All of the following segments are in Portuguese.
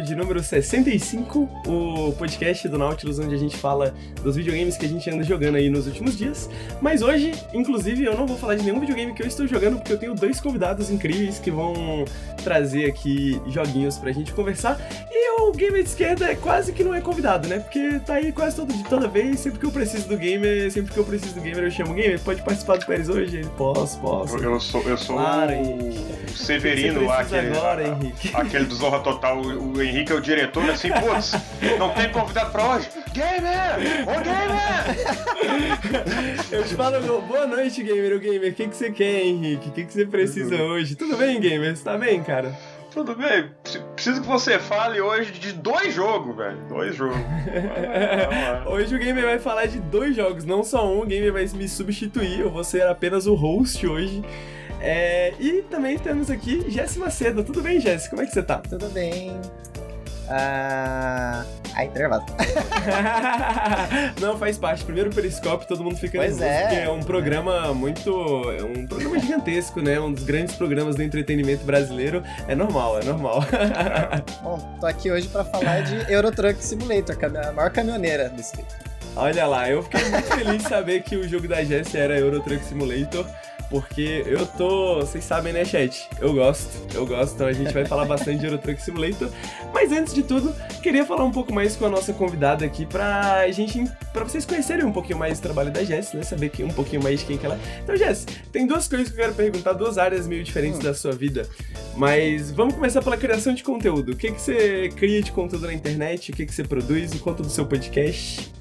Periscópio de número 65, o podcast do Nautilus onde a gente fala dos videogames que a gente anda jogando aí nos últimos dias. Mas hoje, inclusive, eu não vou falar de nenhum videogame que eu estou jogando porque eu tenho dois convidados incríveis que vão trazer aqui joguinhos pra gente conversar. E o gamer de esquerda é quase que não é convidado, né? Porque tá aí quase todo, toda vez, sempre que eu preciso do gamer, sempre que eu preciso do gamer eu chamo o gamer, pode participar do Pérez hoje? Ele, posso, posso. Eu sou, eu sou Claro, o Severino lá, aquele, agora, Henrique. aquele do Zorra Total. O, o Henrique é o diretor, assim, putz, não tem convidado pra hoje? Gamer! Ô Gamer! Eu te falo, meu, boa noite, gamer. O gamer, o que, que você quer, Henrique? O que, que você precisa hoje? Tudo bem, gamer? Você tá bem, cara? Tudo bem, preciso que você fale hoje de dois jogos, velho. Dois jogos. Hoje o gamer vai falar de dois jogos, não só um. O gamer vai me substituir, eu vou ser apenas o host hoje. É, e também temos aqui Jéssica Macedo. Tudo bem, Jéssica? Como é que você tá? Tudo bem. Ah. Ai, nervoso. Não, faz parte. Primeiro periscópio, todo mundo fica Pois nervoso, é. porque é um programa muito. É um programa gigantesco, né? Um dos grandes programas do entretenimento brasileiro. É normal, é normal. Bom, tô aqui hoje pra falar de Euro Truck Simulator, é a maior caminhoneira do street. Olha lá, eu fiquei muito feliz de saber que o jogo da Jessie era Euro Truck Simulator. Porque eu tô. Vocês sabem, né, chat? Eu gosto, eu gosto, então a gente vai falar bastante de Euro Truck Simulator. Mas antes de tudo, queria falar um pouco mais com a nossa convidada aqui pra gente. pra vocês conhecerem um pouquinho mais do trabalho da Jess, né? Saber um pouquinho mais de quem que ela é. Então, Jess, tem duas coisas que eu quero perguntar, duas áreas meio diferentes da sua vida. Mas vamos começar pela criação de conteúdo. O que, que você cria de conteúdo na internet? O que, que você produz? O conto do seu podcast?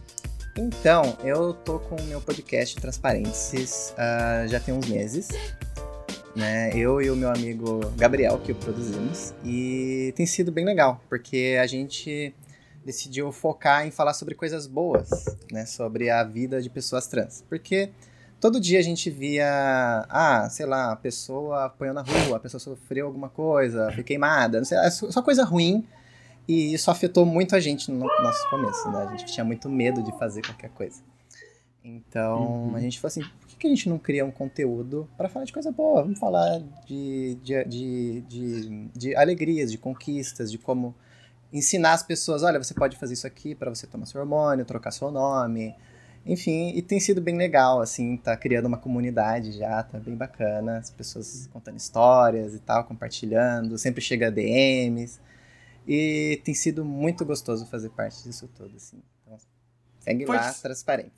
Então, eu tô com o meu podcast Transparências ah, já tem uns meses. Né? Eu e o meu amigo Gabriel, que o produzimos. E tem sido bem legal, porque a gente decidiu focar em falar sobre coisas boas, né? Sobre a vida de pessoas trans. Porque todo dia a gente via, ah, sei lá, a pessoa apanhou na rua, a pessoa sofreu alguma coisa, foi queimada, não sei, é só coisa ruim. E isso afetou muito a gente no nosso começo, né? A gente tinha muito medo de fazer qualquer coisa. Então, Uhum. a gente falou assim, por que, a gente não cria um conteúdo para falar de coisa boa? Vamos falar de, de, de, de, de alegrias, de conquistas, de como ensinar as pessoas, olha, você pode fazer isso aqui para você tomar seu hormônio, trocar seu nome. Enfim, e tem sido bem legal, assim, tá criando uma comunidade já, tá bem bacana, as pessoas contando histórias e tal, compartilhando, sempre chega DMs. E tem sido muito gostoso fazer parte disso tudo, assim. Então, segue lá, Pois- transparente.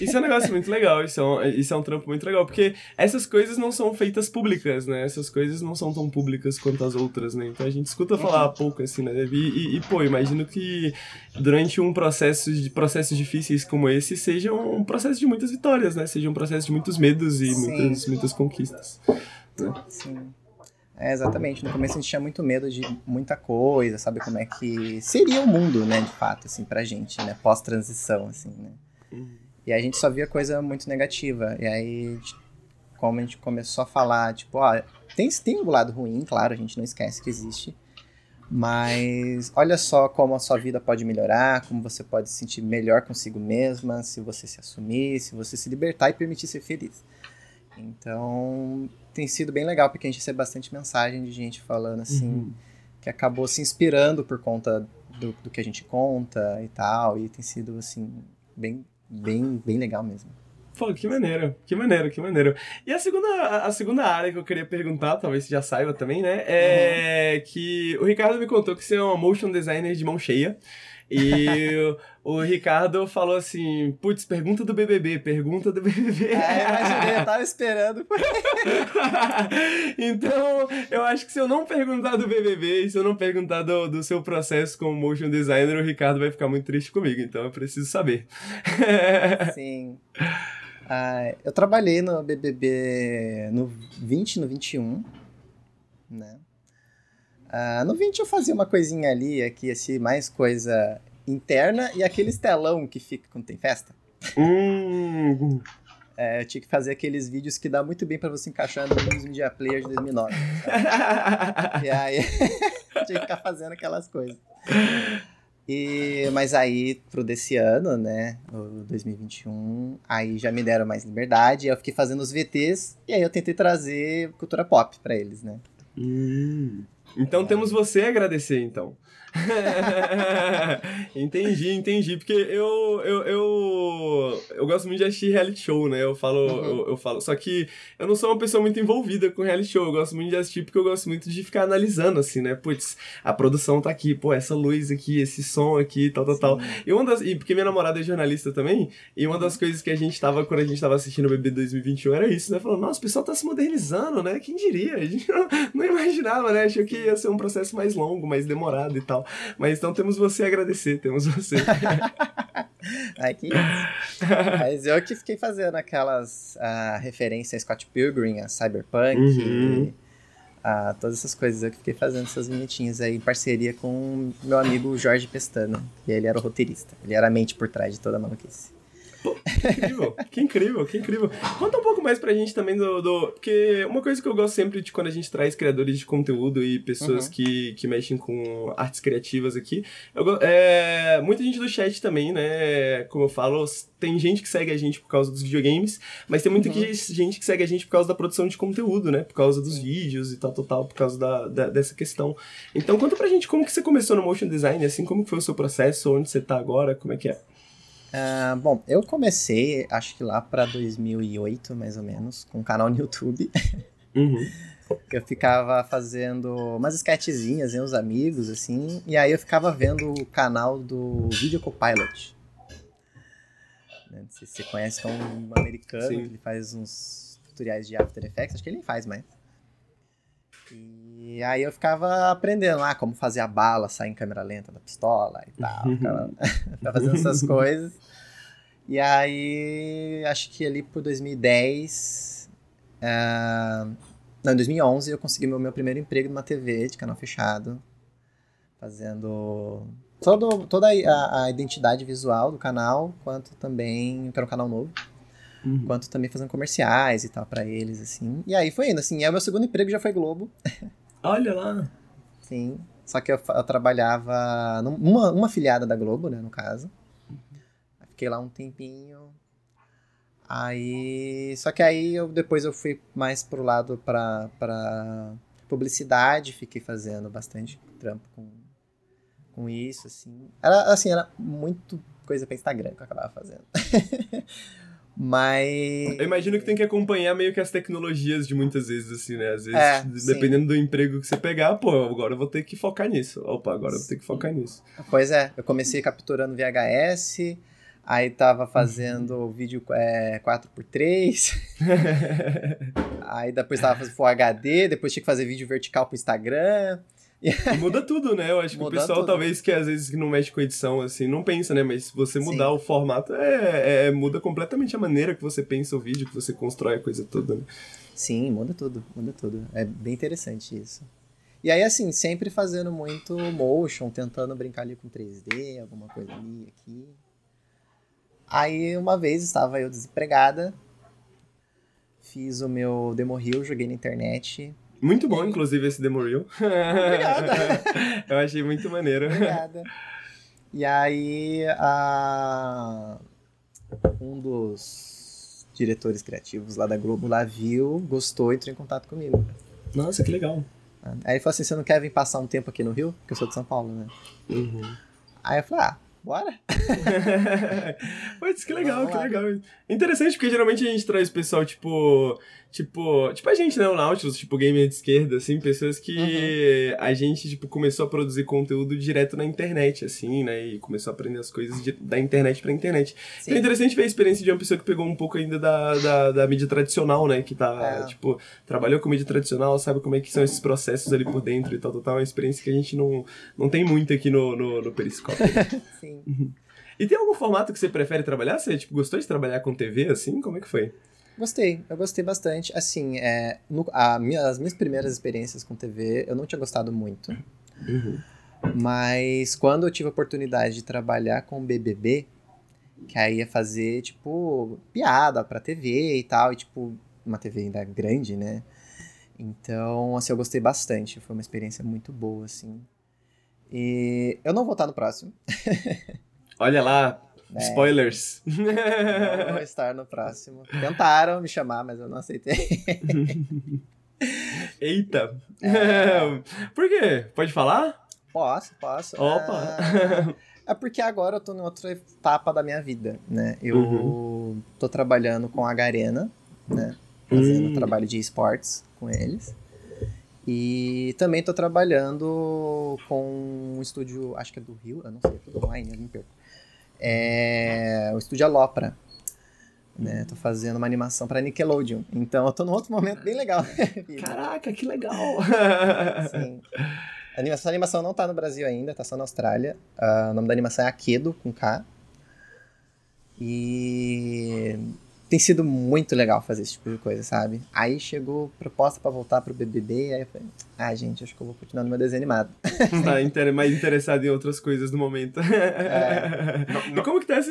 Isso é um negócio muito legal, isso é, um, isso é um trampo muito legal, porque essas coisas não são feitas públicas, né? Essas coisas não são tão públicas quanto as outras, né? Então a gente escuta falar pouco, assim, né? E, e, e, pô, imagino que durante um processo de processos difíceis como esse seja um processo de muitas vitórias, né? Seja um processo de muitos medos e Sim. muitas, muitas conquistas. Sim. É, exatamente. No começo a gente tinha muito medo de muita coisa, sabe como é que seria o mundo, né, de fato, assim, pra gente, né, pós-transição, assim, né. E a gente só via coisa muito negativa. E aí, como a gente começou a falar, tipo, ó, tem, tem um lado ruim, claro, a gente não esquece que existe. Mas olha só como a sua vida pode melhorar, como você pode se sentir melhor consigo mesma, se você se assumir, se você se libertar e permitir ser feliz. Então, tem sido bem legal, porque a gente recebe bastante mensagem de gente falando assim, Uhum. que acabou se inspirando por conta do, do que a gente conta e tal, e tem sido, assim, bem, bem, bem legal mesmo. Pô, que maneiro, que maneiro, que maneiro. E a segunda, a- segunda área que eu queria perguntar, talvez você já saiba também, né? É que o Ricardo me contou que você é um motion designer de mão cheia. E o, o Ricardo falou assim: putz, pergunta do BBB, pergunta do BBB. É, imaginei, eu tava esperando. então, eu acho que se eu não perguntar do BBB e se eu não perguntar do, do seu processo como motion designer, o Ricardo vai ficar muito triste comigo. Então, eu preciso saber. Sim. Ah, eu trabalhei no BBB no 20, no 21, né? Ah, no 20 eu fazia uma coisinha ali, aqui, assim, mais coisa interna e aquele telão que fica quando tem festa. hum, É, eu tinha que fazer aqueles vídeos que dá muito bem pra você encaixar no Windows Media Player de 2009. sabe? E aí, tinha que ficar fazendo aquelas coisas. E, mas aí, pro desse ano, né, o 2021, aí já me deram mais liberdade, eu fiquei fazendo os VTs, e aí eu tentei trazer cultura pop pra eles, né. Hum. Então temos você a agradecer, então. entendi, entendi. Porque eu, eu, eu, eu gosto muito de assistir reality show, né? Eu falo, uhum. eu, eu, falo. Só que eu não sou uma pessoa muito envolvida com reality show. Eu gosto muito de assistir porque eu gosto muito de ficar analisando, assim, né? Putz, a produção tá aqui, pô, essa luz aqui, esse som aqui, tal, tal, Sim. tal. E uma das. E porque minha namorada é jornalista também, e uma das uhum. coisas que a gente tava, quando a gente tava assistindo o BB 2021, era isso, né? Falando, nossa, o pessoal tá se modernizando, né? Quem diria? A gente não, não imaginava, né? Achou que ia ser um processo mais longo, mais demorado e tal. Mas então temos você a agradecer, temos você. Ai, que Mas eu que fiquei fazendo aquelas uh, referências a Scott Pilgrim, a Cyberpunk, uhum. a todas essas coisas. Eu que fiquei fazendo essas vinhetinhas aí em parceria com meu amigo Jorge Pestano. E ele era o roteirista. Ele era a mente por trás de toda a maluquice. Pô, que incrível, que incrível, que incrível. Conta um pouco mais pra gente também do, do. Porque uma coisa que eu gosto sempre de quando a gente traz criadores de conteúdo e pessoas uhum. que, que mexem com artes criativas aqui. Eu, é, muita gente do chat também, né? Como eu falo, tem gente que segue a gente por causa dos videogames, mas tem muita uhum. gente que segue a gente por causa da produção de conteúdo, né? Por causa dos vídeos e tal, tal, tal, por causa da, da, dessa questão. Então conta pra gente como que você começou no motion design, assim, como que foi o seu processo, onde você tá agora, como é que é? Uh, bom, eu comecei, acho que lá para 2008, mais ou menos, com um canal no YouTube. Uhum. eu ficava fazendo umas sketchzinhas em uns amigos, assim, e aí eu ficava vendo o canal do Video Copilot. Né, não sei se você conhece, que é um americano, Sim. ele faz uns tutoriais de After Effects, acho que ele nem faz mais. E aí eu ficava aprendendo lá como fazer a bala sair em câmera lenta da pistola e tal. Ficava, fazendo essas coisas. E aí, acho que ali por 2010. Uh, não, em 2011 eu consegui meu, meu primeiro emprego numa TV de canal fechado. Fazendo todo, toda a, a identidade visual do canal, quanto também. que era um canal novo. Uhum. Quanto também fazendo comerciais e tal para eles, assim. E aí foi indo, assim. E o meu segundo emprego já foi Globo. Olha lá! Sim. Só que eu, eu trabalhava numa uma afiliada da Globo, né, no caso. Fiquei lá um tempinho. Aí. Só que aí eu depois eu fui mais pro lado pra, pra publicidade, fiquei fazendo bastante trampo com, com isso, assim. Era assim, era muito coisa pra Instagram que eu acabava fazendo. Mas. Eu imagino que tem que acompanhar meio que as tecnologias de muitas vezes, assim, né? Às vezes, é, dependendo sim. do emprego que você pegar, pô, agora eu vou ter que focar nisso. Opa, agora eu vou ter que focar nisso. Pois é, eu comecei capturando VHS, Aí tava fazendo uhum. vídeo é, 4x3. aí depois tava fazendo Full HD, depois tinha que fazer vídeo vertical pro Instagram. E muda tudo, né? Eu acho que o pessoal, tudo. talvez, que às vezes não mexe com edição, assim, não pensa, né? Mas se você mudar Sim. o formato, é, é, muda completamente a maneira que você pensa o vídeo, que você constrói a coisa toda, né? Sim, muda tudo, muda tudo. É bem interessante isso. E aí, assim, sempre fazendo muito motion, tentando brincar ali com 3D, alguma coisa ali, aqui. Aí uma vez estava eu desempregada, fiz o meu demo reel, joguei na internet. Muito bom, inclusive, esse demo reel. Obrigada. eu achei muito maneiro. Obrigada. E aí, a... um dos diretores criativos lá da Globo lá viu, gostou e entrou em contato comigo. Nossa, que legal. Aí ele falou assim, você não quer vir passar um tempo aqui no Rio? Porque eu sou de São Paulo, né? Uhum. Aí eu falei, ah, Bora? Putz, que legal, que legal. Interessante, porque geralmente a gente traz pessoal, tipo, Tipo, tipo a gente, né, o Nautilus, tipo, gamer de esquerda, assim, pessoas que uhum. a gente, tipo, começou a produzir conteúdo direto na internet, assim, né, e começou a aprender as coisas de, da internet pra internet. Sim. Então é interessante ver a experiência de uma pessoa que pegou um pouco ainda da, da, da mídia tradicional, né, que tá, é. tipo, trabalhou com mídia tradicional, sabe como é que são esses processos ali por dentro e tal, tal, tal, é uma experiência que a gente não, não tem muito aqui no, no, no Periscope. Sim. Uhum. E tem algum formato que você prefere trabalhar? Você, tipo, gostou de trabalhar com TV, assim? Como é que foi? Gostei, eu gostei bastante. Assim, é, no, a minha, as minhas primeiras experiências com TV, eu não tinha gostado muito. Uhum. Mas quando eu tive a oportunidade de trabalhar com BBB, que aí ia fazer, tipo, piada pra TV e tal, e, tipo, uma TV ainda grande, né? Então, assim, eu gostei bastante. Foi uma experiência muito boa, assim. E eu não vou estar no próximo. Olha lá, é. Spoilers. Não vou estar no próximo. Tentaram me chamar, mas eu não aceitei. Eita! É. Por quê? Pode falar? Posso, posso. Opa! É, é porque agora eu tô em outra etapa da minha vida, né? Eu uhum. tô trabalhando com a Garena, né? Fazendo hum. trabalho de esportes com eles. E também tô trabalhando com um estúdio, acho que é do Rio, eu não sei, é tudo online, eu me perco. É o estúdio Alopra, né? Tô fazendo uma animação para Nickelodeon. Então eu tô num outro momento bem legal. Caraca, que legal! Sim. A animação, a animação não tá no Brasil ainda, tá só na Austrália. Uh, o nome da animação é Akedo, com K. E tem sido muito legal fazer esse tipo de coisa, sabe? Aí chegou proposta para voltar pro BBB, aí eu falei, ah, gente, acho que eu vou continuar no meu desenho animado. Tá inter mais interessado em outras coisas no momento. É. e como que tá essa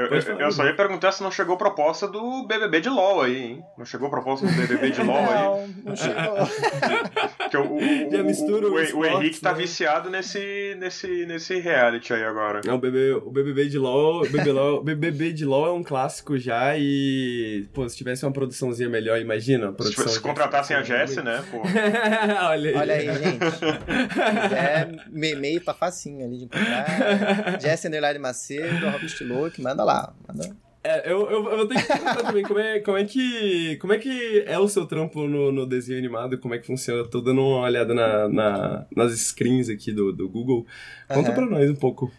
eu, eu, eu, só ia perguntar se não chegou proposta do BBB de LOL aí, hein? Não chegou proposta do BBB de LOL não, aí? Não, não chegou. o, o, Já mistura o, o, o, o Henrique tá né? viciado nesse, nesse, nesse reality aí agora. É, o, BBB, o BBB de LOL, BBB, LOL, BBB de LOL é um clássico já e, pô, se tivesse uma produçãozinha melhor, imagina. se, se contratassem a Jessie, né? Pô. Olha aí. Olha aí, gente. É meio tá facinho ali de encontrar. Jessie Underline Macedo, Robert Look, manda lá lá. É, eu, eu, eu, vou ter que perguntar também como é, como, é que, como é que é o seu trampo no, no desenho animado, como é que funciona. tô dando uma olhada na, na nas screens aqui do, do Google. Conta uhum. pra nós um pouco.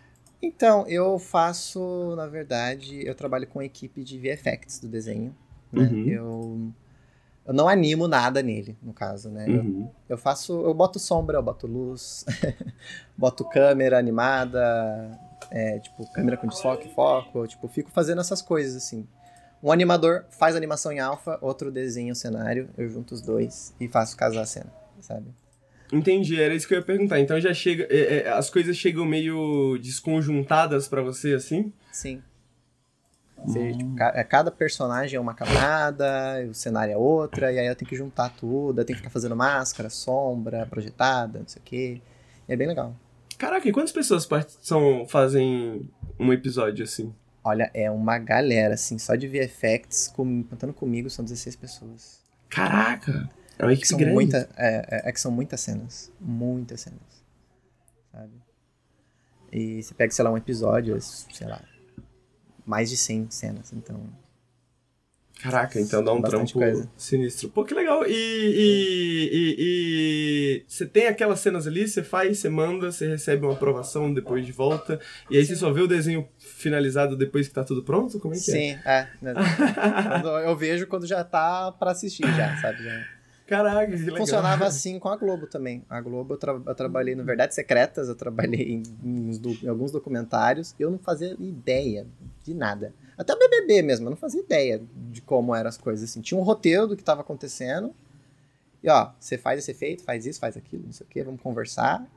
Então, eu faço, na verdade, eu trabalho com a equipe de VFX do desenho. Né? Uhum. Eu, eu não animo nada nele, no caso, né? Uhum. Eu, eu faço, eu boto sombra, eu boto luz, boto câmera animada, é, tipo, câmera com desfoque, foco, tipo, fico fazendo essas coisas, assim. Um animador faz animação em alfa, outro desenha o cenário, eu junto os dois e faço casar a cena, sabe? Entendi, era isso que eu ia perguntar. Então já chega. É, é, as coisas chegam meio desconjuntadas para você, assim? Sim. Seja, tipo, é, cada personagem é uma camada, o cenário é outra, e aí eu tenho que juntar tudo, eu tenho que ficar fazendo máscara, sombra, projetada, não sei o quê. E é bem legal. Caraca, e quantas pessoas são, fazem um episódio assim? Olha, é uma galera, assim, só de VFX, com, contando comigo, são 16 pessoas. Caraca! É uma equipe são grande. Muita, é, é, é, que são muitas cenas. Muitas cenas. Sabe? E você pega, sei lá, um episódio, sei lá, mais de 100 cenas, então... Caraca, então dá um trampo coisa. sinistro. Pô, que legal. E, e, e, você tem aquelas cenas ali, você faz, você manda, você recebe uma aprovação depois de volta, e aí você só vê o desenho finalizado depois que tá tudo pronto? Como é que Sim, é? Sim, é. eu vejo quando já tá pra assistir já, sabe? Já. Caraca, que legal. Funcionava assim com a Globo também. A Globo eu, tra eu trabalhei no Verdades Secretas, eu trabalhei em, em, em alguns documentários, eu não fazia ideia de nada. Até o BBB mesmo, eu não fazia ideia de como eram as coisas assim. Tinha um roteiro do que estava acontecendo. E ó, você faz esse efeito, faz isso, faz aquilo, não sei o que, vamos conversar.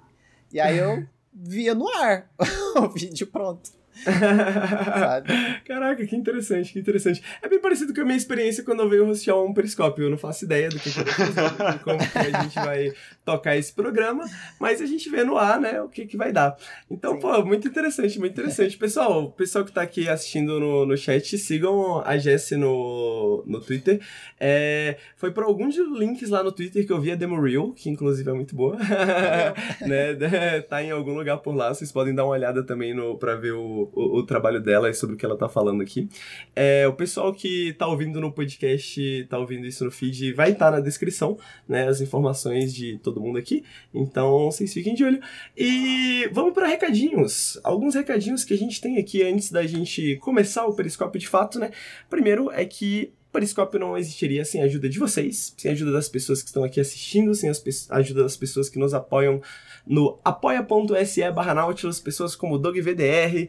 E aí eu via no ar o vídeo pronto. Caraca, que interessante, que interessante. É bem parecido com a minha experiência quando eu venho rostear um periscópio. Eu não faço ideia do que, que fazer, como que a gente vai tocar esse programa, mas a gente vê no ar, né, o que, que vai dar. Então, Sim. pô, muito interessante, muito interessante. Pessoal, o pessoal que tá aqui assistindo no, no chat, sigam a Jessie no, no Twitter. É, foi por alguns links lá no Twitter que eu vi a Demo Reel, que inclusive é muito boa. né, tá em algum lugar por lá, vocês podem dar uma olhada também no, pra ver o o, trabalho dela e sobre o que ela tá falando aqui. É, o pessoal que tá ouvindo no podcast, tá ouvindo isso no feed, vai estar tá na descrição, né, as informações de todo mundo aqui. Então, vocês fiquem de olho. E vamos para recadinhos. Alguns recadinhos que a gente tem aqui antes da gente começar o Periscópio de fato, né? Primeiro é que Periscópio não existiria sem a ajuda de vocês, sem a ajuda das pessoas que estão aqui assistindo, sem a ajuda das pessoas que nos apoiam no apoia.se barra Nautilus, pessoas como Doug VDR.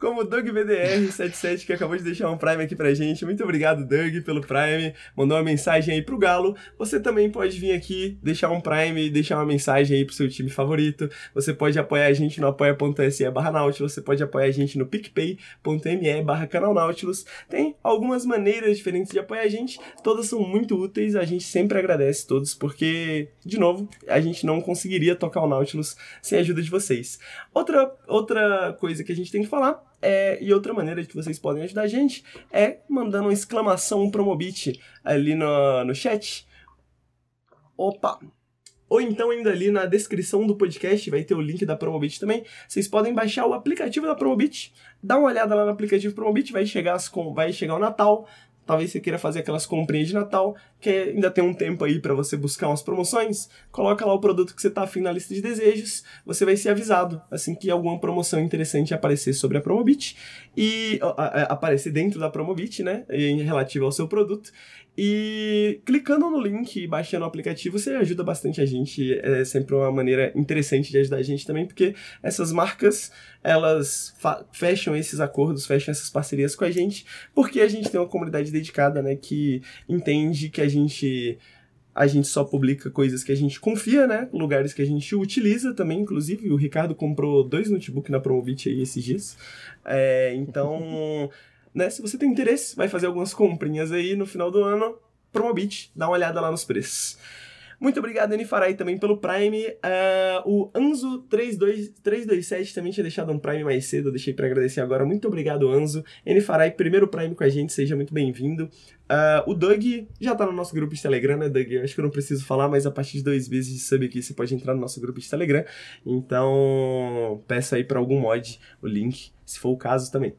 Como Doug VDR77, que acabou de deixar um Prime aqui pra gente. Muito obrigado, Doug, pelo Prime. Mandou uma mensagem aí pro Galo. Você também pode vir aqui, deixar um Prime e deixar uma mensagem aí pro seu time favorito. Você pode apoiar a gente no apoia.se barra Nautilus. Você pode apoiar a gente no picpay.me barra canal Nautilus. Tem algumas maneiras diferentes de apoiar a gente. Todas são muito úteis. A gente sempre agradece todos, porque, de novo, a gente não conseguiria tocar o Nautilus sem a ajuda de vocês. Outra, outra coisa que a gente tem que falar É, e outra maneira de que vocês podem ajudar a gente é mandando uma exclamação Promobit ali no, no chat. Opa! Ou então, ainda ali na descrição do podcast, vai ter o link da Promobit também. Vocês podem baixar o aplicativo da Promobit, dá uma olhada lá no aplicativo Promobit, vai chegar, as, vai chegar o Natal, talvez você queira fazer aquelas comprinhas de Natal, que ainda tem um tempo aí para você buscar umas promoções, coloca lá o produto que você tá afim na lista de desejos, você vai ser avisado assim que alguma promoção interessante aparecer sobre a Promobit e aparecer dentro da Promobit, né, em relativo ao seu produto. E clicando no link e baixando o aplicativo, você ajuda bastante a gente. É sempre uma maneira interessante de ajudar a gente também, porque essas marcas, elas fecham esses acordos, fecham essas parcerias com a gente, porque a gente tem uma comunidade dedicada, né, que entende que a gente a gente só publica coisas que a gente confia, né? Lugares que a gente utiliza também, inclusive. O Ricardo comprou dois notebooks na Promovit aí esses dias. É, então, né? Se você tem interesse, vai fazer algumas comprinhas aí no final do ano, Promobit, dá uma olhada lá nos preços. Muito obrigado, Enifarai, também pelo Prime. Uh, o Anzo327 também tinha deixado um Prime mais cedo, eu deixei para agradecer agora. Muito obrigado, Anzo. Enifarai, primeiro Prime com a gente, seja muito bem-vindo. Uh, o Doug já tá no nosso grupo de Telegram, né, Doug? Acho que eu não preciso falar, mas a partir de dois meses de sub aqui você pode entrar no nosso grupo de Telegram. Então, peço aí para algum mod o link, se for o caso também.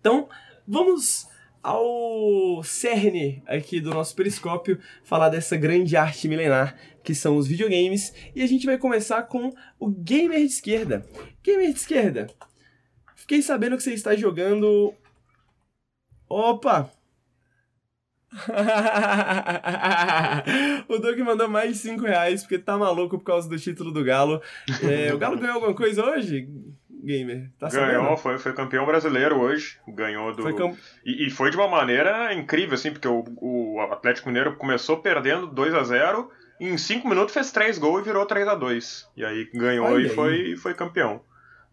Então, vamos ao cerne aqui do nosso periscópio falar dessa grande arte milenar que são os videogames e a gente vai começar com o gamer de esquerda. Gamer de esquerda, fiquei sabendo que você está jogando. Opa! o Doug mandou mais 5 reais porque tá maluco por causa do título do Galo. É, o Galo ganhou alguma coisa hoje? Gamer. Tá Ganhou, foi, foi campeão brasileiro hoje. Ganhou do. Foi camp... e, e, foi de uma maneira incrível, assim, porque o, o Atlético Mineiro começou perdendo 2 a 0 e em 5 minutos fez 3 gols e virou 3 a 2 E aí ganhou Olha e foi, foi campeão.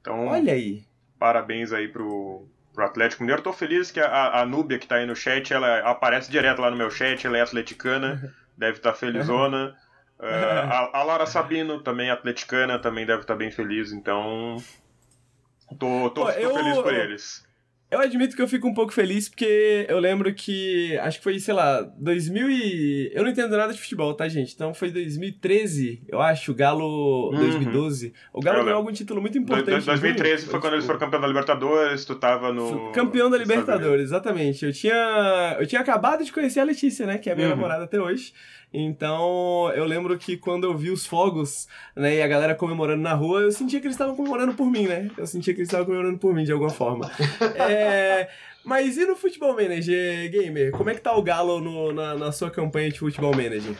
Então. Olha aí. Parabéns aí pro, pro Atlético Mineiro. Tô feliz que a, a Núbia que tá aí no chat, ela aparece direto lá no meu chat, ela é atleticana, deve estar tá felizona. Uh, a, a Lara Sabino, também atleticana, também deve estar tá bem feliz. Então, Tô, tô, Pô, tô eu, feliz por eles. Eu admito que eu fico um pouco feliz porque eu lembro que, acho que foi, sei lá, 2000 e... Eu não entendo nada de futebol, tá, gente? Então foi 2013, eu acho, o Galo... Uhum. 2012. O Galo ganhou algum título muito importante. 2013 foi quando eles foram campeão da Libertadores, tu tava no... Campeão da Libertadores, exatamente. Eu tinha, eu tinha acabado de conhecer a Letícia, né, que é a minha uhum. namorada até hoje. Então, eu lembro que quando eu vi os fogos, né, e a galera comemorando na rua, eu sentia que eles estavam comemorando por mim, né? Eu sentia que eles estavam comemorando por mim de alguma forma. é, mas e no Futebol Manager, Gamer? Como é que tá o Galo no, na, na sua campanha de Futebol Manager?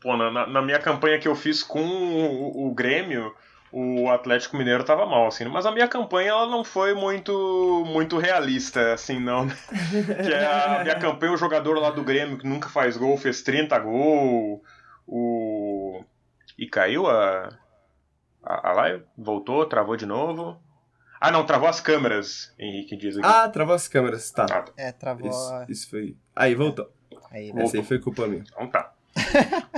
Pô, na, na minha campanha que eu fiz com o, o Grêmio, o Atlético Mineiro tava mal, assim. Mas a minha campanha, ela não foi muito muito realista, assim, não. que é a minha campanha, o jogador lá do Grêmio, que nunca faz gol, fez 30 gols. O... E caiu a... A, a live? Voltou, travou de novo. Ah, não, travou as câmeras, Henrique diz aqui. Ah, travou as câmeras, tá. Ah, é, travou. Isso, isso foi. Aí, voltou. Aí? Essa aí foi culpa minha. Então tá.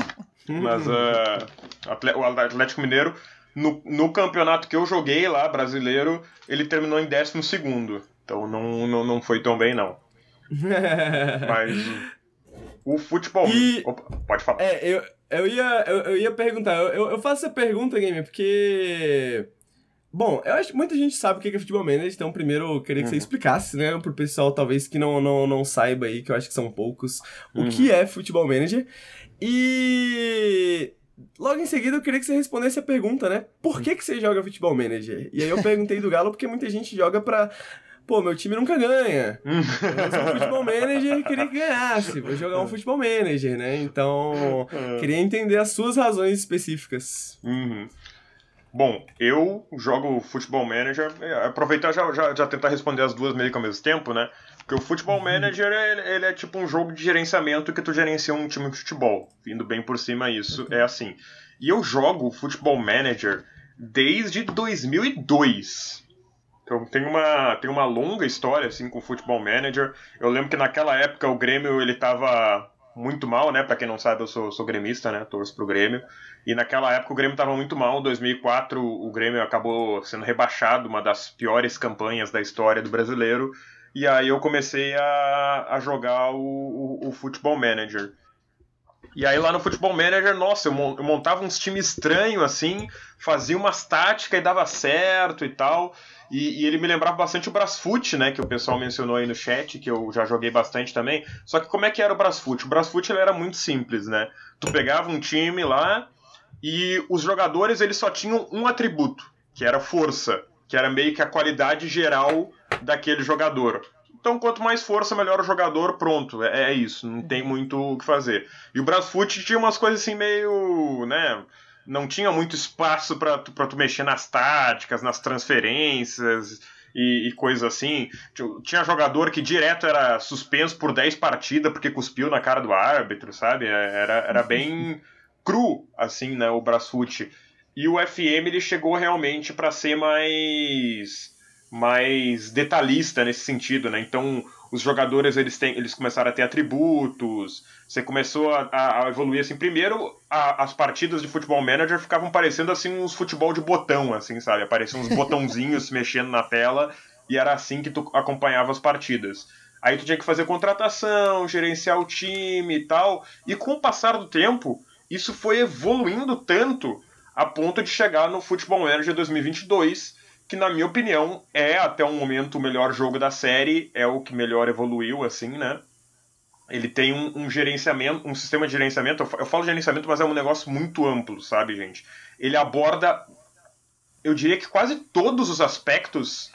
Mas uh, o Atlético Mineiro no, no campeonato que eu joguei lá, brasileiro, ele terminou em 12 segundo. Então não, não, não foi tão bem, não. Mas o futebol. E... Opa, pode falar. É, eu, eu, ia, eu, eu ia perguntar. Eu, eu faço essa pergunta, Game, porque. Bom, eu acho que muita gente sabe o que é futebol manager, então primeiro eu queria que uhum. você explicasse, né, pro pessoal talvez que não, não, não saiba aí, que eu acho que são poucos, uhum. o que é futebol manager. E Logo em seguida, eu queria que você respondesse a pergunta, né? Por que, que você joga Futebol Manager? E aí eu perguntei do Galo porque muita gente joga pra. Pô, meu time nunca ganha. Eu sou um futebol manager e queria que ganhasse. Vou jogar um futebol manager, né? Então, queria entender as suas razões específicas. Uhum. Bom, eu jogo futebol manager. É, aproveitar já, já, já tentar responder as duas meio que ao mesmo tempo, né? Porque o Futebol uhum. Manager, ele, ele, é tipo um jogo de gerenciamento que tu gerencia um time de futebol. Vindo bem por cima isso, uhum. é assim. E eu jogo Futebol Manager desde 2002. Então tem uma, tem uma longa história assim com o Futebol Manager. Eu lembro que naquela época o Grêmio ele tava muito mal, né? Para quem não sabe, eu sou, sou gremista, né? Torço pro Grêmio. E naquela época o Grêmio estava muito mal. Em 2004 o Grêmio acabou sendo rebaixado, uma das piores campanhas da história do brasileiro. E aí eu comecei a, a jogar o, o, o Futebol Manager. E aí lá no Futebol Manager, nossa, eu montava uns times estranhos assim, fazia umas táticas e dava certo e tal. E, e, ele me lembrava bastante o Brasfoot, né? Que o pessoal mencionou aí no chat, que eu já joguei bastante também. Só que como é que era o Brasfoot? O Brasfoot ele era muito simples, né? Tu pegava um time lá e os jogadores eles só tinham um atributo, que era força, que era meio que a qualidade geral daquele jogador. Então, quanto mais força, melhor o jogador, pronto. É, é isso, não tem muito o que fazer. E o Brasfoot tinha umas coisas assim meio, né? não tinha muito espaço para tu, tu mexer nas táticas, nas transferências e, e coisas assim. Tinha jogador que direto era suspenso por 10 partidas porque cuspiu na cara do árbitro, sabe? É, era, era bem cru, assim, né, o Brasfoot. E o FM ele chegou realmente para ser mais mais detalhista nesse sentido, né? Então, os jogadores eles, têm, eles começaram a ter atributos, você começou a, a evoluir assim. Primeiro, a, as partidas de futebol manager ficavam parecendo assim uns futebol de botão, assim, sabe? Apareciam uns botãozinhos mexendo na tela e era assim que tu acompanhava as partidas. Aí tu tinha que fazer contratação, gerenciar o time e tal. E com o passar do tempo, isso foi evoluindo tanto a ponto de chegar no Futebol Manager 2022, que na minha opinião é até o momento o melhor jogo da série, é o que melhor evoluiu, assim, né? Ele tem um, um gerenciamento, um sistema de gerenciamento. Eu, eu falo gerenciamento, mas é um negócio muito amplo, sabe, gente? Ele aborda, eu diria que quase todos os aspectos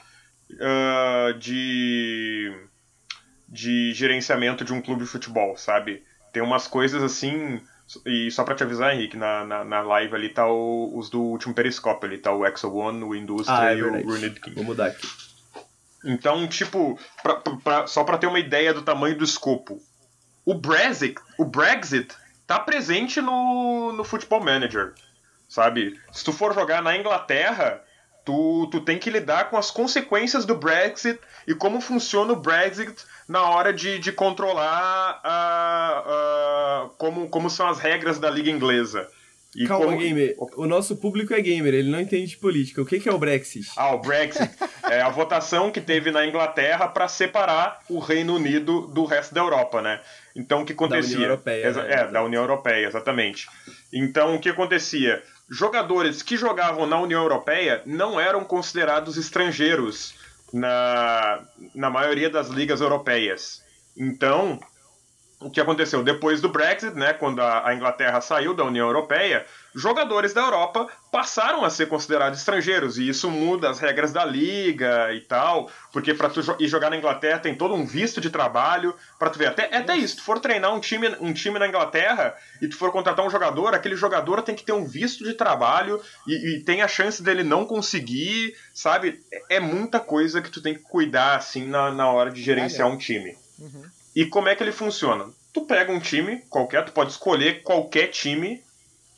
uh, de, de gerenciamento de um clube de futebol, sabe? Tem umas coisas assim e só pra te avisar, Henrique, na, na, na live ali tá o, os do último Periscope ali, tá o Exo One, o Industria ah, é e o Runed King. Vou mudar aqui. Então, tipo, pra, pra, só pra ter uma ideia do tamanho do escopo, o Brexit, o Brexit tá presente no, no Football Manager, sabe? Se tu for jogar na Inglaterra, tu, tu tem que lidar com as consequências do Brexit e como funciona o Brexit na hora de, de controlar a, a, como, como são as regras da liga inglesa. E Calma, como... gamer. O nosso público é gamer, ele não entende de política. O que, que é o Brexit? Ah, o Brexit é a votação que teve na Inglaterra para separar o Reino Unido do resto da Europa, né? Então o que acontecia? Da União Europeia. Exa né? É, da União Europeia, exatamente. Então o que acontecia? Jogadores que jogavam na União Europeia não eram considerados estrangeiros na, na maioria das ligas europeias. Então, o que aconteceu depois do Brexit, né, quando a, Inglaterra saiu da União Europeia, jogadores da Europa passaram a ser considerados estrangeiros e isso muda as regras da liga e tal, porque para tu ir jogar na Inglaterra tem todo um visto de trabalho para tu ver até até isso, tu for treinar um time um time na Inglaterra e tu for contratar um jogador, aquele jogador tem que ter um visto de trabalho e, e tem a chance dele não conseguir, sabe? É, é muita coisa que tu tem que cuidar assim na, na hora de gerenciar um time. Uhum. E como é que ele funciona? Tu pega um time qualquer, tu pode escolher qualquer time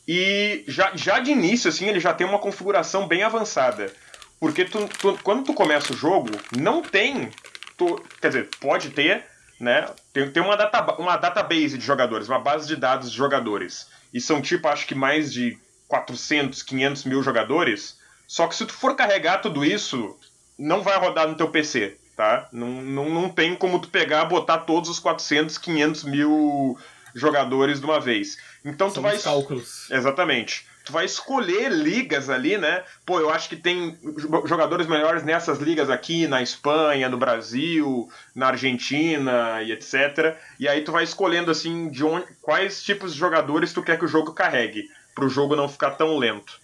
e já, já de início, assim, ele já tem uma configuração bem avançada. Porque tu, tu, quando tu começa o jogo, não tem. Tu, quer dizer, pode ter, né? Tem, tem uma, data, uma database de jogadores, uma base de dados de jogadores. E são tipo, acho que mais de 400, 500 mil jogadores. Só que se tu for carregar tudo isso, não vai rodar no teu PC tá? Não, não, não tem como tu pegar, botar todos os 400, 500 mil jogadores de uma vez. Então São tu vai. cálculos. Exatamente. Tu vai escolher ligas ali, né? Pô, eu acho que tem jogadores melhores nessas ligas aqui, na Espanha, no Brasil, na Argentina e etc. E aí tu vai escolhendo assim de onde, quais tipos de jogadores tu quer que o jogo carregue, para o jogo não ficar tão lento.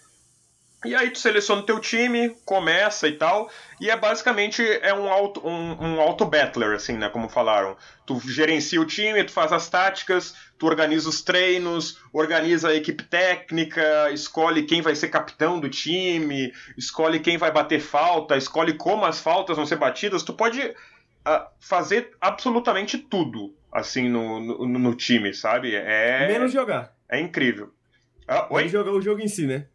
E aí tu seleciona o teu time, começa e tal, e é basicamente é um auto, um, um auto battler, assim, né, como falaram. Tu gerencia o time, tu faz as táticas, tu organiza os treinos, organiza a equipe técnica, escolhe quem vai ser capitão do time, escolhe quem vai bater falta, escolhe como as faltas vão ser batidas. Tu pode uh, fazer absolutamente tudo, assim, no, no, no, time, sabe? É... Menos jogar. É incrível. Ah, oi? Menos jogar o jogo em si, né?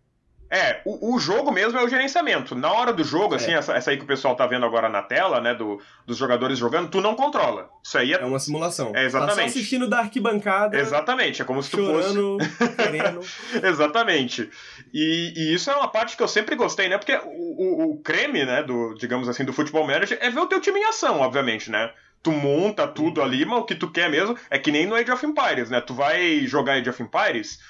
É, o, o, jogo mesmo é o gerenciamento. Na hora do jogo, é. assim, essa, essa, aí que o pessoal tá vendo agora na tela, né, do, dos jogadores jogando, tu não controla. Isso aí é... É uma simulação. É, exatamente. Tá só assistindo da arquibancada. Exatamente, é como se tu chorando, fosse... querendo. exatamente. E, e, isso é uma parte que eu sempre gostei, né, porque o, o, o creme, né, do, digamos assim, do futebol manager é ver o teu time em ação, obviamente, né tu monta tudo ali, mas o que tu quer mesmo é que nem no Age of Empires, né? Tu vai jogar Age of Empires,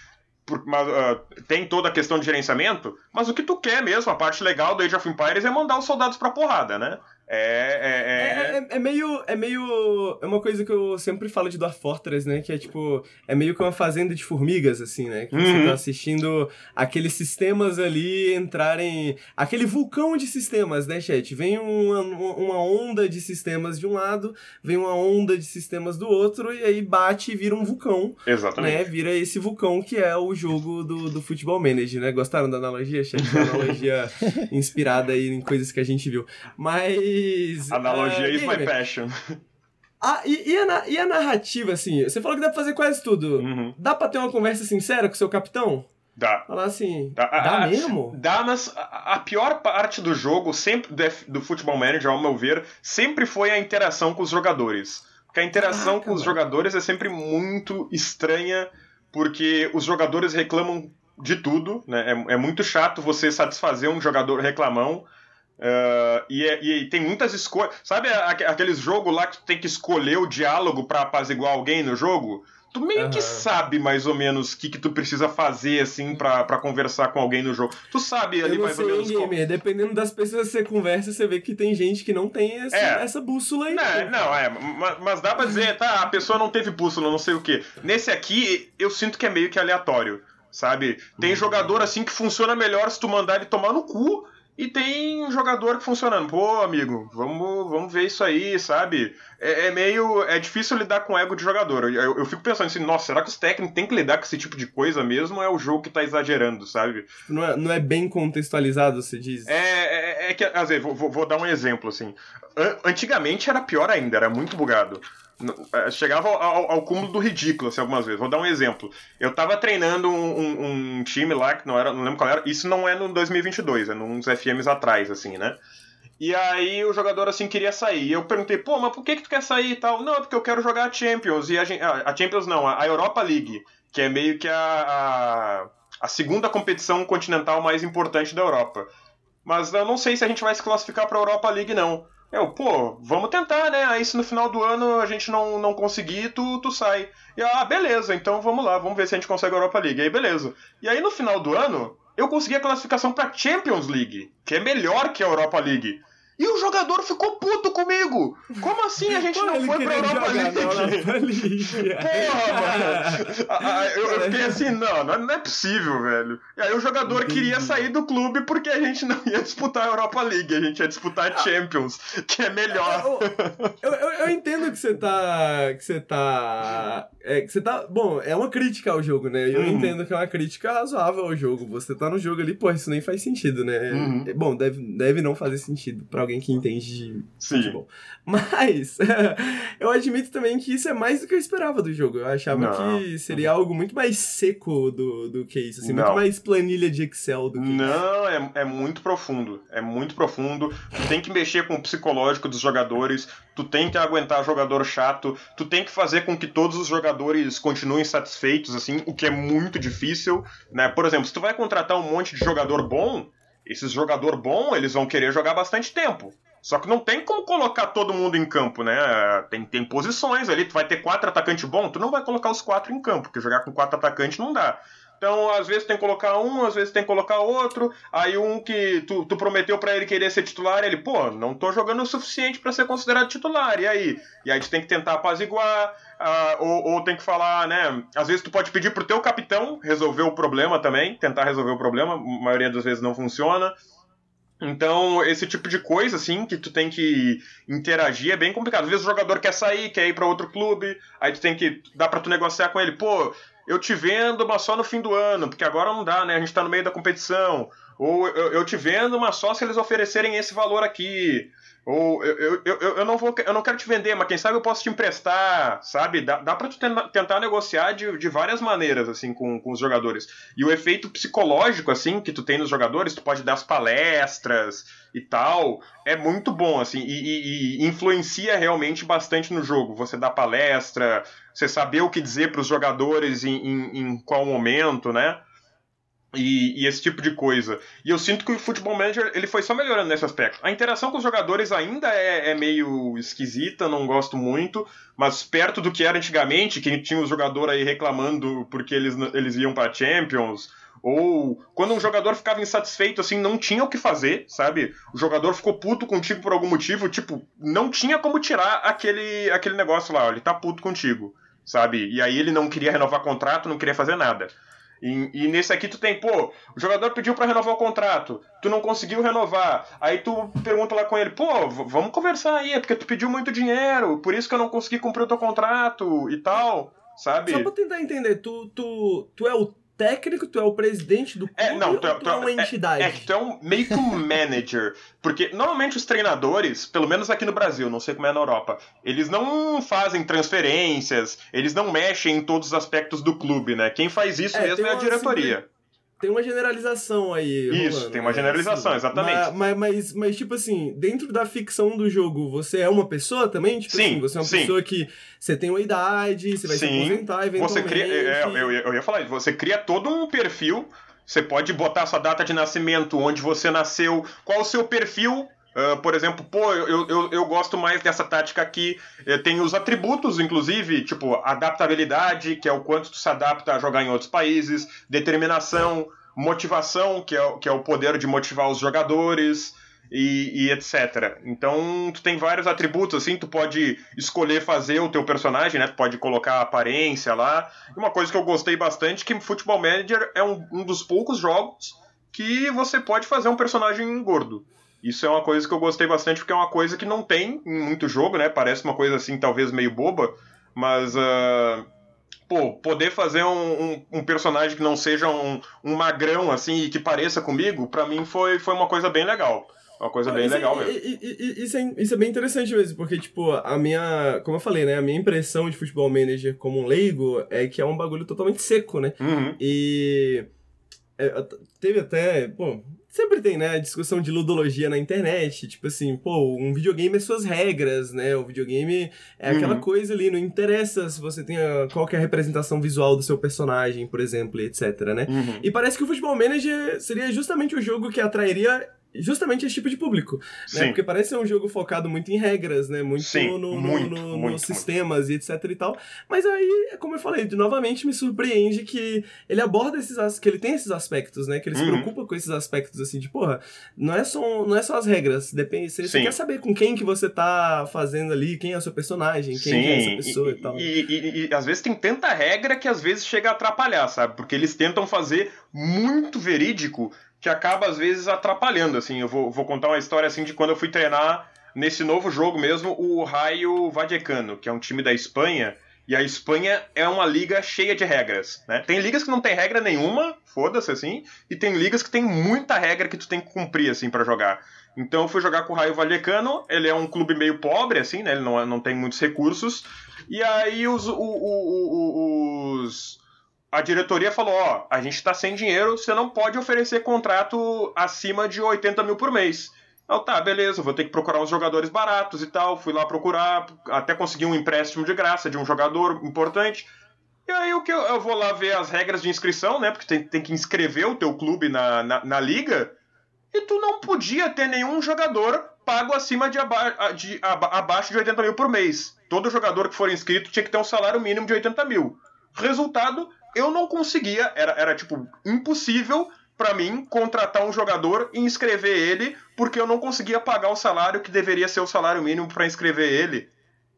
por, uh, tem toda a questão de gerenciamento, mas o que tu quer mesmo, a parte legal do Age of Empires é mandar os soldados pra porrada, né? É é, é, é, é, meio. É meio. É uma coisa que eu sempre falo de Dwarf Fortress, né? Que é tipo. É meio que uma fazenda de formigas, assim, né? Que uhum. você tá assistindo aqueles sistemas ali entrarem. Aquele vulcão de sistemas, né, chat? Vem uma, uma onda de sistemas de um lado, vem uma onda de sistemas do outro, e aí bate e vira um vulcão. Exatamente. Né? Vira esse vulcão que é o jogo do, do Futebol Manager, né? Gostaram da analogia, chat? Uma analogia inspirada aí em coisas que a gente viu. Mas. Analogia uh, is my passion. Ah, e, e, a, e, a, narrativa, assim? Você falou que dá pra fazer quase tudo. Uhum. Dá pra ter uma conversa sincera com o seu capitão? Dá. Falar assim. Dá, dá a, mesmo? Dá, mas a, a, pior parte do jogo, sempre do Futebol Manager, ao meu ver, sempre foi a interação com os jogadores. Porque a interação Caraca, com os jogadores é sempre muito estranha, porque os jogadores reclamam de tudo, né? É, é muito chato você satisfazer um jogador reclamão. Uh, e, é, e, tem muitas escolhas. Sabe aqueles jogos lá que tu tem que escolher o diálogo para apaziguar alguém no jogo? Tu meio uhum. que sabe mais ou menos o que, que tu precisa fazer, assim, para conversar com alguém no jogo. Tu sabe ali mais ou menos. Gamer. Como... Dependendo das pessoas que você conversa, você vê que tem gente que não tem essa, é. essa bússola aí. Não, né? não, é. Mas, mas dá pra dizer, tá, a pessoa não teve bússola, não sei o quê. Nesse aqui, eu sinto que é meio que aleatório. Sabe? Tem uhum. jogador assim que funciona melhor se tu mandar ele tomar no cu e tem jogador funcionando. Pô, amigo, vamos, vamos ver isso aí, sabe? É, é meio. É difícil lidar com o ego de jogador. Eu, eu, fico pensando assim, nossa, será que os técnicos têm que lidar com esse tipo de coisa mesmo ou é o jogo que tá exagerando, sabe? Não é, não é bem contextualizado, você diz? É, é, é que, às vezes, vou, vou dar um exemplo, assim. Antigamente era pior ainda, era muito bugado. É, chegava ao, ao, cúmulo do ridículo, assim, algumas vezes. Vou dar um exemplo. Eu tava treinando um, um, um, time lá, que não era, não lembro qual era, isso não é no 2022, é nos FMs atrás, assim, né? E aí o jogador, assim, queria sair. Eu perguntei, pô, mas por que que tu quer sair e tal? Não, é porque eu quero jogar a Champions. E a, a Champions não, a Europa League, que é meio que a, a, a segunda competição continental mais importante da Europa. Mas eu não sei se a gente vai se classificar pra Europa League, não. Eu, pô, vamos tentar, né? Aí se no final do ano a gente não, não conseguir, tu, tu sai. E ah, beleza, então vamos lá, vamos ver se a gente consegue a Europa League. Aí beleza. E aí no final do ano, eu consegui a classificação pra Champions League, que é melhor que a Europa League. E o jogador ficou puto comigo. Como assim a gente Pô, não foi pra Europa League? Porra, mano. Eu, eu fiquei assim, não, não é possível, velho. E aí o jogador Entendi. queria sair do clube porque a gente não ia disputar a Europa League, a gente ia disputar a Champions, que é melhor. Eu, eu, eu entendo que você tá. Que você tá. É, que você tá. Bom, é uma crítica ao jogo, né? Eu uhum. entendo que é uma crítica razoável ao jogo. Você tá no jogo ali, pô, isso nem faz sentido, né? Uhum. Bom, deve, deve não fazer sentido pra alguém que entende de Sim. futebol. Mas eu admito também que isso é mais do que eu esperava do jogo. Eu achava não. que seria algo muito mais seco do, do que isso, assim, não. muito mais planilha de Excel do que Não, é, é muito profundo. É muito profundo. Tu tem que mexer com o psicológico dos jogadores, tu tem que aguentar jogador chato, tu tem que fazer com que todos os jogadores continuem satisfeitos, assim, o que é muito difícil, né? Por exemplo, se tu vai contratar um monte de jogador bom, esses jogador bom, eles vão querer jogar bastante tempo. Só que não tem como colocar todo mundo em campo, né? Tem, tem posições ali, tu vai ter quatro atacantes bons, tu não vai colocar os quatro em campo, porque jogar com quatro atacantes não dá. Então, às vezes tem que colocar um, às vezes tem que colocar outro. Aí um que tu, tu prometeu para ele querer ser titular, ele, pô, não tô jogando o suficiente para ser considerado titular. E aí? E aí tu tem que tentar apaziguar, uh, ou, ou tem que falar, né? Às vezes tu pode pedir pro teu capitão resolver o problema também, tentar resolver o problema, a maioria das vezes não funciona. Então, esse tipo de coisa, assim, que tu tem que interagir é bem complicado. Às vezes o jogador quer sair, quer ir para outro clube, aí tu tem que. dá pra tu negociar com ele, pô, eu te vendo, mas só no fim do ano, porque agora não dá, né? A gente tá no meio da competição. Ou eu, eu te vendo, mas só se eles oferecerem esse valor aqui. Ou eu, eu, eu, eu, não vou, eu não quero te vender, mas quem sabe eu posso te emprestar, sabe? Dá, dá pra tu tentar negociar de, de várias maneiras, assim, com, com os jogadores. E o efeito psicológico, assim, que tu tem nos jogadores, tu pode dar as palestras e tal, é muito bom, assim, e, e, e influencia realmente bastante no jogo. Você dá palestra, você saber o que dizer para os jogadores em, em, em qual momento, né? E, e, esse tipo de coisa. E eu sinto que o Football Manager ele foi só melhorando nesse aspecto. A interação com os jogadores ainda é, é, meio esquisita, não gosto muito, mas perto do que era antigamente, que tinha os jogadores aí reclamando porque eles, eles iam para Champions, ou quando um jogador ficava insatisfeito, assim, não tinha o que fazer, sabe? O jogador ficou puto contigo por algum motivo, tipo, não tinha como tirar aquele, aquele negócio lá, ó, ele tá puto contigo, sabe? E aí ele não queria renovar contrato, não queria fazer nada. E, e, nesse aqui tu tem, pô, o jogador pediu para renovar o contrato, tu não conseguiu renovar. Aí tu pergunta lá com ele, pô, vamos conversar aí, é porque tu pediu muito dinheiro, por isso que eu não consegui cumprir o teu contrato e tal, sabe? Só pra tentar entender, tu, tu, tu é o técnico, tu é o presidente do é, clube é, não, tu, é, tu é uma entidade? É, é, tu é um, meio que um manager. Porque normalmente os treinadores, pelo menos aqui no Brasil, não sei como é na Europa, eles não fazem transferências, eles não mexem em todos os aspectos do clube, né? Quem faz isso é, mesmo é a diretoria. Tem uma generalização aí. Isso, rolando, tem uma né? generalização, assim, exatamente. Mas, mas, mas, tipo assim, dentro da ficção do jogo, você é uma pessoa também? Tipo sim, assim, você é uma sim. pessoa que você tem uma idade, você vai sim. se aposentar eventualmente. Você cria, é, eu, eu ia falar isso, você cria todo um perfil, você pode botar sua data de nascimento, onde você nasceu, qual o seu perfil Uh, por exemplo, pô, eu, eu, eu gosto mais dessa tática aqui. Tem os atributos, inclusive, tipo, adaptabilidade, que é o quanto tu se adapta a jogar em outros países, determinação, motivação, que é, que é o poder de motivar os jogadores. E, e, etc. Então, tu tem vários atributos, assim, tu pode escolher fazer o teu personagem, né? Tu pode colocar a aparência lá. E uma coisa que eu gostei bastante que Football Manager é um, um dos poucos jogos que você pode fazer um personagem gordo. Isso é uma coisa que eu gostei bastante, porque é uma coisa que não tem em muito jogo, né? Parece uma coisa assim, talvez meio boba, mas. Uh, pô, poder fazer um, um, um, personagem que não seja um, um magrão, assim, e que pareça comigo, para mim foi, foi uma coisa bem legal. Uma coisa ah, bem legal é, mesmo. Isso é, isso é bem interessante mesmo, porque, tipo, a minha. Como eu falei, né? A minha impressão de futebol manager como um leigo é que é um bagulho totalmente seco, né? Uhum. E. É, teve até. Pô, Sempre tem, né, a discussão de ludologia na internet, tipo assim, pô, um videogame é suas regras, né? O videogame é aquela uhum. coisa ali, não interessa se você tem a, qual é a representação visual do seu personagem, por exemplo, etc, né? Uhum. E parece que o Futebol Manager seria justamente o jogo que atrairia justamente esse tipo de público. Né? Porque parece ser um jogo focado muito em regras, né? Muito, Sim, no, muito, no, muito, nos sistemas muito. e etc e tal. Mas aí, como eu falei, novamente me surpreende que ele aborda esses que ele tem esses aspectos, né? Que ele uhum. se preocupa com esses aspectos assim de, porra, não é só, não é só as regras. Depende, você, você quer saber com quem que você tá fazendo ali, quem é o seu personagem, quem, quem é essa pessoa e, e tal. E, e, e às vezes tem tanta regra que às vezes chega a atrapalhar, sabe? Porque eles tentam fazer muito verídico que acaba às vezes atrapalhando, assim. Eu vou, vou contar uma história assim de quando eu fui treinar nesse novo jogo mesmo, o Raio Vallecano, que é um time da Espanha, e a Espanha é uma liga cheia de regras, né? Tem ligas que não tem regra nenhuma, foda-se assim, e tem ligas que tem muita regra que tu tem que cumprir assim para jogar. Então eu fui jogar com o Raio Vallecano, ele é um clube meio pobre assim, né? Ele não, é, não tem muitos recursos. E aí os, o, o, os a diretoria falou: ó, a gente está sem dinheiro, você não pode oferecer contrato acima de 80 mil por mês. Eu, tá, beleza, vou ter que procurar uns jogadores baratos e tal. Fui lá procurar, até consegui um empréstimo de graça de um jogador importante. E aí o que eu, eu, vou lá ver as regras de inscrição, né? Porque tem, tem que inscrever o teu clube na, na, na, liga. E tu não podia ter nenhum jogador pago acima de, aba de aba abaixo de 80 mil por mês. Todo jogador que for inscrito tinha que ter um salário mínimo de 80 mil. Resultado, eu não conseguia, era, era tipo impossível para mim contratar um jogador e inscrever ele, porque eu não conseguia pagar o salário que deveria ser o salário mínimo para inscrever ele.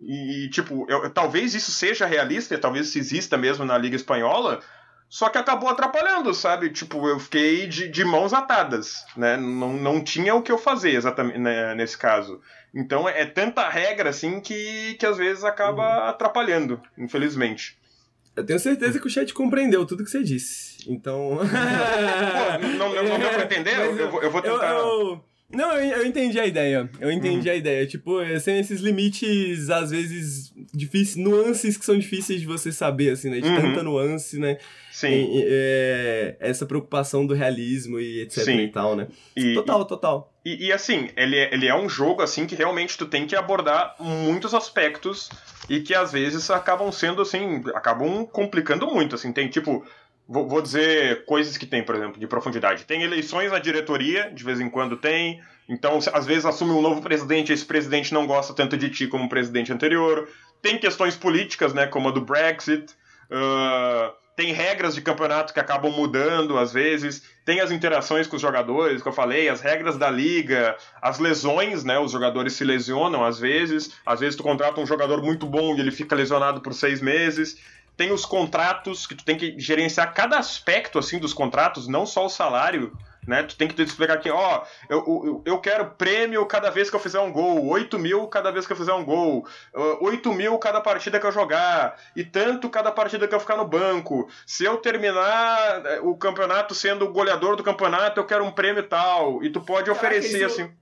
E, tipo, eu, talvez isso seja realista, talvez isso exista mesmo na Liga Espanhola, só que acabou atrapalhando, sabe? Tipo, eu fiquei de, de mãos atadas, né? Não, não tinha o que eu fazer exatamente né, nesse caso. Então é, é tanta regra assim que, que às vezes acaba uhum. atrapalhando, infelizmente. Eu tenho certeza que o chat compreendeu tudo que você disse. Então. Pô, não, não, não deu pra entender? Eu, eu, vou, eu vou tentar. Eu, Não, eu, eu, entendi a ideia. Eu entendi uhum. a ideia. Tipo, é, sem esses limites, às vezes, difíceis, nuances que são difíceis de você saber, assim, né? De uhum. tanta nuance, né? Sim. E, é, essa preocupação do realismo e etc Sim. e tal, né? E, total, total. E, e, assim, ele é, ele é um jogo, assim, que realmente tu tem que abordar muitos aspectos e que às vezes acabam sendo, assim, acabam complicando muito, assim. Tem, tipo, Vou, vou, dizer coisas que tem, por exemplo, de profundidade. Tem eleições na diretoria, de vez em quando tem. Então, às vezes assume um novo presidente, esse presidente não gosta tanto de ti como o presidente anterior. Tem questões políticas, né, como a do Brexit. Uh, tem regras de campeonato que acabam mudando às vezes. Tem as interações com os jogadores, que eu falei, as regras da liga, as lesões, né? Os jogadores se lesionam às vezes. Às vezes tu contrata um jogador muito bom e ele fica lesionado por seis meses tem os contratos que tu tem que gerenciar cada aspecto assim dos contratos, não só o salário, né? Tu tem que te explicar aqui, ó, eu, eu, eu, quero prêmio cada vez que eu fizer um gol, 8 mil cada vez que eu fizer um gol, 8 mil cada partida que eu jogar, e tanto cada partida que eu ficar no banco. Se eu terminar o campeonato sendo o goleador do campeonato, eu quero um prêmio tal. E tu pode Caraca, oferecer isso... assim.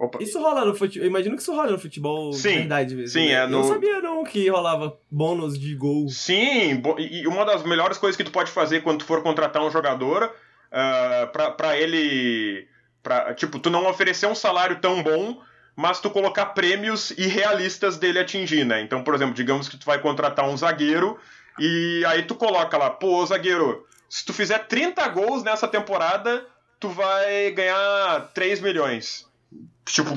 Opa. Isso rola no futebol. Eu imagino que isso rola no futebol sim, verdade mesmo. Sim, né? é no... Eu não sabia não que rolava bônus de gol. Sim, e uma das melhores coisas que tu pode fazer quando tu for contratar um jogador uh, pra, pra ele. Pra, tipo, tu não oferecer um salário tão bom, mas tu colocar prêmios irrealistas dele atingir, né? Então, por exemplo, digamos que tu vai contratar um zagueiro e aí tu coloca lá, pô, zagueiro, se tu fizer 30 gols nessa temporada, tu vai ganhar 3 milhões. Tipo,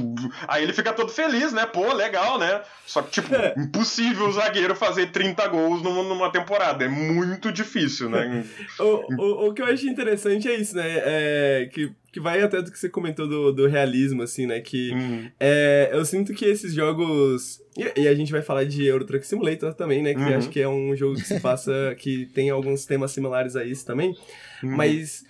aí ele fica todo feliz, né? Pô, legal, né? Só que, tipo, é. impossível o zagueiro fazer 30 gols numa, temporada. É muito difícil, né? o, o, o, que eu acho interessante é isso, né? É, que, que vai até do que você comentou do, do realismo, assim, né? Que uhum. é, eu sinto que esses jogos. E, e, a gente vai falar de Euro Truck Simulator também, né? Que uhum. acho que é um jogo que se passa. que tem alguns temas similares a isso também. Uhum. Mas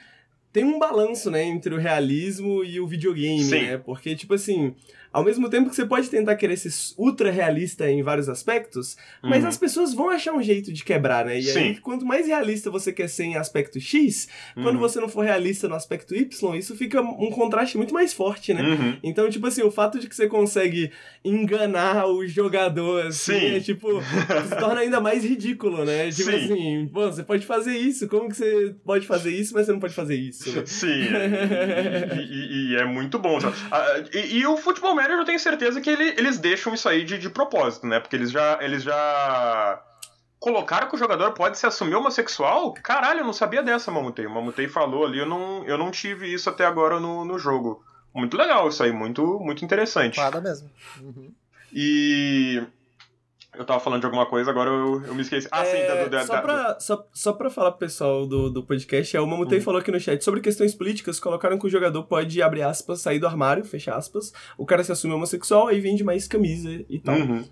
tem um balanço, né, entre o realismo e o videogame, Sim. né? Porque, tipo assim, ao mesmo tempo que você pode tentar querer ser ultra realista em vários aspectos, mas uhum. as pessoas vão achar um jeito de quebrar, né? E Sim. aí, quanto mais realista você quer ser em aspecto X, uhum. quando você não for realista no aspecto Y, isso fica um contraste muito mais forte, né? Uhum. Então, tipo assim, o fato de que você consegue enganar o jogador, assim, Sim. é tipo, se torna ainda mais ridículo, né? Tipo Sim. assim, você pode fazer isso, como que você pode fazer isso, mas você não pode fazer isso? Né? Sim, e, e, e, é muito bom. Ah, e, e o futebol Eu tenho certeza que ele, eles deixam isso aí de, de propósito, né? Porque eles já, eles já colocaram que o jogador pode se assumir homossexual? Caralho, eu não sabia dessa, Mamutei. O Mamutei falou ali, eu não, eu não tive isso até agora no, no jogo. Muito legal isso aí, muito, muito interessante. Nada mesmo. Uhum. E eu tava falando de alguma coisa, agora eu, eu me esqueci. Ah, é, sim, da, da, só, pra, só, só pra falar pro pessoal do, do podcast, é, o Mamutei uhum. falou aqui no chat sobre questões políticas, colocaram que o jogador pode, abre aspas, sair do armário, fecha aspas, o cara se assume homossexual, aí vende mais camisa e tal. Uhum.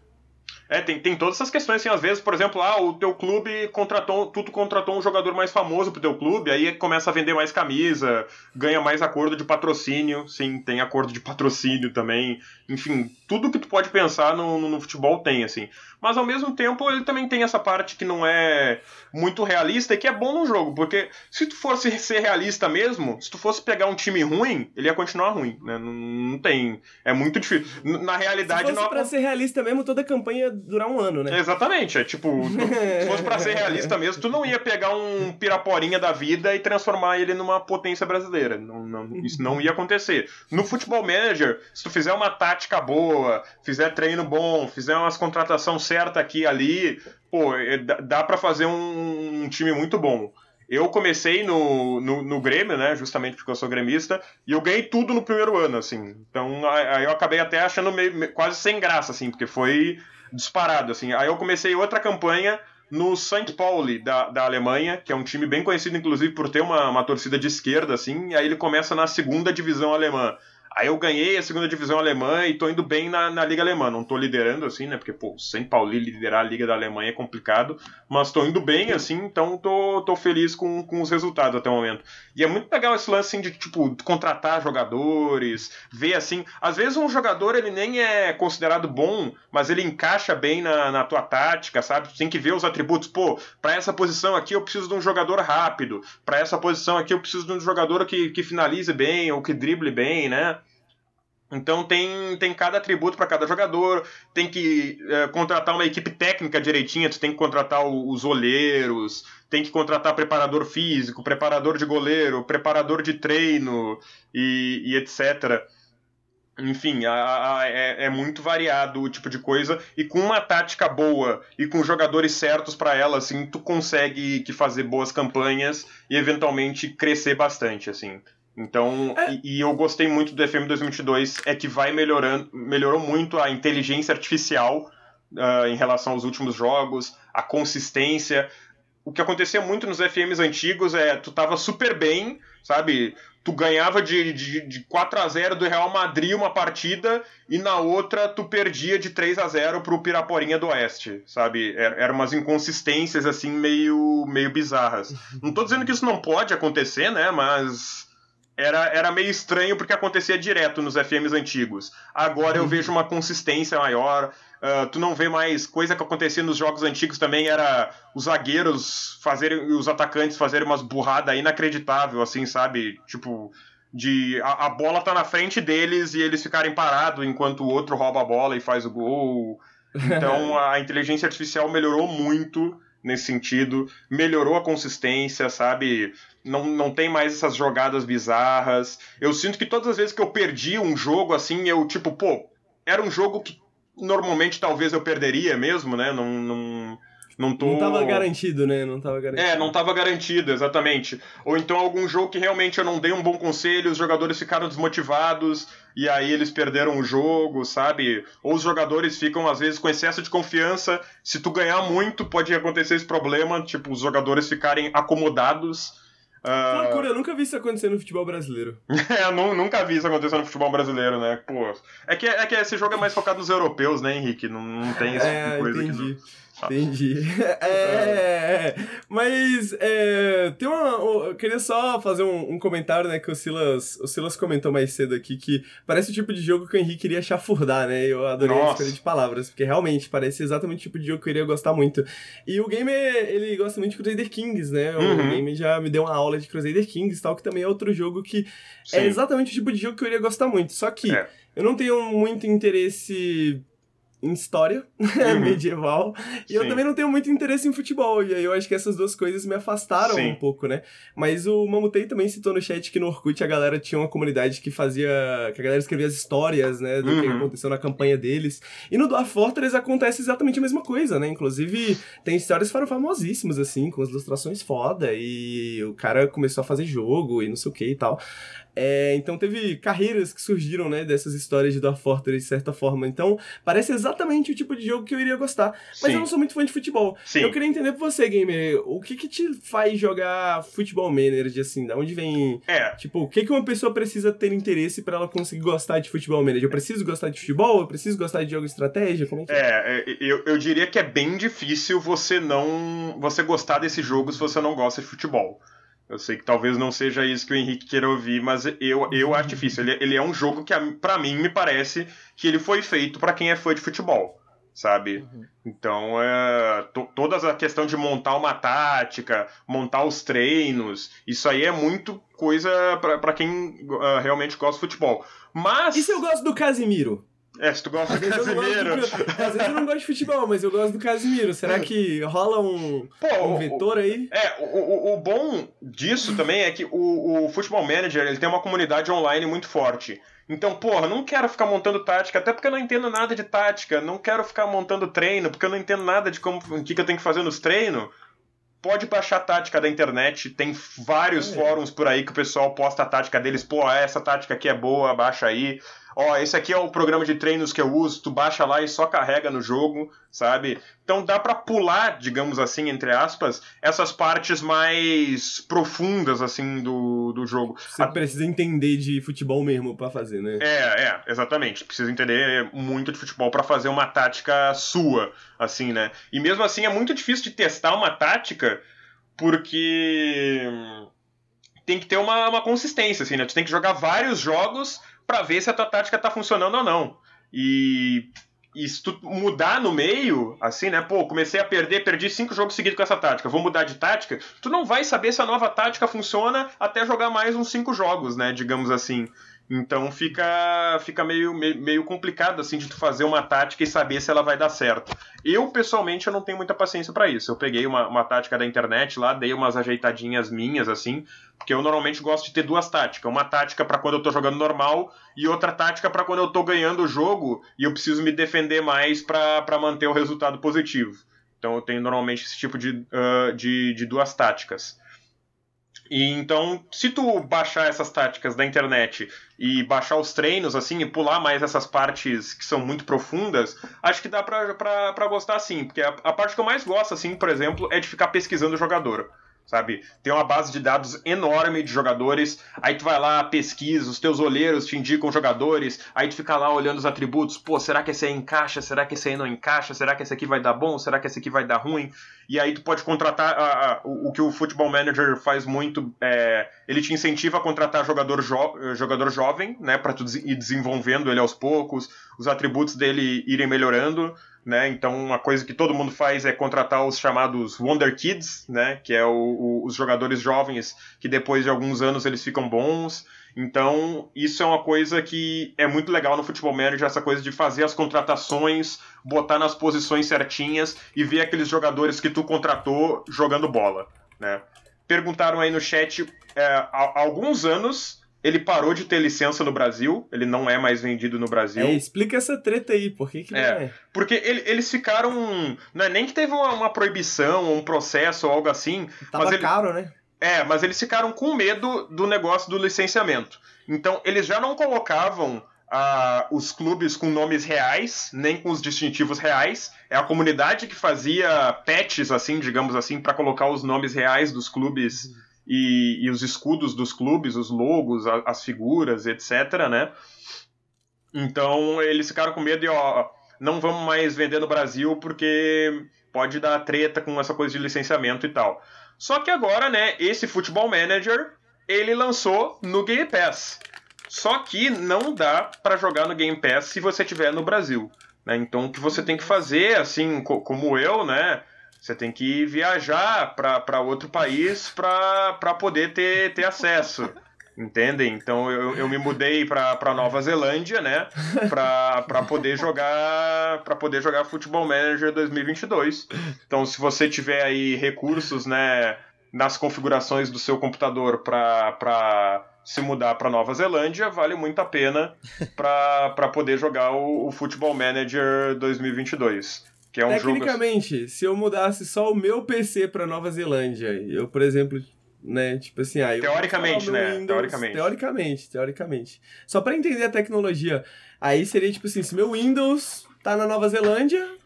É, tem, tem todas essas questões, assim, às vezes, por exemplo, ah, o teu clube contratou, tu contratou um jogador mais famoso pro teu clube, aí começa a vender mais camisa, ganha mais acordo de patrocínio, sim, tem acordo de patrocínio também, enfim, tudo que tu pode pensar no, no, no futebol tem, assim mas ao mesmo tempo ele também tem essa parte que não é muito realista e que é bom no jogo, porque se tu fosse ser realista mesmo, se tu fosse pegar um time ruim, ele ia continuar ruim, né? Não, não tem. É muito difícil. Na realidade, se fosse não. Pra ser realista mesmo, toda a campanha ia durar um ano, né? Exatamente. É tipo, se fosse pra ser realista mesmo, tu não ia pegar um piraporinha da vida e transformar ele numa potência brasileira. Não, não, isso não ia acontecer. No Futebol Manager, se tu fizer uma tática boa, fizer treino bom, fizer umas contratações certa aqui e ali, pô, é, dá para fazer um, um, time muito bom. Eu comecei no, no, no, Grêmio, né, justamente porque eu sou gremista, e eu ganhei tudo no primeiro ano, assim. Então, aí eu acabei até achando meio, quase sem graça, assim, porque foi disparado, assim. Aí eu comecei outra campanha no St. Pauli, da, da Alemanha, que é um time bem conhecido, inclusive, por ter uma, uma torcida de esquerda, assim, aí ele começa na segunda divisão alemã. Aí eu ganhei a segunda divisão alemã e tô indo bem na, na Liga Alemã. Não tô liderando assim, né? Porque, pô, sem Pauli liderar a Liga da Alemanha é complicado. Mas tô indo bem, assim, então tô, tô feliz com, com os resultados até o momento. E é muito legal esse lance, assim, de, tipo, contratar jogadores, ver, assim... Às vezes um jogador, ele nem é considerado bom, mas ele encaixa bem na, na tua tática, sabe? Tu tem que ver os atributos. Pô, pra essa posição aqui eu preciso de um jogador rápido. Pra essa posição aqui eu preciso de um jogador que, que finalize bem ou que drible bem, né? Então tem, tem cada atributo para cada jogador, tem que é, contratar uma equipe técnica direitinha, tu tem que contratar os olheiros, tem que contratar preparador físico, preparador de goleiro, preparador de treino e, e etc. Enfim, a, a, é, é, muito variado o tipo de coisa e com uma tática boa e com jogadores certos para ela, assim, tu consegue que fazer boas campanhas e eventualmente crescer bastante, assim. Então, é. e, e, eu gostei muito do FM 2022, é que vai melhorando, melhorou muito a inteligência artificial uh, em relação aos últimos jogos, a consistência. O que acontecia muito nos FMs antigos é tu tava super bem, sabe? Tu ganhava de, de, de 4 a 0 do Real Madrid uma partida e na outra tu perdia de 3 a 0 pro Piraporinha do Oeste, sabe? Eram umas inconsistências assim meio, meio bizarras. Não tô dizendo que isso não pode acontecer, né? Mas era, era meio estranho porque acontecia direto nos FMs antigos. Agora eu uhum. vejo uma consistência maior. Uh, tu não vê mais coisa que acontecia nos jogos antigos também era os zagueiros fazerem os atacantes fazerem umas burradas inacreditável assim sabe tipo de a, a, bola tá na frente deles e eles ficarem parados enquanto o outro rouba a bola e faz o gol então a inteligência artificial melhorou muito nesse sentido melhorou a consistência sabe não, não tem mais essas jogadas bizarras. Eu sinto que todas as vezes que eu perdi um jogo assim, eu tipo, pô, era um jogo que normalmente talvez eu perderia mesmo, né? Não, não, não tô. Não tava garantido, né? Não tava garantido. É, não tava garantido, exatamente. Ou então algum jogo que realmente eu não dei um bom conselho, os jogadores ficaram desmotivados e aí eles perderam o jogo, sabe? Ou os jogadores ficam, às vezes, com excesso de confiança. Se tu ganhar muito, pode acontecer esse problema, tipo, os jogadores ficarem acomodados Uh... Loucura, eu nunca vi isso acontecer no futebol brasileiro. é, eu nunca vi isso acontecer no futebol brasileiro, né? Pô. É que, é que esse jogo é mais focado nos europeus, né, Henrique? Não, não tem esse é, tipo de coisa entendi. aqui. Entendi. É, é, mas é, tem uma. Eu queria só fazer um, um, comentário, né? Que o Silas, o Silas comentou mais cedo aqui que parece o tipo de jogo que o Henrique iria chafurdar, né? Eu adorei Nossa. a escolha de palavras, porque realmente parece exatamente o tipo de jogo que eu iria gostar muito. E o game, ele gosta muito de Crusader Kings, né? O uhum. game já me deu uma aula de Crusader Kings tal, que também é outro jogo que é Sim. é exatamente o tipo de jogo que eu iria gostar muito. Só que. É. Eu não tenho muito interesse em história uhum. medieval. E Sim. eu também não tenho muito interesse em futebol. E aí eu acho que essas duas coisas me afastaram Sim. um pouco, né? Mas o Mamutei também citou no chat que no Orkut a galera tinha uma comunidade que fazia. que a galera escrevia as histórias, né? Do uhum. que aconteceu na campanha deles. E no Dwarf Fortress acontece exatamente a mesma coisa, né? Inclusive, tem histórias que foram famosíssimas, assim, com as ilustrações foda. E o cara começou a fazer jogo e não sei o que e tal. É, então teve carreiras que surgiram, né, dessas histórias de Dwarf Fortress de certa forma. Então, parece exatamente o tipo de jogo que eu iria gostar. Mas Sim. eu não sou muito fã de futebol. Sim. Eu queria entender pra você, gamer, o que que te faz jogar futebol manager, assim, da onde vem... É. Tipo, o que que uma pessoa precisa ter interesse para ela conseguir gostar de futebol manager? Eu preciso gostar de futebol? Eu preciso gostar de jogo de estratégia? Como é que é? É, eu, eu diria que é bem difícil você não... você gostar desse jogo se você não gosta de futebol. Eu sei que talvez não seja isso que o Henrique queira ouvir, mas eu, eu acho difícil. Ele, ele é um jogo que, para mim, me parece que ele foi feito para quem é fã de futebol, sabe? Uhum. Então, é, to, toda a questão de montar uma tática, montar os treinos, isso aí é muito coisa para quem uh, realmente gosta de futebol. Mas. E se eu gosto do Casimiro? É, se tu gosta do Casimiro. Do... Às vezes eu não gosto de futebol, mas eu gosto do Casimiro. Será que rola um, Pô, um vetor aí? É, o, o, o, bom disso também é que o, o Futebol Manager ele tem uma comunidade online muito forte. Então, porra, não quero ficar montando tática, até porque eu não entendo nada de tática. Não quero ficar montando treino, porque eu não entendo nada de como o que, que eu tenho que fazer nos treinos. Pode baixar a tática da internet, tem vários é. fóruns por aí que o pessoal posta a tática deles. Pô, essa tática aqui é boa, baixa aí ó, esse aqui é o programa de treinos que eu uso, tu baixa lá e só carrega no jogo, sabe? Então dá para pular, digamos assim, entre aspas, essas partes mais profundas, assim, do, do jogo. Você A... precisa entender de futebol mesmo para fazer, né? É, é, exatamente. Precisa entender muito de futebol para fazer uma tática sua, assim, né? E mesmo assim é muito difícil de testar uma tática, porque tem que ter uma, uma consistência, assim, né? Tu tem que jogar vários jogos para ver se a tua tática tá funcionando ou não. E, e se tu mudar no meio, assim, né? Pô, comecei a perder, perdi cinco jogos seguidos com essa tática, vou mudar de tática. Tu não vai saber se a nova tática funciona até jogar mais uns cinco jogos, né? Digamos assim. Então fica, fica meio, meio, complicado assim de tu fazer uma tática e saber se ela vai dar certo. Eu, pessoalmente, eu não tenho muita paciência para isso. Eu peguei uma, uma tática da internet lá, dei umas ajeitadinhas minhas, assim, porque eu normalmente gosto de ter duas táticas. Uma tática para quando eu tô jogando normal e outra tática para quando eu tô ganhando o jogo e eu preciso me defender mais para manter o resultado positivo. Então eu tenho normalmente esse tipo de, uh, de, de duas táticas. E então, se tu baixar essas táticas da internet e baixar os treinos, assim, e pular mais essas partes que são muito profundas, acho que dá pra, pra, pra gostar sim. Porque a, a parte que eu mais gosto, assim, por exemplo, é de ficar pesquisando o jogador sabe? Tem uma base de dados enorme de jogadores, aí tu vai lá, pesquisa, os teus olheiros te indicam jogadores, aí tu fica lá olhando os atributos, pô, será que esse aí encaixa? Será que esse aí não encaixa? Será que esse aqui vai dar bom? Será que esse aqui vai dar ruim? E aí tu pode contratar, a, a, o, o, que o Football Manager faz muito, é, ele te incentiva a contratar jogador, jo, jogador jovem, né, pra tu ir desenvolvendo ele aos poucos, os atributos dele irem melhorando, né? Então, uma coisa que todo mundo faz é contratar os chamados Wonder Kids, né? Que é o, o, os jogadores jovens que depois de alguns anos eles ficam bons. Então, isso é uma coisa que é muito legal no Futebol Manager, essa coisa de fazer as contratações, botar nas posições certinhas e ver aqueles jogadores que tu contratou jogando bola, né? Perguntaram aí no chat, é, há alguns anos ele parou de ter licença no Brasil, ele não é mais vendido no Brasil. É, explica essa treta aí, por que, que é, é? Porque ele, eles ficaram. Não é nem que teve uma, uma proibição, um processo ou algo assim. Tava mas ele, caro, né? É, mas eles ficaram com medo do negócio do licenciamento. Então, eles já não colocavam ah, os clubes com nomes reais, nem com os distintivos reais. É a comunidade que fazia patches, assim, digamos assim, para colocar os nomes reais dos clubes. E, e os escudos dos clubes, os logos, a, as figuras, etc, né? Então eles ficaram com medo e ó, não vamos mais vender no Brasil porque pode dar treta com essa coisa de licenciamento e tal. Só que agora, né, esse Football Manager, ele lançou no Game Pass. Só que não dá para jogar no Game Pass se você estiver no Brasil. Né? Então o que você tem que fazer, assim como eu, né, você tem que viajar para outro país para poder ter, ter acesso. Entendem? Então eu, eu me mudei para Nova Zelândia, né? Para poder jogar para poder jogar Football Manager 2022. Então se você tiver aí recursos, né, nas configurações do seu computador para se mudar para Nova Zelândia, vale muito a pena para poder jogar o, o Football Manager 2022. Que é um Tecnicamente, jogo... se eu mudasse só o meu PC pra Nova Zelândia, eu, por exemplo, né, tipo assim, ah, Teoricamente, né? Windows, teoricamente. Teoricamente, teoricamente. Só para entender a tecnologia, aí seria tipo assim, se meu Windows tá na Nova Zelândia,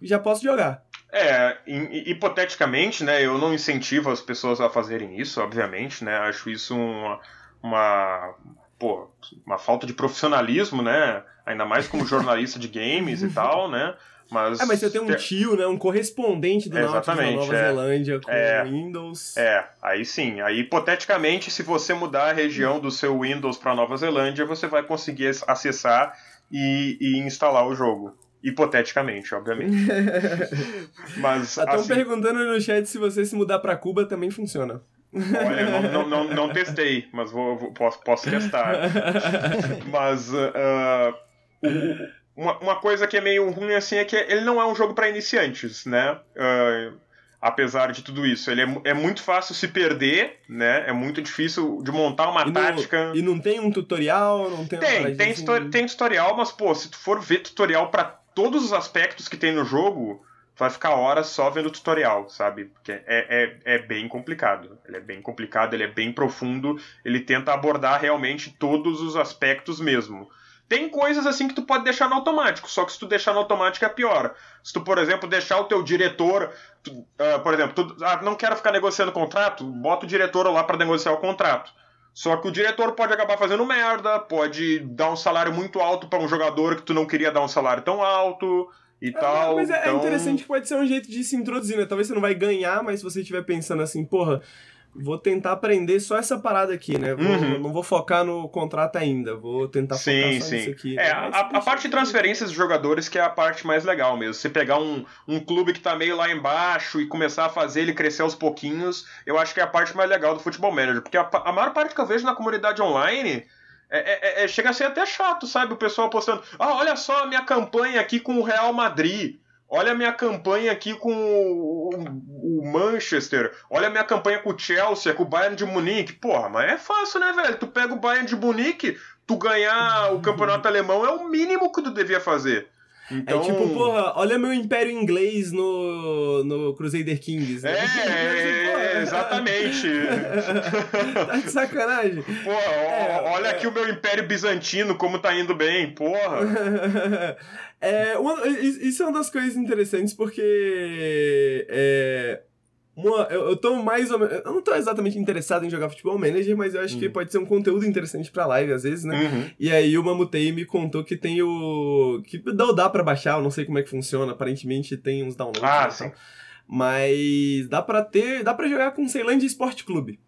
já posso jogar. É, hipoteticamente, né, eu não incentivo as pessoas a fazerem isso, obviamente, né? Acho isso uma, uma pô, uma falta de profissionalismo, né? Ainda mais como jornalista de games e tal, né? Mas, é, mas você tem um tio, né? Um correspondente do Nautilus na Nova é, Zelândia com é, Windows. É, aí sim. Aí, hipoteticamente, se você mudar a região do seu Windows para Nova Zelândia, você vai conseguir acessar e, e instalar o jogo. Hipoteticamente, obviamente. mas. Estão assim... perguntando no chat se você se mudar para Cuba também funciona. Olha, eu não, não, não, não testei, mas vou, vou, posso, posso testar. mas uh, o, uma, uma coisa que é meio ruim assim é que ele não é um jogo para iniciantes, né? Uh, apesar de tudo isso. Ele é, é muito fácil se perder, né? É muito difícil de montar uma e tática. e não tem um tutorial, não tem Tem, tem, assim... tem tutorial, mas, pô, se tu for ver tutorial para todos os aspectos que tem no jogo, tu vai ficar horas só vendo tutorial, sabe? Porque é, é, é bem complicado. Ele é bem complicado, ele é bem profundo, ele tenta abordar realmente todos os aspectos mesmo. Tem coisas assim que tu pode deixar no automático, só que se tu deixar no automático é pior. Se tu, por exemplo, deixar o teu diretor, tu, uh, por exemplo, tu ah, não quero ficar negociando contrato, bota o diretor lá para negociar o contrato. Só que o diretor pode acabar fazendo merda, pode dar um salário muito alto para um jogador que tu não queria dar um salário tão alto e é, tal. Mas é, é então... é interessante que pode ser um jeito de se introduzir, né? Talvez você não vai ganhar, mas se você estiver pensando assim, porra, vou tentar aprender só essa parada aqui, né? Vou, uhum. Não vou focar no contrato ainda, vou tentar sim, focar só sim. nisso aqui. É, a, a parte de transferências de jogadores que é a parte mais legal mesmo. Você pegar um, um clube que tá meio lá embaixo e começar a fazer ele crescer aos pouquinhos, eu acho que é a parte mais legal do futebol manager. Porque a, a maior parte que eu vejo na comunidade online É, é, é, chega a ser até chato, sabe? O pessoal postando: ah, olha só a minha campanha aqui com o Real Madrid. Olha a minha campanha aqui com o, Manchester. Olha a minha campanha com o Chelsea, com o Bayern de Munique. Porra, mas é fácil, né, velho? Tu pega o Bayern de Munique, tu ganhar o campeonato alemão é o mínimo que tu devia fazer. Então... É tipo, porra, olha meu império inglês no, no Crusader Kings. Né? É, é exatamente. tá de sacanagem. Porra, é, olha é... aqui o meu império bizantino, como tá indo bem, porra. é, uma, isso é uma das coisas interessantes porque é, uma, eu, eu tô mais ou menos. Eu não tô exatamente interessado em jogar futebol manager, mas eu acho uhum. que pode ser um conteúdo interessante pra live, às vezes, né? Uhum. E aí o Mamutei me contou que tem o. que dá, dá pra baixar, eu não sei como é que funciona. Aparentemente tem uns downloads. Ah, né, sim. Mas dá pra ter. dá pra jogar com Ceilândia Sport Clube.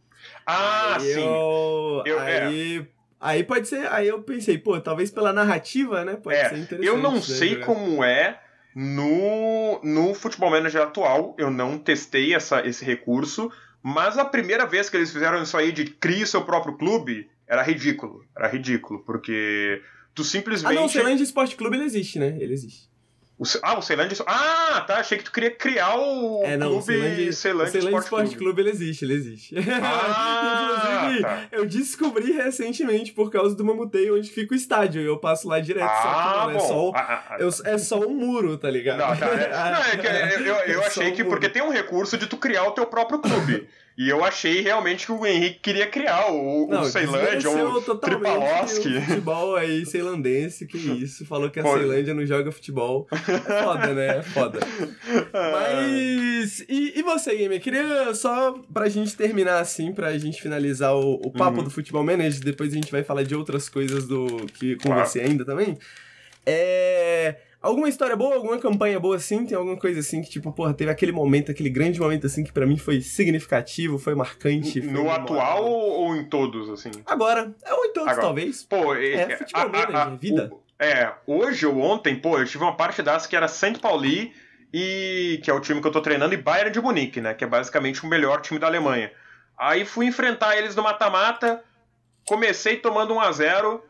Ah, aí sim. Eu, eu, aí. É. Aí pode ser. Aí eu pensei, pô, talvez pela narrativa, né? Pode é, ser interessante. Eu não né, sei jogar. como é no, no Futebol Manager atual, eu não testei essa, esse recurso, mas a primeira vez que eles fizeram isso aí de criar seu próprio clube, era ridículo. Era ridículo, porque tu simplesmente. Ah, não, o Ceilândia Esporte Clube ele existe, né? Ele existe. O, ah, o Ceilândia. Ah, tá. Achei que tu queria criar o é, não, clube Ceilândia, Ceilândia, Ceilândia Sport, Sport Clube. ele existe, ele existe. Ah, Inclusive, tá. eu descobri recentemente por causa do Mamutei onde fica o estádio. E eu passo lá direto. Ah, só que, mano, é, só, ah, ah, eu, é só um muro, tá ligado? Não, tá, é, não, é que eu, eu, eu achei um que. Muro. Porque tem um recurso de tu criar o teu próprio clube. E eu achei realmente que o Henrique queria criar o, não, o Ceilândia, o Tripaloski. O futebol aí ceilandense, que isso. Falou que a Pode. Ceilândia não joga futebol. É foda, né? É foda. Mas. E, e você, Gamer? Queria só pra gente terminar assim, pra gente finalizar o, o papo uhum. do Futebol Manager, depois a gente vai falar de outras coisas do que com claro. você ainda também. É. Alguma história boa, alguma campanha boa assim? Tem alguma coisa assim que, tipo, porra, teve aquele momento, aquele grande momento assim que para mim foi significativo, foi marcante. Foi no atual ou em todos, assim? Agora. É, ou em todos, Agora. talvez. Pô, é, é futebol a, manager, a, a, vida. O, é, hoje ou ontem, pô, eu tive uma parte das que era Saint Pauli e que é o time que eu tô treinando, e Bayern de Munique, né? Que é basicamente o melhor time da Alemanha. Aí fui enfrentar eles no mata-mata, comecei tomando 1 a 0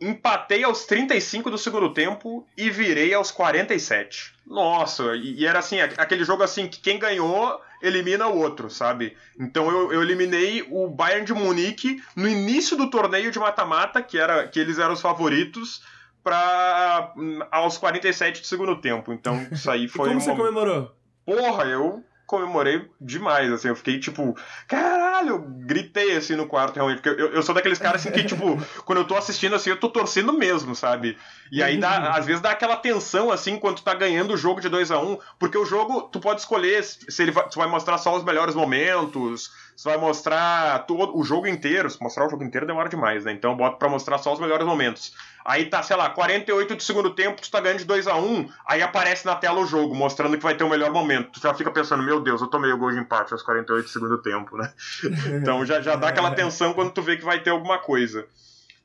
empatei aos 35 do segundo tempo e virei aos 47. Nossa, e, e era assim, aquele jogo assim que quem ganhou elimina o outro, sabe? Então eu, eu eliminei o Bayern de Munique no início do torneio de mata-mata, que era que eles eram os favoritos, para aos 47 do segundo tempo. Então isso aí foi e como uma... você comemorou? Porra, eu comemorei demais, assim, eu fiquei tipo, caralho, eu gritei assim no quarto realmente, porque eu, eu sou daqueles caras assim que, tipo, quando eu tô assistindo assim, eu tô torcendo mesmo, sabe? E aí dá, às vezes dá aquela tensão assim quando tu tá ganhando o jogo de 2 a 1 um, porque o jogo tu pode escolher se ele vai, tu vai mostrar só os melhores momentos, você vai mostrar todo o jogo inteiro. Se mostrar o jogo inteiro demora demais, né? Então bota pra mostrar só os melhores momentos. Aí tá, sei lá, 48 do segundo tempo, tu tá ganhando de 2 a 1 aí aparece na tela o jogo, mostrando que vai ter o melhor momento. Tu já fica pensando, meu Deus, eu tomei o gol de empate aos 48 do segundo tempo, né? então já, já dá aquela tensão quando tu vê que vai ter alguma coisa.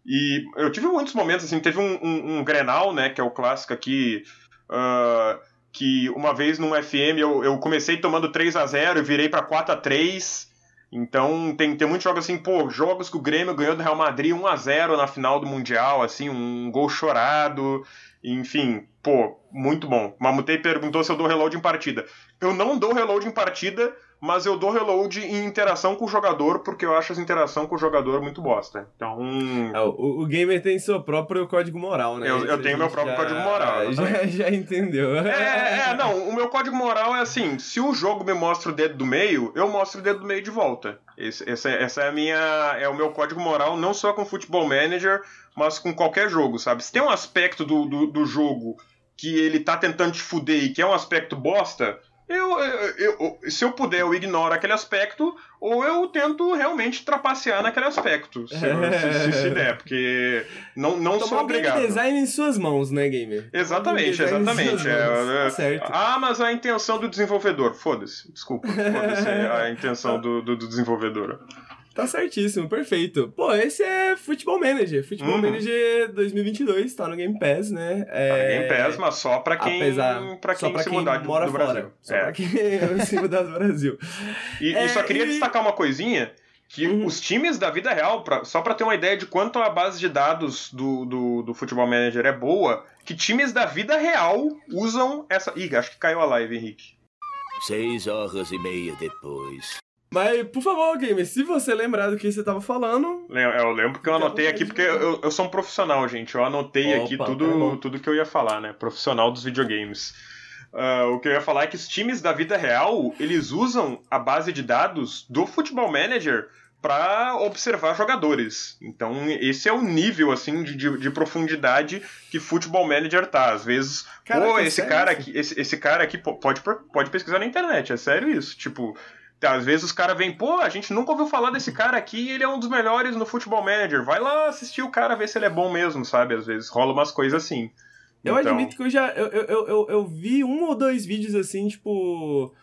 E eu tive muitos momentos, assim, teve um, um, um Grenal, né, que é o clássico aqui. Uh, que uma vez num FM eu, eu comecei tomando 3 a 0 e virei para 4 a 3 então tem, tem muitos jogos assim, pô, jogos que o Grêmio ganhou do Real Madrid 1 a 0 na final do Mundial, assim, um gol chorado, enfim, pô, muito bom. Mamutei perguntou se eu dou reload em partida. Eu não dou reload em partida, mas eu dou reload em interação com o jogador, porque eu acho essa interação com o jogador muito bosta. Então. É, o, o, gamer tem seu próprio código moral, né? Eu, eu tenho meu próprio já, código moral. Já, já entendeu. É, é, é, não, o meu código moral é assim: se o jogo me mostra o dedo do meio, eu mostro o dedo do meio de volta. Esse, essa, essa é a minha. É o meu código moral, não só com Futebol Manager, mas com qualquer jogo, sabe? Se tem um aspecto do, do, do jogo que ele tá tentando te fuder e que é um aspecto bosta eu, eu, eu, se eu puder, eu ignoro aquele aspecto, ou eu tento realmente trapacear naquele aspecto, se, se, se, se der, porque não, não Tomar sou obrigado. game design em suas mãos, né, gamer? Exatamente, exatamente. É, tá certo. Ah, mas a intenção do desenvolvedor, foda-se, desculpa, foda-se a intenção do, do, do desenvolvedor. Tá certíssimo, perfeito. Pô, esse é Futebol Manager. Futebol uhum. Manager 2022, tá no Game Pass, né? É... Tá no Game Pass, mas só pra quem, Apesar, pra quem, pra se quem mudar mora do fora. Brasil. Só é. pra quem se mudar do Brasil. E, é, e só queria e... destacar uma coisinha, que uhum. os times da vida real, pra, só para ter uma ideia de quanto a base de dados do, do, do Futebol Manager é boa, que times da vida real usam essa. Ih, acho que caiu a live, Henrique. Seis horas e meia depois. Mas, por favor, Gamer, se você lembrar do que você tava falando. Eu lembro que eu anotei aqui, porque eu, eu sou um profissional, gente. Eu anotei Opa, aqui tudo, tá tudo que eu ia falar, né? Profissional dos videogames. Uh, o que eu ia falar é que os times da vida real, eles usam a base de dados do Futebol Manager para observar jogadores. Então, esse é o nível assim de, de, de, profundidade que Futebol Manager tá. Às vezes, Caraca, pô, esse cara aqui, esse, esse cara aqui pode, pode pesquisar na internet, é sério isso. Tipo, às vezes os caras vêm, pô, a gente nunca ouviu falar desse cara aqui ele é um dos melhores no Futebol Manager. Vai lá assistir o cara, ver se ele é bom mesmo, sabe? Às vezes rola umas coisas assim. Eu então... admito que eu já. Eu, eu, eu, eu vi um ou dois vídeos assim, tipo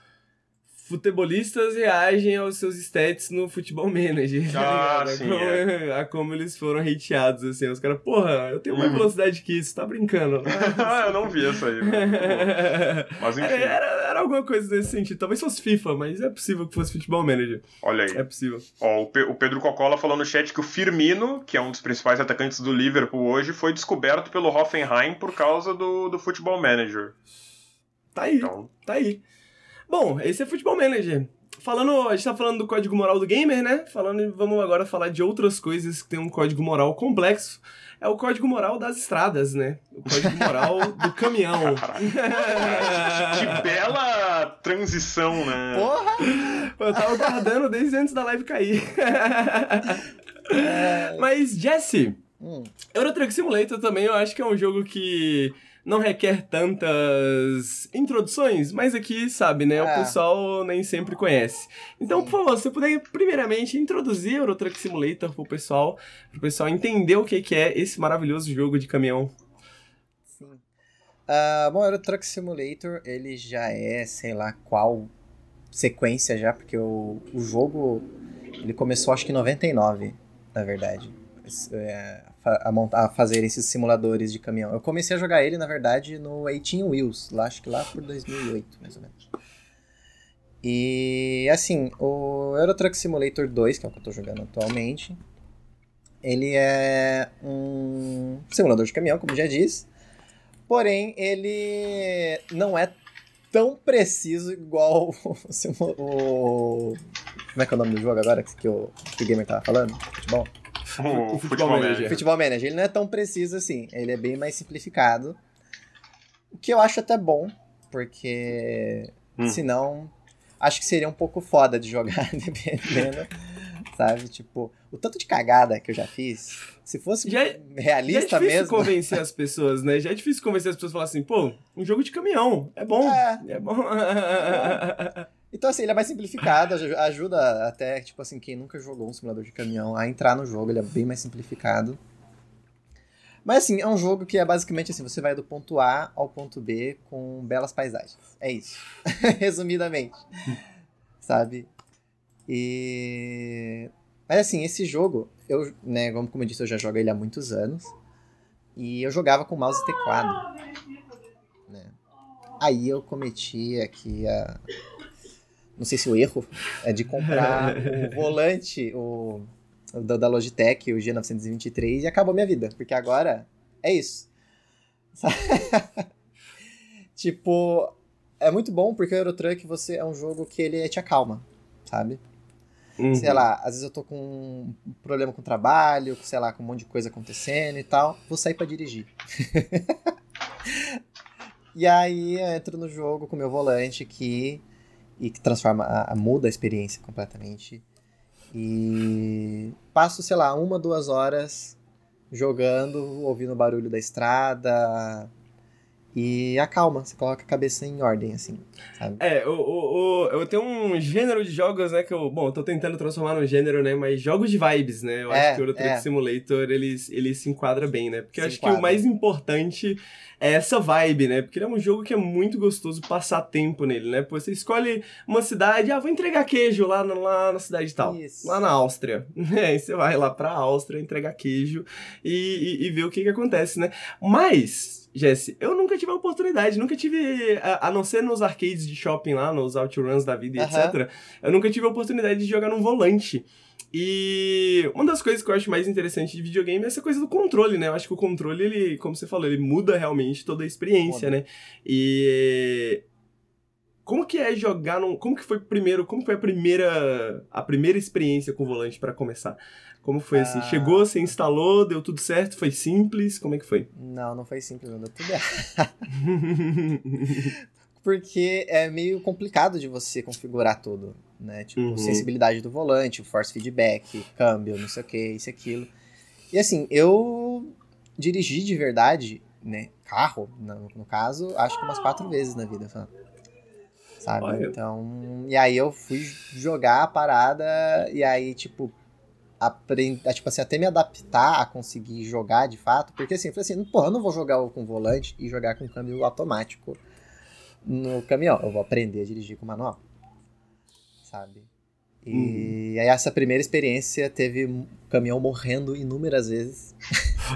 futebolistas reagem aos seus stats no Futebol Manager. Tá ah, sim, a, como, é. a como eles foram hateados, assim. Os caras, porra, eu tenho mais uhum. velocidade que isso, tá brincando. ah, eu não vi essa aí. Né? Mas enfim. Era, era, era, alguma coisa nesse sentido. Talvez fosse FIFA, mas é possível que fosse Futebol Manager. Olha aí. É possível. Ó, o, Pe o Pedro Cocola falou no chat que o Firmino, que é um dos principais atacantes do Liverpool hoje, foi descoberto pelo Hoffenheim por causa do, do Futebol Manager. Tá aí, então... tá aí. Bom, esse é Futebol Manager. Falando, a gente tá falando do código moral do gamer, né? Falando, vamos agora falar de outras coisas que tem um código moral complexo. É o código moral das estradas, né? O código moral do caminhão. que bela transição, né? Porra! Eu tava guardando desde antes da live cair. É... Mas, Jesse, hum. Euro Truck Simulator também eu acho que é um jogo que não requer tantas introduções, mas aqui, sabe, né? É. O pessoal nem sempre conhece. Então, Sim. por favor, se você puder primeiramente introduzir Euro Truck Simulator pro pessoal, pro pessoal entender o que, que é esse maravilhoso jogo de caminhão. Sim. Uh, bom, Euro Truck Simulator, ele já é, sei lá, qual sequência já, porque o, o jogo, ele começou acho que em 99, na verdade. É, a, montar, a fazer esses simuladores de caminhão. Eu comecei a jogar ele, na verdade, no 18 Wheels, lá, acho que lá por 2008, mais ou menos. E, assim, o Euro Truck Simulator 2, que é o que eu estou jogando atualmente, ele é um simulador de caminhão, como já disse, porém, ele não é tão preciso igual o, o, Como é que é o nome do jogo agora que o, que o Gamer tava falando? Futebol? o, o Futebol Manager. Futebol Manager. Ele não é tão preciso assim. Ele é bem mais simplificado. O que eu acho até bom, porque hum. senão acho que seria um pouco foda de jogar, dependendo. sabe? Tipo, o tanto de cagada que eu já fiz, se fosse já, é- realista já é difícil mesmo. convencer as pessoas, né? Já é difícil convencer as pessoas a falar assim, pô, um jogo de caminhão, é bom. É, é bom. É bom. Então, assim, ele é mais simplificado, ajuda até, tipo assim, quem nunca jogou um simulador de caminhão a entrar no jogo, ele é bem mais simplificado. Mas, assim, é um jogo que é basicamente assim, você vai do ponto A ao ponto B com belas paisagens. É isso. Resumidamente. Sabe? E... Mas, assim, esse jogo, eu, né, como eu disse, eu já jogo ele há muitos anos. E eu jogava com mouse e teclado. Né? Aí eu cometi aqui a não sei se o erro é de comprar o volante o, o da Logitech, o G923, e acabou minha vida, porque agora é isso. tipo, é muito bom porque o Eurotruck você é um jogo que ele te acalma, sabe? Uhum. Sei lá, às vezes eu tô com um problema com o trabalho, sei lá, com um monte de coisa acontecendo e tal, vou sair para dirigir. e aí eu entro no jogo com o meu volante que e que transforma, a, a, muda a experiência completamente. E passo, sei lá, uma, duas horas jogando, ouvindo o barulho da estrada, e acalma, você coloca a cabeça em ordem, assim, sabe? É, o, o, o, eu tenho um gênero de jogos, né, que eu, bom, tô tentando transformar num gênero, né, mas jogos de vibes, né, eu é, acho que o Euro Truck é. Simulator, ele, ele se enquadra bem, né, porque se eu acho enquadra. que o mais importante é essa vibe, né, porque ele é um jogo que é muito gostoso passar tempo nele, né, você escolhe uma cidade, ah, vou entregar queijo lá, na, lá na cidade tal, Isso. lá na Áustria, aí você vai lá pra Áustria entregar queijo e, e, e ver o que que acontece, né, mas Jesse, eu nunca tive a oportunidade, nunca tive, a, a não ser nos arcades de shopping lá, nos outruns da vida, e etc. Eu nunca tive a oportunidade de jogar num volante. E uma das coisas que eu acho mais interessante de videogame é essa coisa do controle, né? Eu acho que o controle, ele, como você falou, ele muda realmente toda a experiência, Muda. né? E como que é jogar num, como que foi primeiro, como foi a primeira a primeira experiência com o volante pra começar? Como foi assim? Ah. Chegou, você instalou, deu tudo certo, foi simples, como é que foi? Não, não foi simples, não deu tudo errado. Porque é meio complicado de você configurar tudo, né? Tipo, Uhum. sensibilidade do volante, force feedback, câmbio, não sei o que, isso e aquilo. E assim, eu dirigi de verdade, né? Carro, no, no caso, acho que umas quatro vezes na vida, sabe? Sabe? Olha. Então. E aí eu fui jogar a parada, e aí, tipo, aprender, tipo assim, até me adaptar a conseguir jogar de fato, porque assim, eu falei assim, porra, eu não vou jogar com volante e jogar com câmbio automático no caminhão, eu vou aprender a dirigir com manual, sabe? E aí essa primeira experiência teve um caminhão morrendo inúmeras vezes,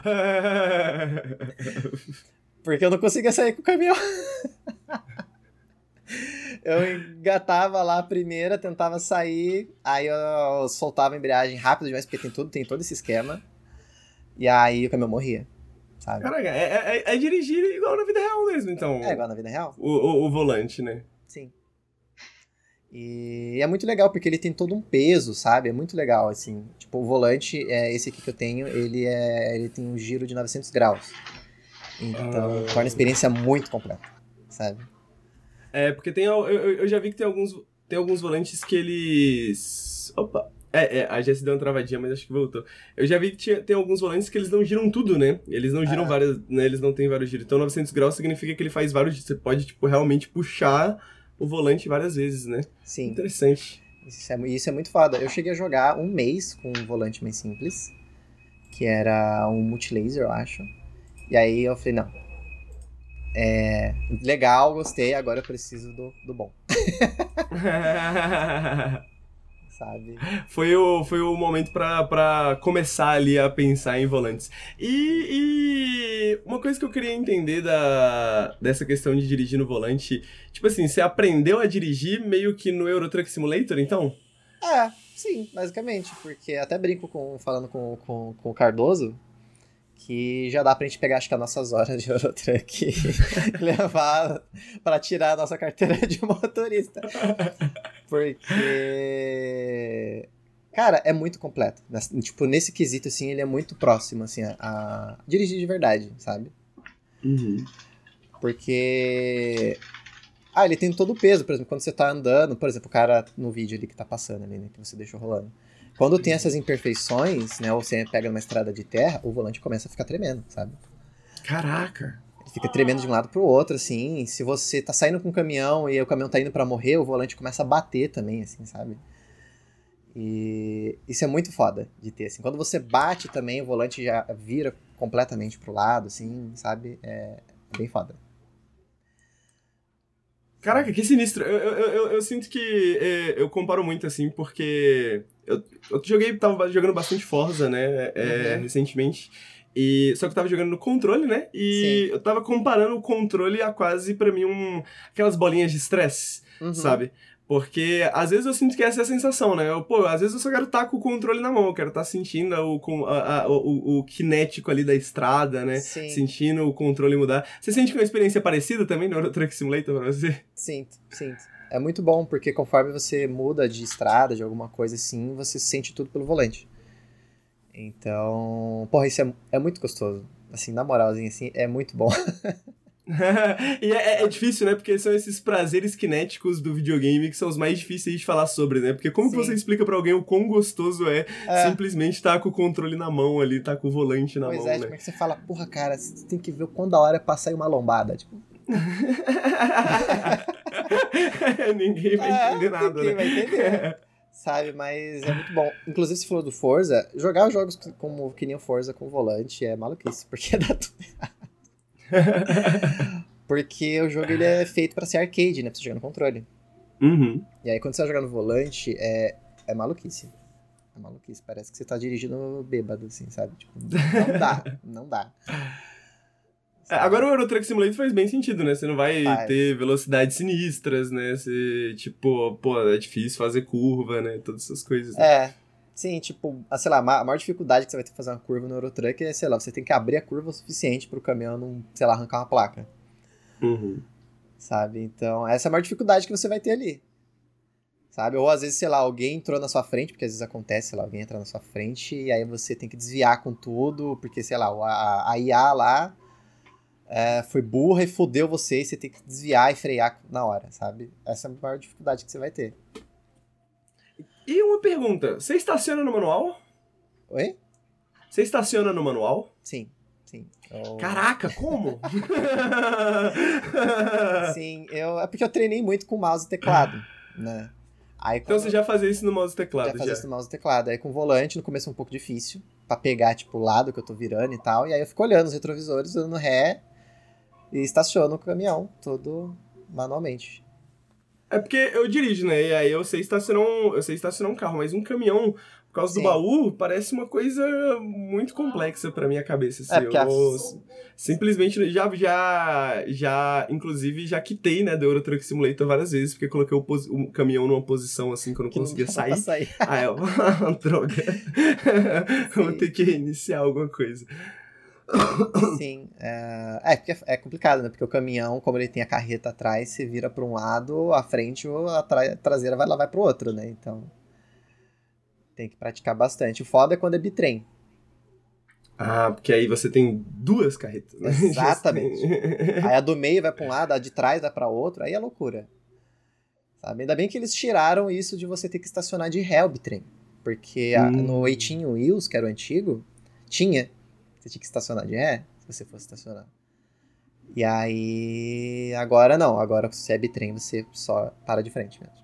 porque eu não conseguia sair com o caminhão. Eu engatava lá a primeira, tentava sair, aí eu soltava a embreagem rápido demais, porque tem tudo, tem todo esse esquema. E aí o caminhão morria, sabe? Caraca, é, é- é dirigir igual na vida real mesmo, então. É igual na vida real? O, o, o volante, né? Sim. E é muito legal, porque ele tem todo um peso, sabe? É muito legal, assim. Tipo, o volante, é, esse aqui que eu tenho, ele, é, ele tem um giro de 900 graus. Então, Ah. torna a experiência muito completa, sabe? É, porque tem. Eu, eu- já vi que tem alguns, tem alguns volantes que eles. Opa! É, é, a Jess deu uma travadinha, mas acho que voltou. Eu já vi que tinha, tem alguns volantes que eles não giram tudo, né? Eles não giram Ah. várias, né? Eles não têm vários giros. Então 900 graus significa que ele faz vários. Você pode, tipo, realmente puxar o volante várias vezes, né? Sim. Interessante. Isso é, isso é muito foda. Eu cheguei a jogar um mês com um volante mais simples, que era um multilaser, eu acho. E aí eu falei, não. É. Legal, gostei, agora eu preciso do, do bom, sabe? foi, o, foi o momento pra, pra começar ali a pensar em volantes. E, e uma coisa que eu queria entender da, dessa questão de dirigir no volante, tipo assim, você aprendeu a dirigir meio que no Euro Truck Simulator, então? É, sim, basicamente. Porque até brinco com, falando com, com, com o Cardoso. Que já dá pra gente pegar, acho que as nossas horas de Eurotruck e levar pra tirar a nossa carteira de motorista. Porque. Cara, é muito completo. Tipo, nesse quesito, assim, ele é muito próximo, assim, a, a dirigir de verdade, sabe? Uhum. Porque. Ah, ele tem todo o peso, por exemplo, quando você tá andando, por exemplo, o cara no vídeo ali que tá passando ali, né, que você deixou rolando. Quando tem essas imperfeições, né, ou você pega numa estrada de terra, o volante começa a ficar tremendo, sabe? Caraca! Ele fica tremendo de um lado pro outro, assim. Se você tá saindo com um caminhão e o caminhão tá indo pra morrer, o volante começa a bater também, assim, sabe? E isso é muito foda de ter, assim. Quando você bate também, o volante já vira completamente pro lado, assim, sabe? É bem foda. Caraca, que sinistro. Eu, eu, eu, eu sinto que é, eu comparo muito, assim, porque eu, eu joguei, tava jogando bastante Forza, né, é, Uhum. recentemente. E, só que eu tava jogando no controle, né? E eu tava comparando o controle a quase, pra mim, um, aquelas bolinhas de estresse, Uhum. sabe? Porque às vezes eu sinto que essa é a sensação, né? Eu, pô, às vezes eu só quero estar com o controle na mão, eu quero estar sentindo o, com- a- a- o, o kinético ali da estrada, né? Sim. Sentindo o controle mudar. Você sente que é uma experiência parecida também no Euro Truck Simulator pra você? Sinto, sinto. É muito bom, porque conforme você muda de estrada, de alguma coisa assim, você sente tudo pelo volante. Então, porra, isso é, é muito gostoso. Assim, na moralzinha, assim, é muito bom. e é, é difícil, né? Porque são esses prazeres cinéticos do videogame que são os mais difíceis de falar sobre, né? Porque como Sim. você explica pra alguém o quão gostoso é, É. simplesmente estar com o controle na mão ali, tá com o volante na pois mão, é, né? tipo, é que você fala, porra, cara, você tem que ver o quão da hora é passar em uma lombada. Tipo, Ninguém vai É, entender nada, ninguém né? vai entender. sabe? Mas é muito bom. Inclusive, você falou do Forza, jogar os jogos como que nem o Forza com volante é maluquice, porque dá tudo errado. Porque o jogo ele é feito pra ser arcade, né? Pra você jogar no controle. Uhum. E aí, quando você vai jogar no volante, é, é maluquice. É maluquice. Parece que você tá dirigindo bêbado, assim, sabe? Tipo, não dá. Não dá. É, agora o Euro Truck Simulator faz bem sentido, né? Você não vai Faz. ter velocidades sinistras, né? Você, tipo, pô, é difícil fazer curva, né? Todas essas coisas. né? É. Sim, tipo, ah, sei lá, a ma- a maior dificuldade que você vai ter que fazer uma curva no Eurotruck é, sei lá, você tem que abrir a curva o suficiente pro caminhão não, sei lá, arrancar uma placa, Uhum. sabe? Então, essa é a maior dificuldade que você vai ter ali. Sabe? Ou às vezes, sei lá, alguém entrou na sua frente, porque às vezes acontece, sei lá, alguém entra na sua frente e aí você tem que desviar com tudo, porque, sei lá, o- a, a IA lá é, foi burra e fodeu você e você tem que desviar e frear na hora, sabe? Essa é a maior dificuldade que você vai ter. E uma pergunta: você estaciona no manual? Oi? Você estaciona no manual? Sim, sim. Eu- Caraca, como? Sim, eu, é porque eu treinei muito com mouse e teclado, né? Aí, então você já fazia isso no mouse e teclado, já já. fazia isso no mouse e teclado. Aí com o volante, no começo é um pouco difícil, pra pegar, tipo, o lado que eu tô virando e tal. E aí eu fico olhando os retrovisores, dando ré e estaciono o caminhão, todo manualmente. É porque eu dirijo, né? E aí eu sei estacionar um, eu sei estacionar um carro, mas um caminhão, por causa Sim. do baú, parece uma coisa muito complexa pra minha cabeça. Assim. É, porque a- eu simplesmente já, já, já, inclusive, já quitei, né, do Euro Truck Simulator várias vezes, porque coloquei o, o caminhão numa posição assim que eu não Que conseguia sair. sair. Ah, eu, droga. Vou ter que iniciar alguma coisa. Sim. É, é, é complicado, né? Porque o caminhão, como ele tem a carreta atrás, você vira pra um lado, a frente ou a tra- traseira vai lá vai pro outro, né? Então. Tem que praticar bastante. O foda é quando é bitrem. Ah, porque aí você tem duas carretas. né? Exatamente. Aí a do meio vai pra um lado, a de trás vai pra outro, aí é loucura. Sabe? Ainda bem que eles tiraram isso de você ter que estacionar de ré o bitrem. Porque a- Hum. no 18 Wheels, que era o antigo, tinha. Você tinha que estacionar de ré, se você fosse estacionar. E aí. Agora não, agora se é bitrem, você só para de frente mesmo.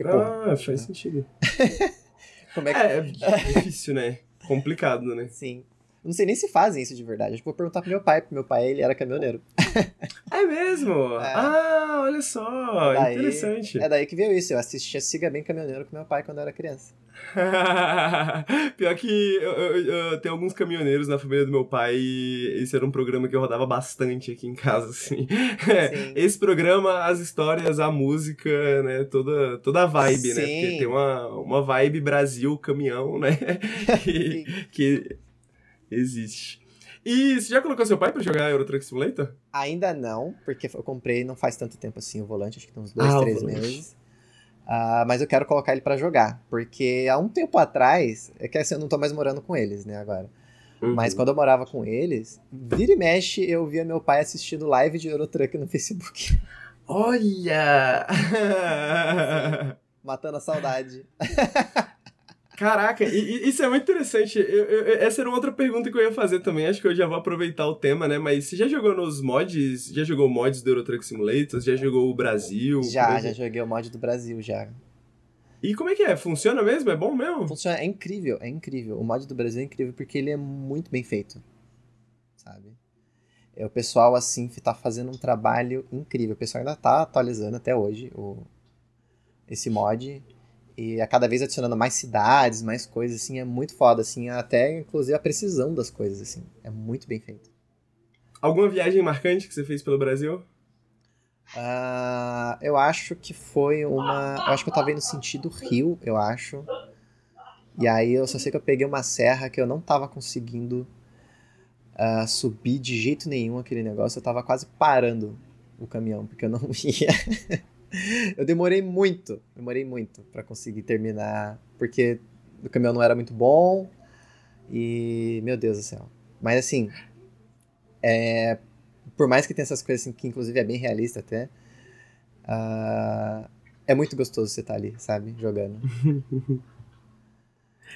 E, Ah, faz sentido. como é que. É, é difícil, né? Complicado, né? Sim. Não sei nem se fazem isso de verdade. Acho que vou perguntar pro meu pai, porque meu pai ele era caminhoneiro. É mesmo? É. Ah, olha só, Daí- interessante. É daí que veio isso. Eu assistia Siga Bem Caminhoneiro com meu pai quando eu era criança. Pior que eu, eu- eu tenho alguns caminhoneiros na família do meu pai e esse era um programa que eu rodava bastante aqui em casa, assim. Sim. Esse programa, as histórias, a música, né, toda, toda a vibe, né? Sim. Porque tem uma, uma vibe Brasil caminhão, né? que, que existe. E você já colocou seu pai pra jogar Euro Truck Simulator? Ainda não, porque eu comprei não faz tanto tempo assim o volante, acho que tem uns dois, Ah, três meses. Ah, mas eu quero colocar ele pra jogar, porque há um tempo atrás, é que assim, eu não tô mais morando com eles, né, agora. Uhum. Mas quando eu morava com eles, vira e mexe, eu via meu pai assistindo live de Eurotruck no Facebook, Olha! matando a saudade. Caraca, isso é muito interessante. Eu- eu- essa era uma outra pergunta que eu ia fazer também. Acho que eu já vou aproveitar o tema, né? Mas você já jogou nos mods? Já jogou mods do Euro Truck Simulator? Já jogou o Brasil? Já, por já joguei o mod do Brasil, já. E como é que é? Funciona mesmo? É bom mesmo? Funciona, é incrível, é incrível. O mod do Brasil é incrível porque ele é muito bem feito, sabe? É, o pessoal, assim, tá fazendo um trabalho incrível. O pessoal ainda tá atualizando até hoje o, esse mod. E a cada vez adicionando mais cidades, mais coisas, assim, é muito foda, assim, até inclusive a precisão das coisas, assim. É muito bem feito. Alguma viagem marcante que você fez pelo Brasil? Ah, eu acho que foi uma. Eu acho que eu tava indo sentido Rio, eu acho. E aí eu só sei que eu peguei uma serra que eu não tava conseguindo ah, subir de jeito nenhum aquele negócio. Eu tava quase parando o caminhão, porque eu não ia. eu demorei muito, demorei muito pra conseguir terminar, porque o caminhão não era muito bom. E. Meu Deus do céu. Mas assim. É, por mais que tenha essas coisas assim, que inclusive é bem realista até, ah, é muito gostoso você estar ali, sabe? Jogando.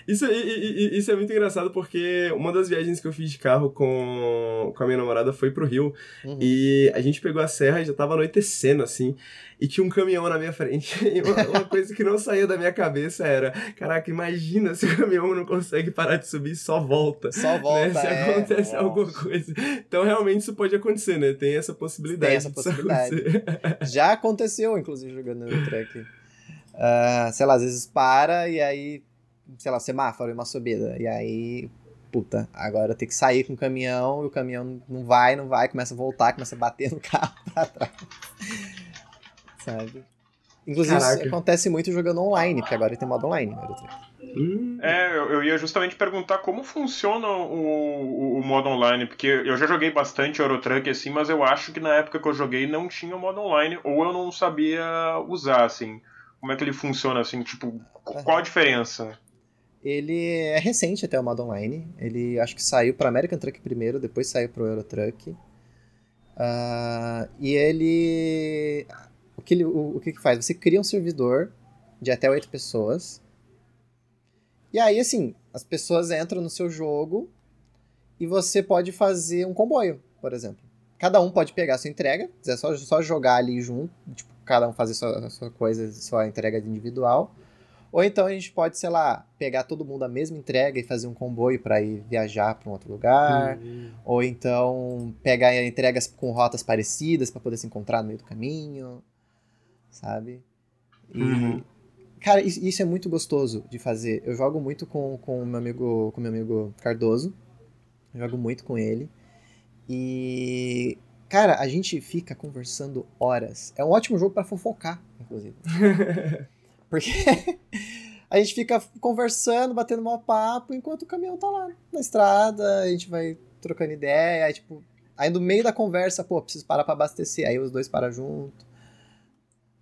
Isso, isso é muito engraçado porque uma das viagens que eu fiz de carro com, com a minha namorada foi pro Rio. Uhum. E a gente pegou a serra e já tava anoitecendo, assim, e tinha um caminhão na minha frente. E uma, uma coisa que não saía da minha cabeça era: caraca, imagina se o caminhão não consegue parar de subir e só volta. Só né? volta, Se é. acontece Nossa. alguma coisa. Então, realmente, isso pode acontecer, né? Tem essa possibilidade. Tem essa possibilidade. Já aconteceu, inclusive, jogando no track. Ah, sei lá, às vezes para e aí, sei lá, semáforo e uma subida. E aí puta, agora eu tenho que sair com o caminhão, e o caminhão não vai, não vai, começa a voltar, começa a bater no carro pra trás. Sabe? Inclusive, Caraca. isso acontece muito jogando online, porque agora tem modo online. Truck. Hum, É, eu, eu ia justamente perguntar como funciona o, o, o modo online, porque eu já joguei bastante Eurotruck assim, mas eu acho que na época que eu joguei não tinha o modo online, ou eu não sabia usar, assim. Como é que ele funciona, assim, tipo, qu- qual a diferença? Ele é recente até o modo online. Ele acho que saiu para American Truck primeiro, depois saiu para o Euro Truck. Ah, e ele o que ele o, o que que faz? Você cria um servidor de até oito pessoas. E aí assim, as pessoas entram no seu jogo e você pode fazer um comboio, por exemplo. Cada um pode pegar a sua entrega, é só, só jogar ali junto, tipo, cada um fazer sua, sua coisa, sua entrega individual. Ou então a gente pode, sei lá, pegar todo mundo a mesma entrega e fazer um comboio para ir viajar para um outro lugar. hum. Ou então pegar entregas com rotas parecidas para poder se encontrar no meio do caminho. Sabe? E, Uhum. Cara, is- isso é muito gostoso de fazer. Eu jogo muito com com o meu amigo, com meu amigo Cardoso. Eu jogo muito com ele. E. Cara, a gente fica conversando horas. É um ótimo jogo para fofocar, inclusive. Porque a gente fica conversando, batendo mau papo, enquanto o caminhão tá lá na estrada, a gente vai trocando ideia, aí tipo, aí no meio da conversa, pô, preciso parar pra abastecer, aí os dois param junto,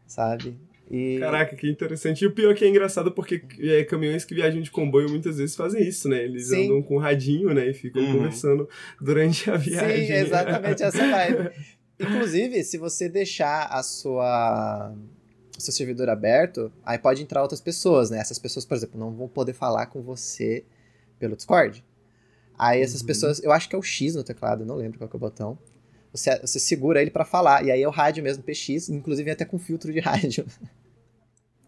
sabe? E Caraca, que interessante. E o pior é que é engraçado porque é, caminhões que viajam de comboio muitas vezes fazem isso, né? Eles Sim. andam com um radinho, né? E ficam Uhum. conversando durante a viagem. Sim, exatamente essa vibe. Inclusive, se você deixar a sua seu servidor aberto, aí pode entrar outras pessoas, né? Essas pessoas, por exemplo, não vão poder falar com você pelo Discord. Aí essas Uhum. pessoas, eu acho que é o X no teclado, não lembro qual que é o botão. Você, você segura ele pra falar, e aí é o rádio mesmo, PX, inclusive até com filtro de rádio.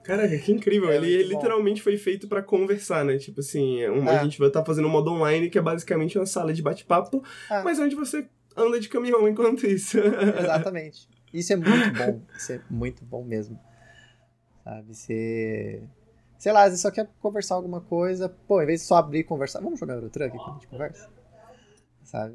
Caraca, que incrível. É ele bom. literalmente foi feito pra conversar, né? Tipo assim, um- a É. gente vai estar fazendo um modo online que é basicamente uma sala de bate-papo, Ah. mas onde você anda de caminhão enquanto isso. Exatamente. Isso é muito bom. Isso é muito bom mesmo. Sabe? Você. Sei lá, você só quer conversar alguma coisa. Pô, em vez de só abrir e conversar, vamos jogar Eurotruck aqui, a gente conversa. Sabe?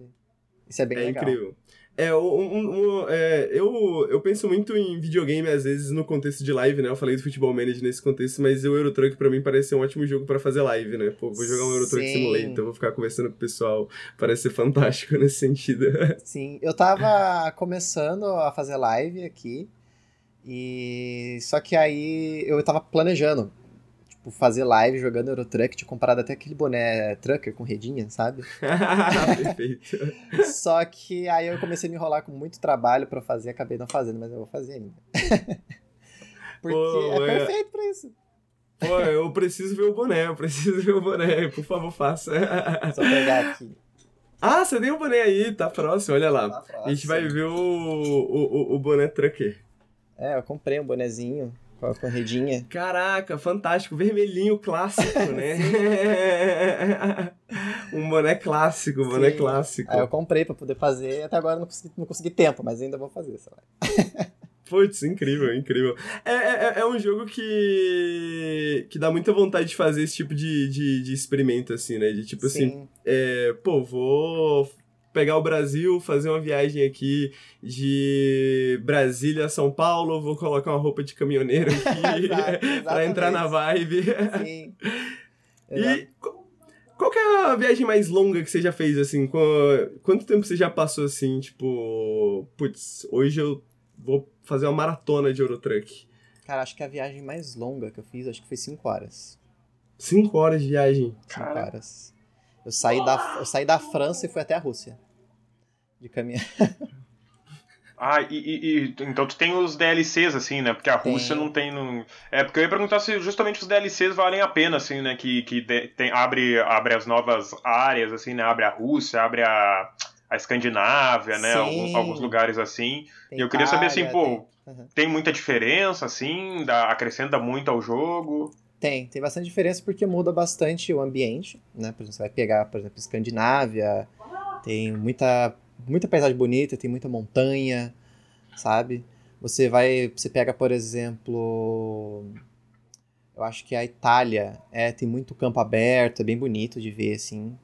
Isso é bem É legal. incrível. É, um- um- é, eu, eu penso muito em videogame, às vezes, no contexto de live, né? Eu falei do Futebol Manager nesse contexto, mas o Eurotruck pra mim parece ser um ótimo jogo pra fazer live, né? Pô, vou jogar um Eurotruck Sim. Simulator, vou ficar conversando com o pessoal. Parece ser fantástico nesse sentido. Sim, eu tava começando a fazer live aqui. E. Só que aí eu tava planejando. Tipo, fazer live jogando Eurotruck. Tinha comprado até aquele boné trucker com redinha, sabe? Perfeito. Só que aí eu comecei a me enrolar com muito trabalho pra fazer, acabei não fazendo, mas eu vou fazer ainda. Porque Pô, é é- perfeito pra isso. Pô, eu preciso ver o boné, eu preciso ver o boné, por favor, faça. Só pegar aqui. ah, você tem o boné aí, tá próximo, olha lá. Tá A gente vai próximo. ver o, o, o- o boné trucker. É, eu comprei um bonezinho com a com a redinha. Caraca, fantástico, vermelhinho clássico, né? um boné clássico, boné Sim. clássico. Aí eu comprei pra poder fazer, até agora não consegui, não consegui tempo, mas ainda vou fazer, sei lá. Putz, incrível, incrível. É, é, é um jogo que, que dá muita vontade de fazer esse tipo de, de, de experimento, assim, né? De tipo assim, Sim. é, pô, vou pegar o Brasil, fazer uma viagem aqui de Brasília a São Paulo, vou colocar uma roupa de caminhoneiro aqui pra entrar na vibe. Sim. Exato. E qu- qual que é a viagem mais longa que você já fez, assim? Qu- Quanto tempo você já passou, assim, tipo... Putz, hoje eu vou fazer uma maratona de Eurotruck. Cara, acho que a viagem mais longa que eu fiz, acho que foi 5 horas. Cinco horas de viagem. 5 Cara. horas. Eu saí, da, eu saí da França e fui até a Rússia. De caminhão. Ah, e, e- e- então tu tem os DLCs, assim, né? Porque a Tem. Rússia não tem. No... É, porque eu ia perguntar se justamente os DLCs valem a pena, assim, né? Que, que de- tem, abre, abre as novas áreas, assim, né? Abre a Rússia, abre a, a Escandinávia, né? Alguns, alguns lugares assim. Tem E eu queria saber, assim, pô, tem- Uhum. tem muita diferença, assim? Dá, acrescenta muito ao jogo? Tem, tem bastante diferença porque muda bastante o ambiente, né? Por exemplo, você vai pegar, por exemplo, Escandinávia, tem muita, muita paisagem bonita, tem muita montanha, sabe? Você vai, você pega, por exemplo, eu acho que a Itália, é, tem muito campo aberto, é bem bonito de ver, assim,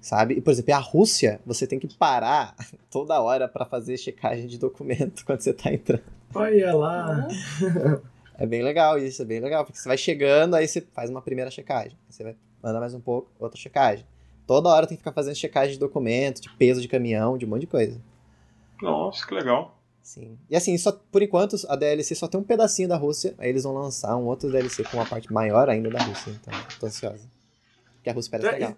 sabe? E, por exemplo, a Rússia, você tem que parar toda hora para fazer checagem de documento quando você tá entrando. Olha lá. É bem legal isso, é bem legal, porque você vai chegando, aí você faz uma primeira checagem, você vai manda mais um pouco, outra checagem. Toda hora tem que ficar fazendo checagem de documento, de peso de caminhão, de um monte de coisa. Nossa, que legal. Sim. E assim, só, por enquanto, a DLC só tem um pedacinho da Rússia, aí eles vão lançar um outro DLC com uma parte maior ainda da Rússia, então tô ansiosa. Porque a Rússia parece É, legal.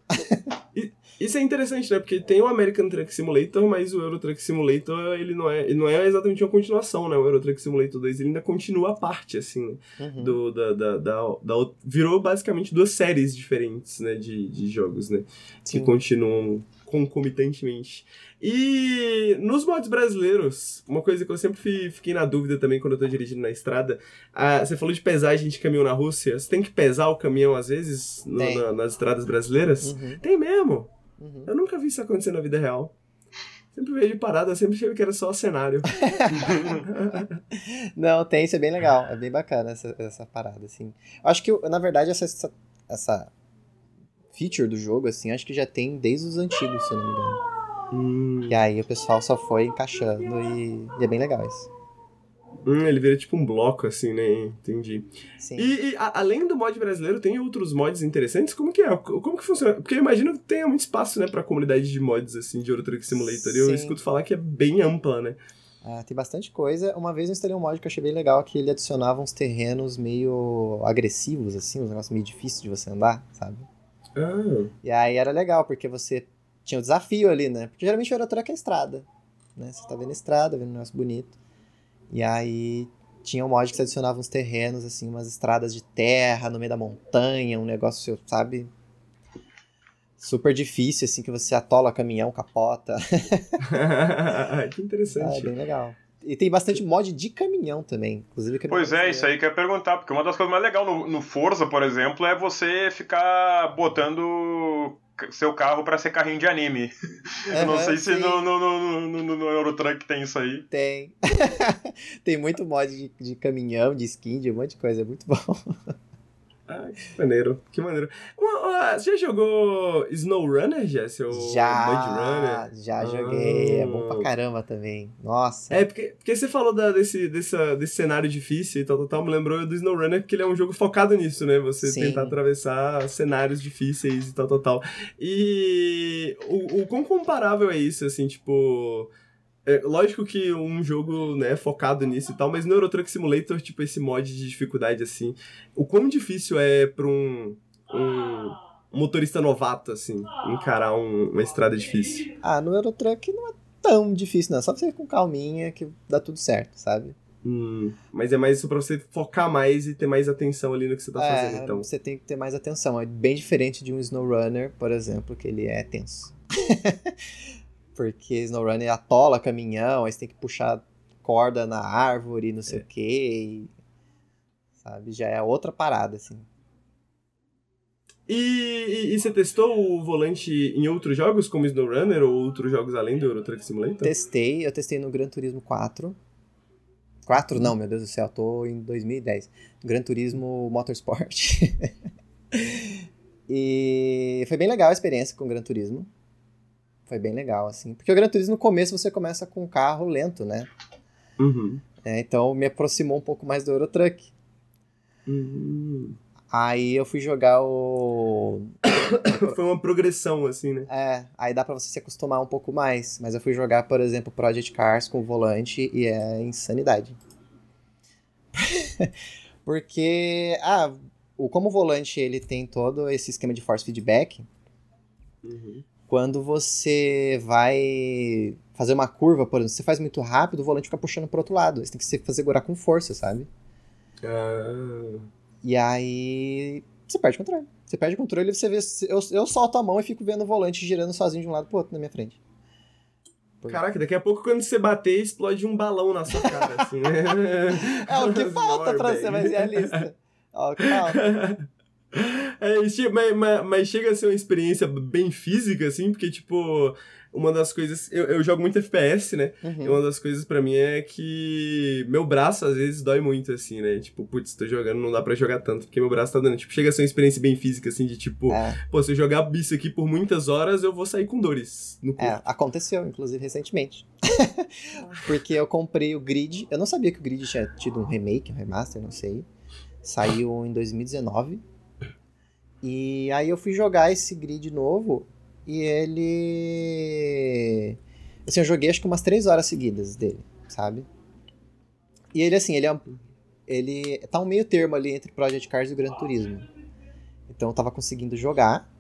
Isso é interessante, né? Porque tem o American Truck Simulator, mas o Euro Truck Simulator, ele não é, ele não é exatamente uma continuação, né? O Euro Truck Simulator 2, ele ainda continua a parte, assim, né? Uhum. do, da, da, da, da virou basicamente duas séries diferentes, né, de, de jogos, né, que Sim. continuam concomitantemente. E nos mods brasileiros, uma coisa que eu sempre fi- fiquei na dúvida também quando eu tô dirigindo na estrada, ah, você falou de pesagem de caminhão na Rússia, você tem que pesar o caminhão às vezes no- na- nas estradas brasileiras? Uhum. Tem mesmo! Uhum. Eu nunca vi isso acontecer na vida real. Sempre vejo de parada, sempre achei que era só cenário. Não, tem, isso é bem legal. É bem bacana essa, essa parada, assim. Acho que, na verdade, essa, essa, essa feature do jogo, assim, acho que já tem desde os antigos, se eu não me engano. Hum, E aí o pessoal só foi encaixando e, e é bem legal isso. hum, ele vira tipo um bloco, assim, né? Entendi. Sim. E, e, a- além do mod brasileiro, tem outros mods interessantes? Como que é? Como que funciona? Porque eu imagino que tenha muito espaço, né, pra comunidade de mods, assim, de Euro Truck Simulator. E eu Sim. escuto falar que é bem ampla, né? Ah, tem bastante coisa. Uma vez eu instalei um mod que eu achei bem legal, que ele adicionava uns terrenos meio agressivos, assim, uns negócios meio difíceis de você andar, sabe? Ah, E aí era legal, porque você tinha o desafio ali, né? Porque geralmente o Eurotruck é estrada, né? Você tá vendo a estrada, vendo um negócio bonito. E aí tinha um mod que você adicionava uns terrenos, assim, umas estradas de terra no meio da montanha, um negócio, sabe? Super difícil, assim, que você atola caminhão, capota. que Ah, é interessante. bem legal. E tem bastante mod de caminhão também. Inclusive caminhão Pois é, isso aí que eu ia perguntar, porque uma das coisas mais legais no, no Forza, por exemplo, é você ficar botando seu carro pra ser carrinho de anime. Eu não sei se sim. no, no, no, no, no, no Eurotruck tem isso aí. Tem. tem muito mod de, de caminhão, de skin, de um monte de coisa. É muito bom. Ah, que maneiro, que maneiro. Você já jogou SnowRunner, Jesse? Ou Mud Já, Runner? já joguei. É bom Ah. pra caramba também. Nossa. É, porque, porque você falou da- desse, dessa, desse cenário difícil e tal, tal, tal, me lembrou do SnowRunner, porque ele é um jogo focado nisso, né? Você Sim. tentar atravessar cenários difíceis e tal, tal, tal. E o, o quão comparável é isso, assim, tipo... É, lógico que um jogo, né, focado nisso e tal, mas no Euro Truck Simulator, tipo, esse mod de dificuldade, assim, o quão difícil é pra um, um motorista novato, assim, encarar um- uma estrada difícil? Ah, no Eurotruck não é tão difícil, não. Só você ir com calminha que dá tudo certo, sabe? Hum, mas é mais isso pra você focar mais e ter mais atenção ali no que você tá é, fazendo, então. você tem que ter mais atenção. É bem diferente de um SnowRunner, por exemplo, que ele é tenso. Porque SnowRunner atola caminhão, aí você tem que puxar corda na árvore, não sei o quê. e- sabe? Já é outra parada, assim. E, e, e você testou o volante em outros jogos, como SnowRunner ou outros jogos além do Euro Truck Simulator? Testei, eu testei no Gran Turismo 4. 4? Não, meu Deus do céu, tô em 2010. Gran Turismo Motorsport. e foi bem legal a experiência com o Gran Turismo. Foi bem legal, assim. Porque o Gran Turismo no começo você começa com um carro lento, né? Uhum. É, então me aproximou um pouco mais do Eurotruck. Uhum. Aí eu fui jogar o. Foi uma progressão, assim, né? É, aí dá pra você se acostumar um pouco mais. Mas eu fui jogar, por exemplo, Project Cars com o volante e é insanidade. Porque, ah, o, como o volante ele tem todo esse esquema de force feedback, Uhum. Quando você vai fazer uma curva, por exemplo, você faz muito rápido, o volante fica puxando pro outro lado. Você tem que se- fazer segurar com força, sabe? Ah, E aí você perde o controle. Você perde o controle e você vê. Eu, eu solto a mão e fico vendo o volante girando sozinho de um lado pro outro na minha frente. Caraca, daqui a pouco quando você bater, explode um balão na sua cara, assim, né? É o que falta pra ser mais realista. É o que falta. É, mas, mas- mas chega a ser uma experiência bem física, assim, porque, tipo, uma das coisas. Eu, eu jogo muito FPS, né? Uhum. E uma das coisas pra mim é que meu braço às vezes dói muito, assim, né? Tipo, putz, tô jogando, não dá pra jogar tanto, porque meu braço tá dando. Tipo, chega a ser uma experiência bem física, assim, de tipo, É, pô, se eu jogar isso aqui por muitas horas, eu vou sair com dores no corpo. é, aconteceu, inclusive, recentemente. Porque eu comprei o Grid. Eu não sabia que o Grid tinha tido um remake, um remaster, não sei. Saiu em 2019. E aí eu fui jogar esse Grid novo e ele. Assim, eu joguei acho que umas 3 horas seguidas dele, sabe? E ele, assim, ele é. Ele tá um meio termo ali entre Project Cars e o Gran Turismo. Então eu tava conseguindo jogar.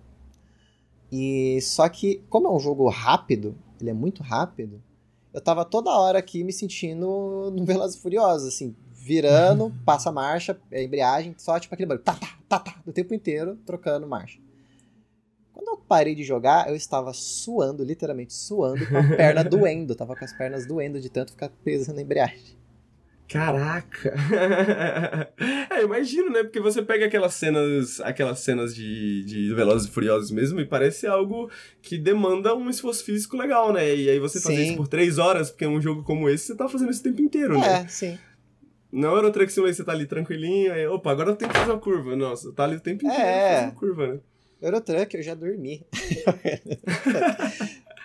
E só que, como é um jogo rápido, ele é muito rápido, eu tava toda hora aqui me sentindo no Velozes Furiosos, assim, virando, passa a marcha, é embreagem, só tipo aquele barulho, tá, tá, tá, tá, do tempo inteiro, trocando marcha. Quando eu parei de jogar, eu estava suando, literalmente suando, com a perna doendo, tava com as pernas doendo de tanto ficar preso na embreagem. Caraca! é, imagino, né? Porque você pega aquelas cenas, aquelas cenas de, de Velozes e Furiosos mesmo e parece algo que demanda um esforço físico legal, né? E aí você fazer Sim. isso por três horas, porque é um jogo como esse, você tá fazendo isso o tempo inteiro, né? É, sim. Não era outra que você tá ali tranquilinho, aí, opa, agora eu tenho que fazer uma curva. Nossa, tá ali o tempo inteiro É. fazendo curva, né? Eurotruck eu já dormi.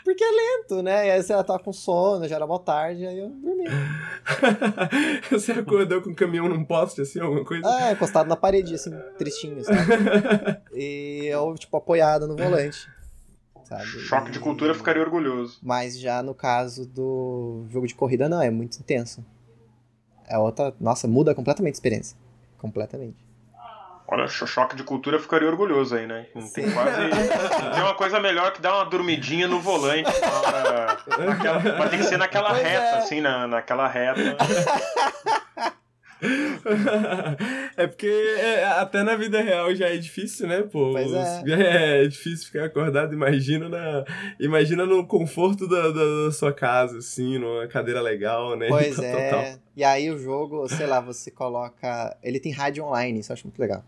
Porque é lento, né? E aí você tá com sono, já era boa tarde, aí eu dormi. você acordou com o caminhão num poste, assim, alguma coisa? Ah, encostado na parede, assim, tristinho, sabe? E eu, tipo, apoiado no volante. Sabe? Choque de cultura ficaria orgulhoso. Mas já no caso do jogo de corrida, não, é muito intenso. É outra. Nossa, muda completamente a experiência. Completamente. Olha, cho- choque de cultura ficaria orgulhoso aí, né? Não tem Sim. quase. Não tem uma coisa melhor que dar uma dormidinha no volante. Pra, naquela, mas tem que ser naquela Pois reta, é. assim, na, naquela reta. é porque é, até na vida real já é difícil, né, pô? Pois é. Os- é difícil ficar acordado, imagina na, imagina no conforto da, da, da sua casa, assim, numa cadeira legal, né? Pois Tal, tal, é. tal. E aí o jogo, sei lá, você coloca. Ele tem rádio online, isso eu acho muito legal.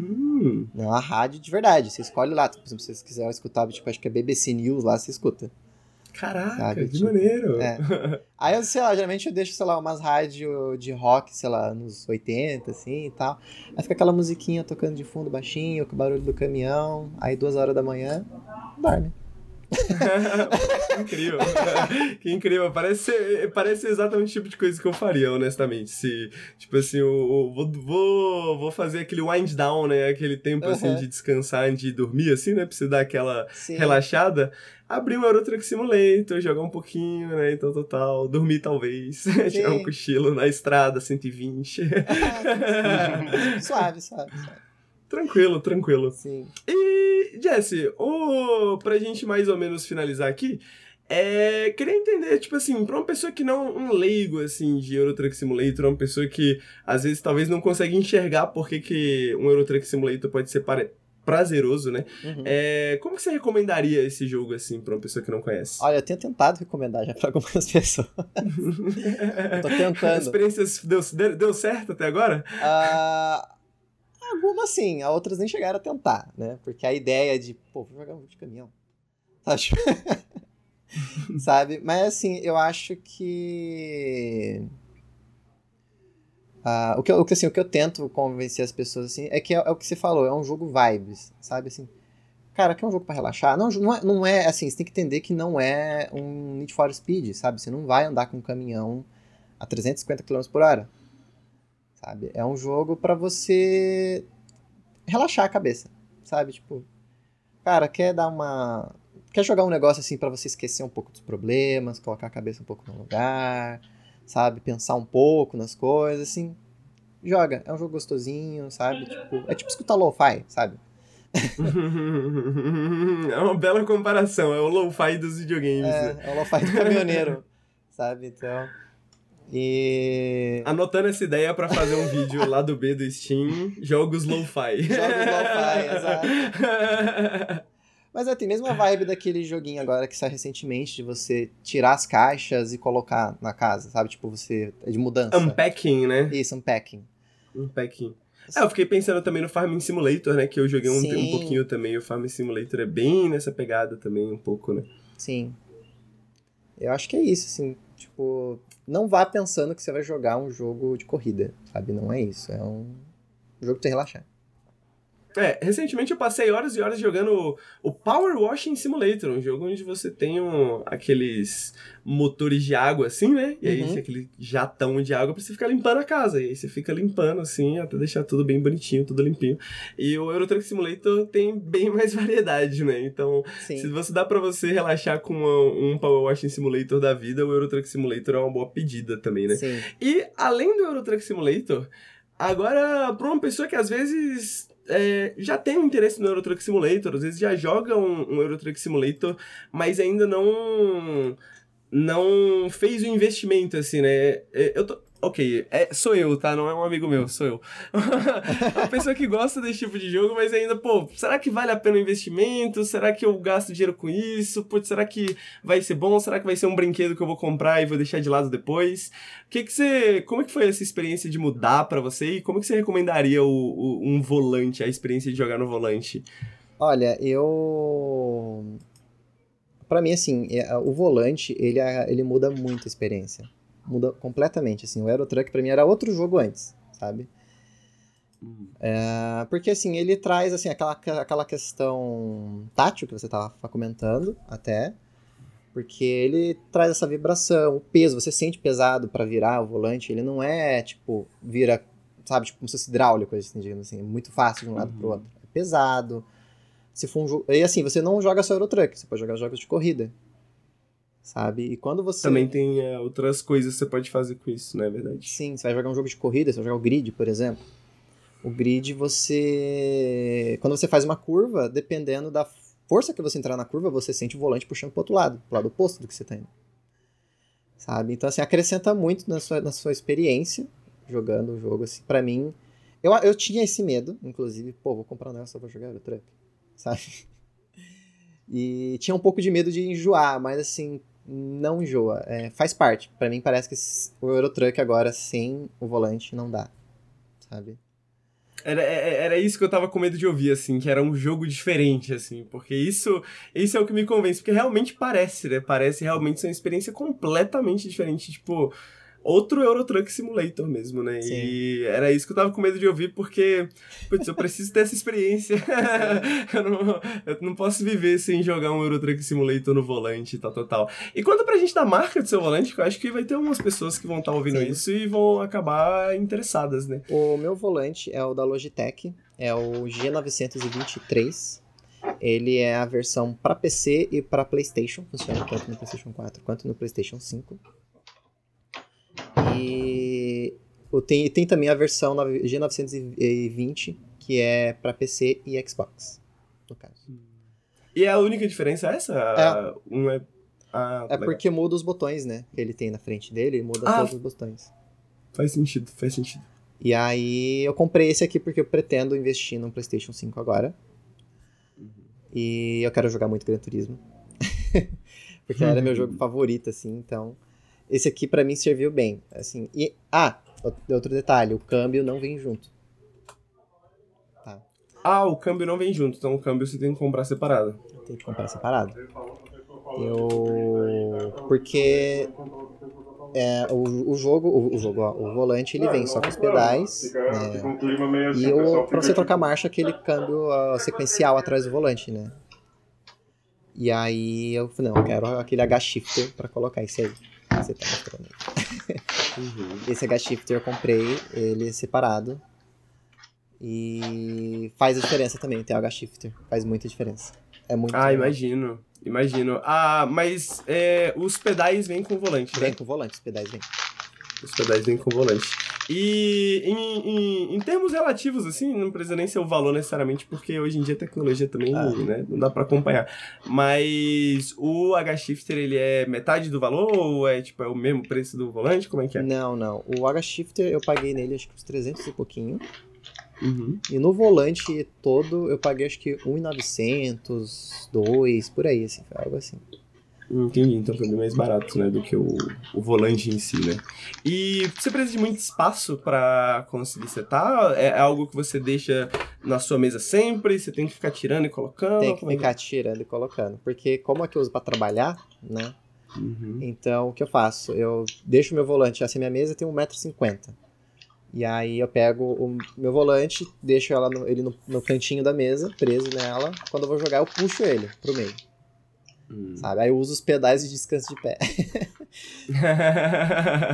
Hum, Não é uma rádio de verdade. Você escolhe lá. Por exemplo, se você quiser escutar, tipo, acho que é BBC News lá, você escuta. caraca, Sabe, que tipo, maneiro. é. Aí eu, sei lá, geralmente eu deixo, sei lá, umas rádios de rock, sei lá, nos 80, assim e tal. Aí fica aquela musiquinha tocando de fundo baixinho, com o barulho do caminhão. Aí duas horas da manhã, dorme. Que incrível. que incrível. Parece, ser- parece exatamente o tipo de coisa que eu faria, honestamente. Se, tipo assim, eu, eu vou, vou, vou fazer aquele wind down, né? Aquele tempo, assim, Uhum. de descansar de dormir, assim, né? Pra você dar aquela Sim. relaxada. Abrir um Euro Truck Simulator, jogar um pouquinho, né? Então, total. Dormir, talvez. Tirar um cochilo na estrada, 120. suave, suave, suave. Tranquilo, tranquilo. Sim. E, Jesse, o... pra gente mais ou menos finalizar aqui, é... queria entender, tipo assim, pra uma pessoa que não, um leigo, assim, de Euro Truck Simulator, uma pessoa que, às vezes, talvez não consegue enxergar por que que um Euro Truck Simulator pode ser pare- prazeroso, né? Uhum. É... Como que você recomendaria esse jogo, assim, pra uma pessoa que não conhece? Olha, eu tenho tentado recomendar já pra algumas pessoas. tô tentando. Experiências deu, deu, deu certo até agora? Ah, algumas sim, outras nem chegaram a tentar, né? Porque a ideia de, pô, vou jogar um de caminhão. Acho. Sabe? Mas assim, eu acho que. Ah, o, que o, que, assim, o que eu tento convencer as pessoas assim é que é, é o que você falou, é um jogo vibes, sabe? Assim, cara, quer um jogo pra relaxar? Não, não é, não é assim, você tem que entender que não é um Need for Speed, sabe? Você não vai andar com um caminhão a 350 km por hora sabe? É um jogo pra você relaxar a cabeça, sabe? Tipo, cara, quer dar uma quer jogar um negócio assim pra você esquecer um pouco dos problemas, colocar a cabeça um pouco no lugar, sabe? Pensar um pouco nas coisas, assim. Joga, é um jogo gostosinho, sabe? Tipo, é tipo escutar lo-fi, sabe? é uma bela comparação, é o lo-fi dos videogames. né? É, é o lo-fi do caminhoneiro, sabe? Então, e Anotando essa ideia pra fazer um vídeo lá do B do Steam, jogos lo-fi. Jogos lo-fi, exato. Mas é, tem mesmo a vibe daquele joguinho agora que sai recentemente de você tirar as caixas e colocar na casa, sabe? Tipo, você. É de mudança. Unpacking, né? Isso, unpacking. Unpacking. É, eu fiquei pensando também no Farming Simulator, né? Que eu joguei um, um pouquinho também. O Farming Simulator é bem nessa pegada também, um pouco, né? Sim. Eu acho que é isso, assim. Tipo, não vá pensando que você vai jogar um jogo de corrida, sabe? Não é isso. É um jogo pra você relaxar. É, recentemente eu passei horas e horas jogando o Power Washing Simulator, um jogo onde você tem um, aqueles motores de água assim, né? E aí Uhum. aquele jatão de água pra você ficar limpando a casa. E aí você fica limpando assim, até deixar tudo bem bonitinho, tudo limpinho. E o Euro Truck Simulator tem bem mais variedade, né? Então, se Sim. você dá pra você relaxar com uma- um Power Washing Simulator da vida, o Euro Truck Simulator é uma boa pedida também, né? Sim. E além do Euro Truck Simulator, agora para uma pessoa que às vezes é, já tem um interesse no Euro Truck Simulator, às vezes já joga um, um Euro Truck Simulator, mas ainda não não fez o investimento assim, né? É, Eu tô Ok, é, sou eu, tá? Não é um amigo meu, sou eu. uma pessoa que gosta desse tipo de jogo, mas ainda, pô, será que vale a pena o investimento? Será que eu gasto dinheiro com isso? Putz, será que vai ser bom? Será que vai ser um brinquedo que eu vou comprar e vou deixar de lado depois? O que que você, como é que foi essa experiência de mudar pra você e como que você recomendaria o, o- um volante, a experiência de jogar no volante? Olha, eu. Pra mim, assim, é, o volante, ele, é- ele muda muito a experiência. Muda completamente, assim. O Euro Truck pra mim era outro jogo antes, sabe? É, porque, assim, ele traz, assim, aquela, aquela questão tátil que você tava comentando, até. Porque ele traz essa vibração, o peso, você sente pesado pra virar o volante, ele não é, tipo, vira, sabe, tipo, como se fosse hidráulico, assim, digamos assim, é muito fácil de um lado pro Uhum. outro. É pesado. Se for um jogo... E assim, você não joga só Euro Truck, você pode jogar jogos de corrida. Sabe? E quando você. Também tem é, outras coisas que você pode fazer com isso, não é verdade? Sim, você vai jogar um jogo de corrida, você vai jogar o grid, por exemplo. O grid, você. Quando você faz uma curva, dependendo da força que você entrar na curva, você sente o volante puxando pro outro lado, pro lado oposto do que você tá indo. Sabe? Então, assim, acrescenta muito na sua, na sua experiência jogando o jogo, assim. Pra mim, eu, eu tinha esse medo, inclusive, pô, vou comprar um negócio, só vou jogar Truck, sabe? E tinha um pouco de medo de enjoar, mas assim, não enjoa. É, faz parte. Pra mim parece que o Eurotruck agora sem o volante não dá. Sabe? Era, é- era isso que eu tava com medo de ouvir, assim, que era um jogo diferente, assim, porque isso, isso é o que me convence, porque realmente parece, né? Parece realmente ser uma experiência completamente diferente, tipo, outro Euro Truck Simulator mesmo, né? Sim. E era isso que eu tava com medo de ouvir, porque, putz, eu preciso ter essa experiência. eu, não, eu não posso viver sem jogar um Euro Truck Simulator no volante tal, tal, tal. E conta pra gente da marca do seu volante, que eu acho que vai ter algumas pessoas que vão estar ouvindo Sim. isso e vão acabar interessadas, né? O meu volante é o da Logitech, é o G923. Ele é a versão para PC e para PlayStation, funciona tanto no PlayStation 4 quanto no PlayStation 5. E tem, tem também a versão nove- G920, que é para PC e Xbox, no caso. E a única diferença é essa? É. Um é. Ah, É legal. porque muda os botões, né? Que ele tem na frente dele, ele muda Ah. todos os botões. Faz sentido, faz sentido. E aí eu comprei esse aqui porque eu pretendo investir no PlayStation 5 agora. E eu quero jogar muito Gran Turismo. porque era meu jogo favorito, assim, então. Esse aqui pra mim serviu bem. Assim, e. Ah, outro detalhe, o câmbio não vem junto. Tá. Ah, o câmbio não vem junto, então o câmbio você tem que comprar separado. Tem que comprar separado. Eu. Porque. É, o, o jogo, o, o jogo, ó, o volante ele vem só com os pedais. né? E o, pra você trocar marcha, aquele câmbio ó, sequencial atrás do volante, né? E aí eu falei, não, eu quero aquele H-Shifter pra colocar esse aí. Você tá mostrando aí. Esse H-Shifter eu comprei, ele é separado. E faz a diferença também, ter o H-Shifter. Faz muita diferença. É muito Ah, legal. imagino. Imagino. Ah, mas é, os pedais vêm com o volante, Vem né? com o volante, os pedais vêm. Os pedais vêm com o volante. E em, em, em termos relativos, assim, não precisa nem ser o valor necessariamente, porque hoje em dia a tecnologia também, Ah. né, não dá pra acompanhar. Mas o H-Shifter, ele é metade do valor ou é, tipo, é o mesmo preço do volante? Como é que é? Não, não. O H-Shifter eu paguei nele acho que uns 300 e pouquinho. Uhum. E no volante todo eu paguei acho que 1,900, 2, por aí, assim, algo assim. Entendi, então bem mais barato, né, do que o, o volante em si, né? E você precisa de muito espaço para conseguir setar? É algo que você deixa na sua mesa sempre? Você tem que ficar tirando e colocando? Tem que é ficar tirando e colocando. Porque como é que eu uso pra trabalhar, né? Uhum. Então, o que eu faço? Eu deixo meu volante, assim, minha mesa tem 1,50m. E aí eu pego o meu volante, deixo ela no- ele no, no cantinho da mesa, preso nela. Quando eu vou jogar, eu puxo ele pro meio, Hum. sabe? Aí eu uso os pedais de descanso de pé.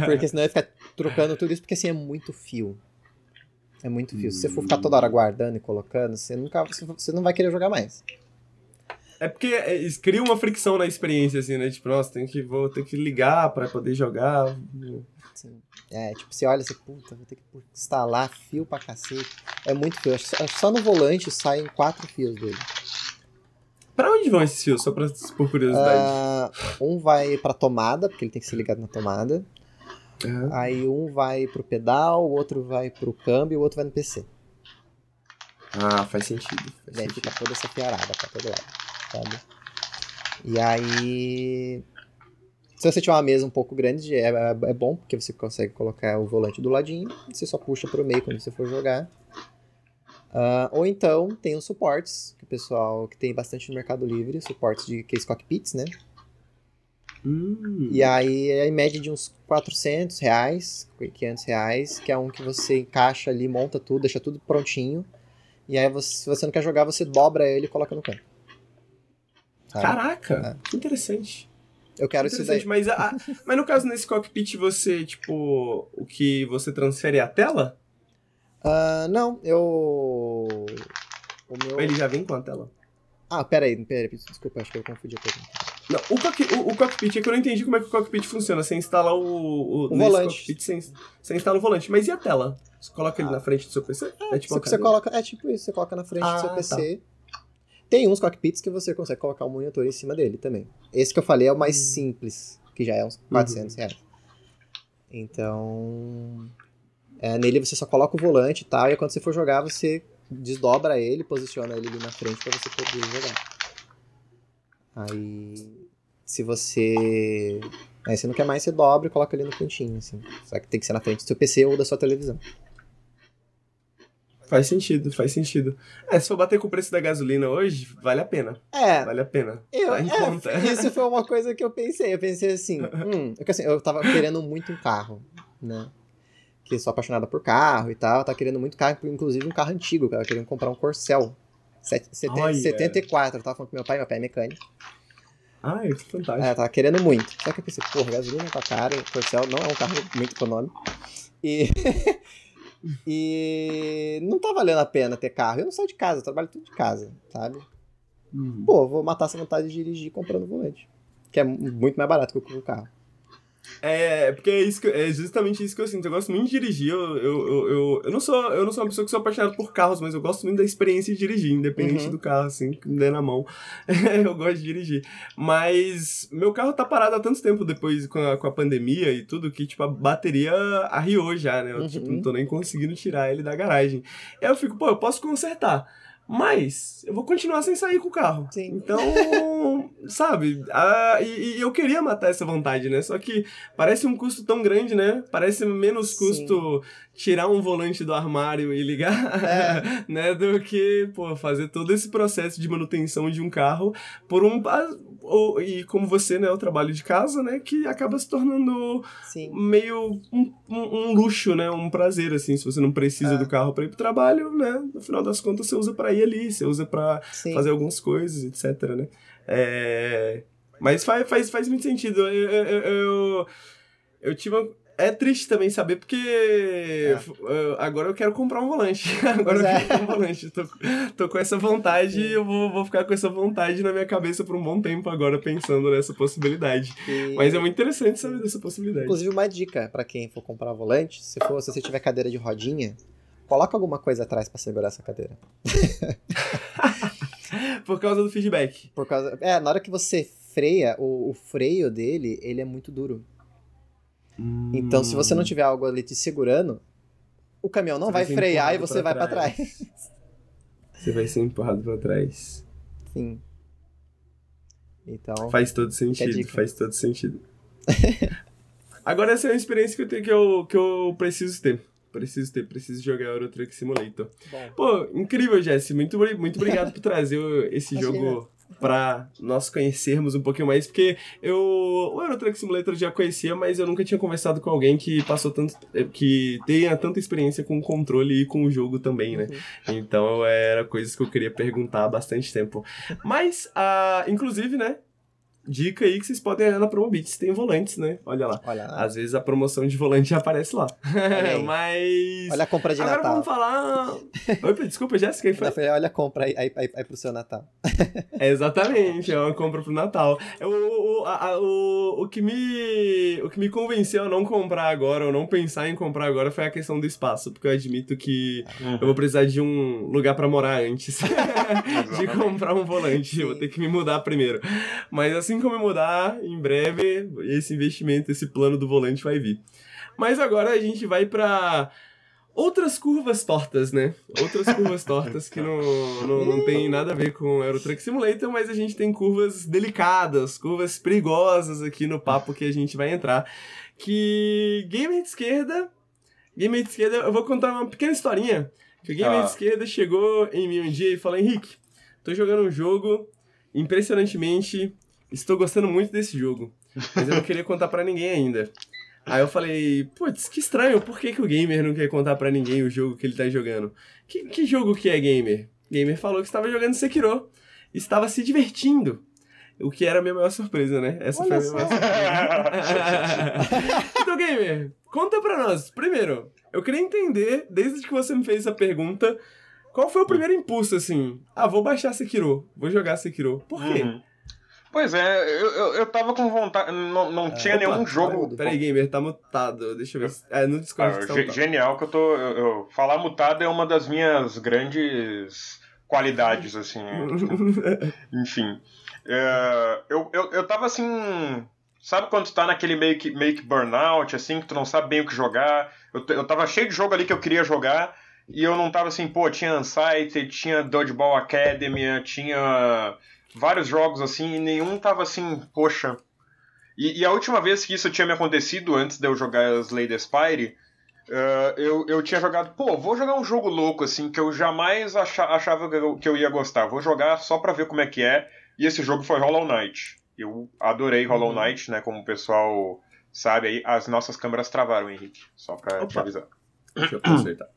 Porque senão eu ia ficar trocando tudo isso, porque assim é muito fio. É muito fio. Se você for ficar toda hora guardando e colocando, você nunca. Você não vai querer jogar mais. É porque é, cria uma fricção na experiência, assim, né? Tipo, nossa, tem que, vou ter que ligar pra poder jogar. Assim, é, tipo, você olha e você, puta, vou ter que instalar fio pra cacete. É muito fio. Só no volante saem quatro fios dele. Pra onde vão esses fios? Só pra, por curiosidade. Ah, um vai pra tomada, porque ele tem que ser ligado na tomada. Aham. Aí um vai pro pedal, o outro vai pro câmbio e o outro vai no PC. Ah, faz sentido. Faz aí sentido. fica toda essa fiarada pra todo lado, sabe? E aí. Se você tiver uma mesa um pouco grande, é, é- é bom, porque você consegue colocar o volante do ladinho, você só puxa pro meio quando você for jogar. Ah, ou então tem os suportes, que o pessoal que tem bastante no Mercado Livre, suportes de case cockpits, né? Hum. E aí é em média de uns 400 reais, 500 reais, que é um que você encaixa ali, monta tudo, deixa tudo prontinho. E aí você, se você não quer jogar, você dobra ele e coloca no canto. Sabe? Caraca, que interessante. Eu quero isso daí. Mas, a- mas no caso, nesse cockpit, você, tipo, o que você transfere é a tela? Ah, não, eu. O meu. Ele já vem com a tela? Ah, peraí, peraí, desculpa, acho que eu confundi a pergunta. Não, o, o- o cockpit é que eu não entendi como é que o cockpit funciona. Você instala o. O, O volante. cockpit, você, você instala o volante. Mas e a tela? Você coloca ele Ah. na frente do seu PC? É tipo Você, você coloca, é tipo isso, você coloca na frente do seu Ah, PC. Tem uns cockpits que você consegue colocar o monitor em cima dele também. Esse que eu falei é o mais Hum. simples, que já é uns 400 reais. Então, é, nele você só coloca o volante e tal, e quando você for jogar, você desdobra ele, posiciona ele ali na frente pra você poder jogar. Aí, se você... Aí você não quer mais, você dobra e coloca ele no cantinho, assim. Só que tem que ser na frente do seu PC ou da sua televisão. Faz sentido, faz sentido. É, se for bater com o preço da gasolina hoje, vale a pena. É, Vale a pena. Eu, Tá em é, conta. isso foi uma coisa que eu pensei. Eu pensei assim, hum, porque assim, eu tava querendo muito um carro, né? Que sou apaixonada por carro e tal, tava querendo muito carro, inclusive um carro antigo, tava querendo comprar um Corcel. Set- seten- Olha. 74, eu tava falando com meu pai, meu pai é mecânico. Ah, isso é fantástico. É, tava querendo muito. Só que eu pensei, porra, gasolina tá cara, Corcel não é um carro muito econômico. E. e não tá valendo a pena ter carro. Eu não saio de casa, eu trabalho tudo de casa, sabe? Uhum. pô, vou matar essa vontade de dirigir comprando volante. Que é mu- muito mais barato que o carro. É, porque é, isso que- é justamente isso que eu sinto. Eu gosto muito de dirigir. Eu, eu, eu, eu, eu não sou, eu não sou uma pessoa que sou apaixonada por carros, mas eu gosto muito da experiência de dirigir, independente Uhum. do carro, assim, que me der na mão. eu gosto de dirigir. Mas meu carro tá parado há tanto tempo depois com a, com a pandemia e tudo, que, tipo, a bateria arriou já, né? Eu, Uhum. tipo, não tô nem conseguindo tirar ele da garagem. Aí eu fico, pô, eu posso consertar. Mas eu vou continuar sem sair com o carro. Sim. Então, sabe? ah, e, e eu queria matar essa vontade, né? Só que parece um custo tão grande, né? Parece menos Sim. custo tirar um volante do armário e ligar, É. né? Do que, pô, fazer todo esse processo de manutenção de um carro por um. Ah, ou- E como você, né? O trabalho de casa, né? Que acaba se tornando Sim. meio um, um- um luxo, né? Um prazer, assim. Se você não precisa É. do carro para ir pro trabalho, né? No final das contas, você usa para ir ali, você usa para fazer algumas coisas, etc, né? É... Mas faz, faz, faz muito sentido. Eu, eu, eu- eu tive uma... É triste também saber, porque f- eu- agora eu quero comprar um volante. Agora Pois eu é. quero comprar um volante. Tô, tô com essa vontade e eu vou, vou ficar com essa vontade na minha cabeça por um bom tempo agora, pensando nessa possibilidade. E- Mas é muito interessante saber dessa possibilidade. Inclusive, uma dica pra quem for comprar volante: se, for, se você tiver cadeira de rodinha, coloca alguma coisa atrás pra segurar essa cadeira. Por causa do feedback. Por causa. É, na hora que você freia, o, o freio dele, ele é muito duro. Então, se você não tiver algo ali te segurando, o caminhão não Você vai, frear e você vai pra trás. trás. Você vai ser empurrado pra trás. Sim. Então, Faz todo sentido, faz todo sentido. Agora essa é uma experiência que eu tenho que eu, que eu preciso ter. Preciso ter, preciso jogar Euro Truck Simulator. bom. Pô, incrível, Jesse. Muito, muito obrigado por trazer esse jogo pra nós conhecermos um pouquinho mais, porque eu o Euro Truck Simulator já conhecia, mas eu nunca tinha conversado com alguém que passou tanto que tenha tanta experiência com o controle e com o jogo também, né? Então era coisas que eu queria perguntar há bastante tempo. Mas, ah, inclusive, né? Dica aí que vocês podem olhar na Promobits, tem volantes, né? Olha lá. Olha lá. Às vezes a promoção de volante aparece lá. aí. Mas. Olha a compra de Agora Natal. vamos falar. Oi, desculpa, Jéssica, foi? Falei, olha a compra aí, aí, aí, aí pro seu Natal. É, exatamente, é uma compra pro Natal. É O, o, a- o, o, que me, o que me convenceu a não comprar agora, ou não pensar em comprar agora, foi a questão do espaço, porque eu admito que eu vou precisar de um lugar pra morar antes de comprar um volante. Eu vou ter que me mudar primeiro. Mas assim me mudar, em breve, esse investimento, esse plano do volante vai vir. Mas agora a gente vai pra outras curvas tortas, né? Outras curvas tortas que não, não, não tem nada a ver com Euro Truck Simulator, mas a gente tem curvas delicadas, curvas perigosas aqui no papo que a gente vai entrar. Que gamer de esquerda. Gamer de esquerda, eu vou contar uma pequena historinha. Que o gamer Ah. de esquerda chegou em mim um dia e falou: Henrique, tô jogando um jogo, impressionantemente, estou gostando muito desse jogo. Mas eu não queria contar pra ninguém ainda. Aí eu falei, putz, que estranho, por que, que o gamer não quer contar pra ninguém o jogo que ele tá jogando? Que, que jogo que é gamer? Gamer falou que estava jogando Sekiro. Estava se divertindo. O que era a minha maior surpresa, né? Essa Olha foi a minha maior surpresa. então, gamer, conta pra nós. Primeiro, eu queria entender, desde que você me fez essa pergunta, qual foi o primeiro impulso, assim? Ah, vou baixar Sekiro, vou jogar Sekiro. Por quê? Uhum. Pois é, eu, eu, eu tava com vontade. Não, não tinha opa, nenhum jogo. Peraí, gamer, tá mutado. Deixa eu ver. É, no Discord Ah, tá mutado. genial que eu tô. eu- eu- falar mutado é uma das minhas grandes qualidades, assim. Enfim. É, eu, eu, eu tava assim. Sabe quando tu tá naquele meio que, meio que burnout, assim, que tu não sabe bem o que jogar? Eu, eu tava cheio de jogo ali que eu queria jogar e eu não tava assim, pô, tinha Unsighted, tinha Dodgeball Academy, tinha vários jogos assim e nenhum tava assim, poxa. E, e a última vez que isso tinha me acontecido, antes de eu jogar Slay the Spire, eh, eu, eu tinha jogado, pô, vou jogar um jogo louco, assim, que eu jamais acha- achava que eu, que eu ia gostar. Vou jogar só pra ver como é que é. E esse jogo foi Hollow Knight. Eu adorei Hollow Uhum. Knight, né? Como o pessoal sabe aí, as nossas câmeras travaram, Henrique. Só pra te Opa. avisar. Deixa eu consertar.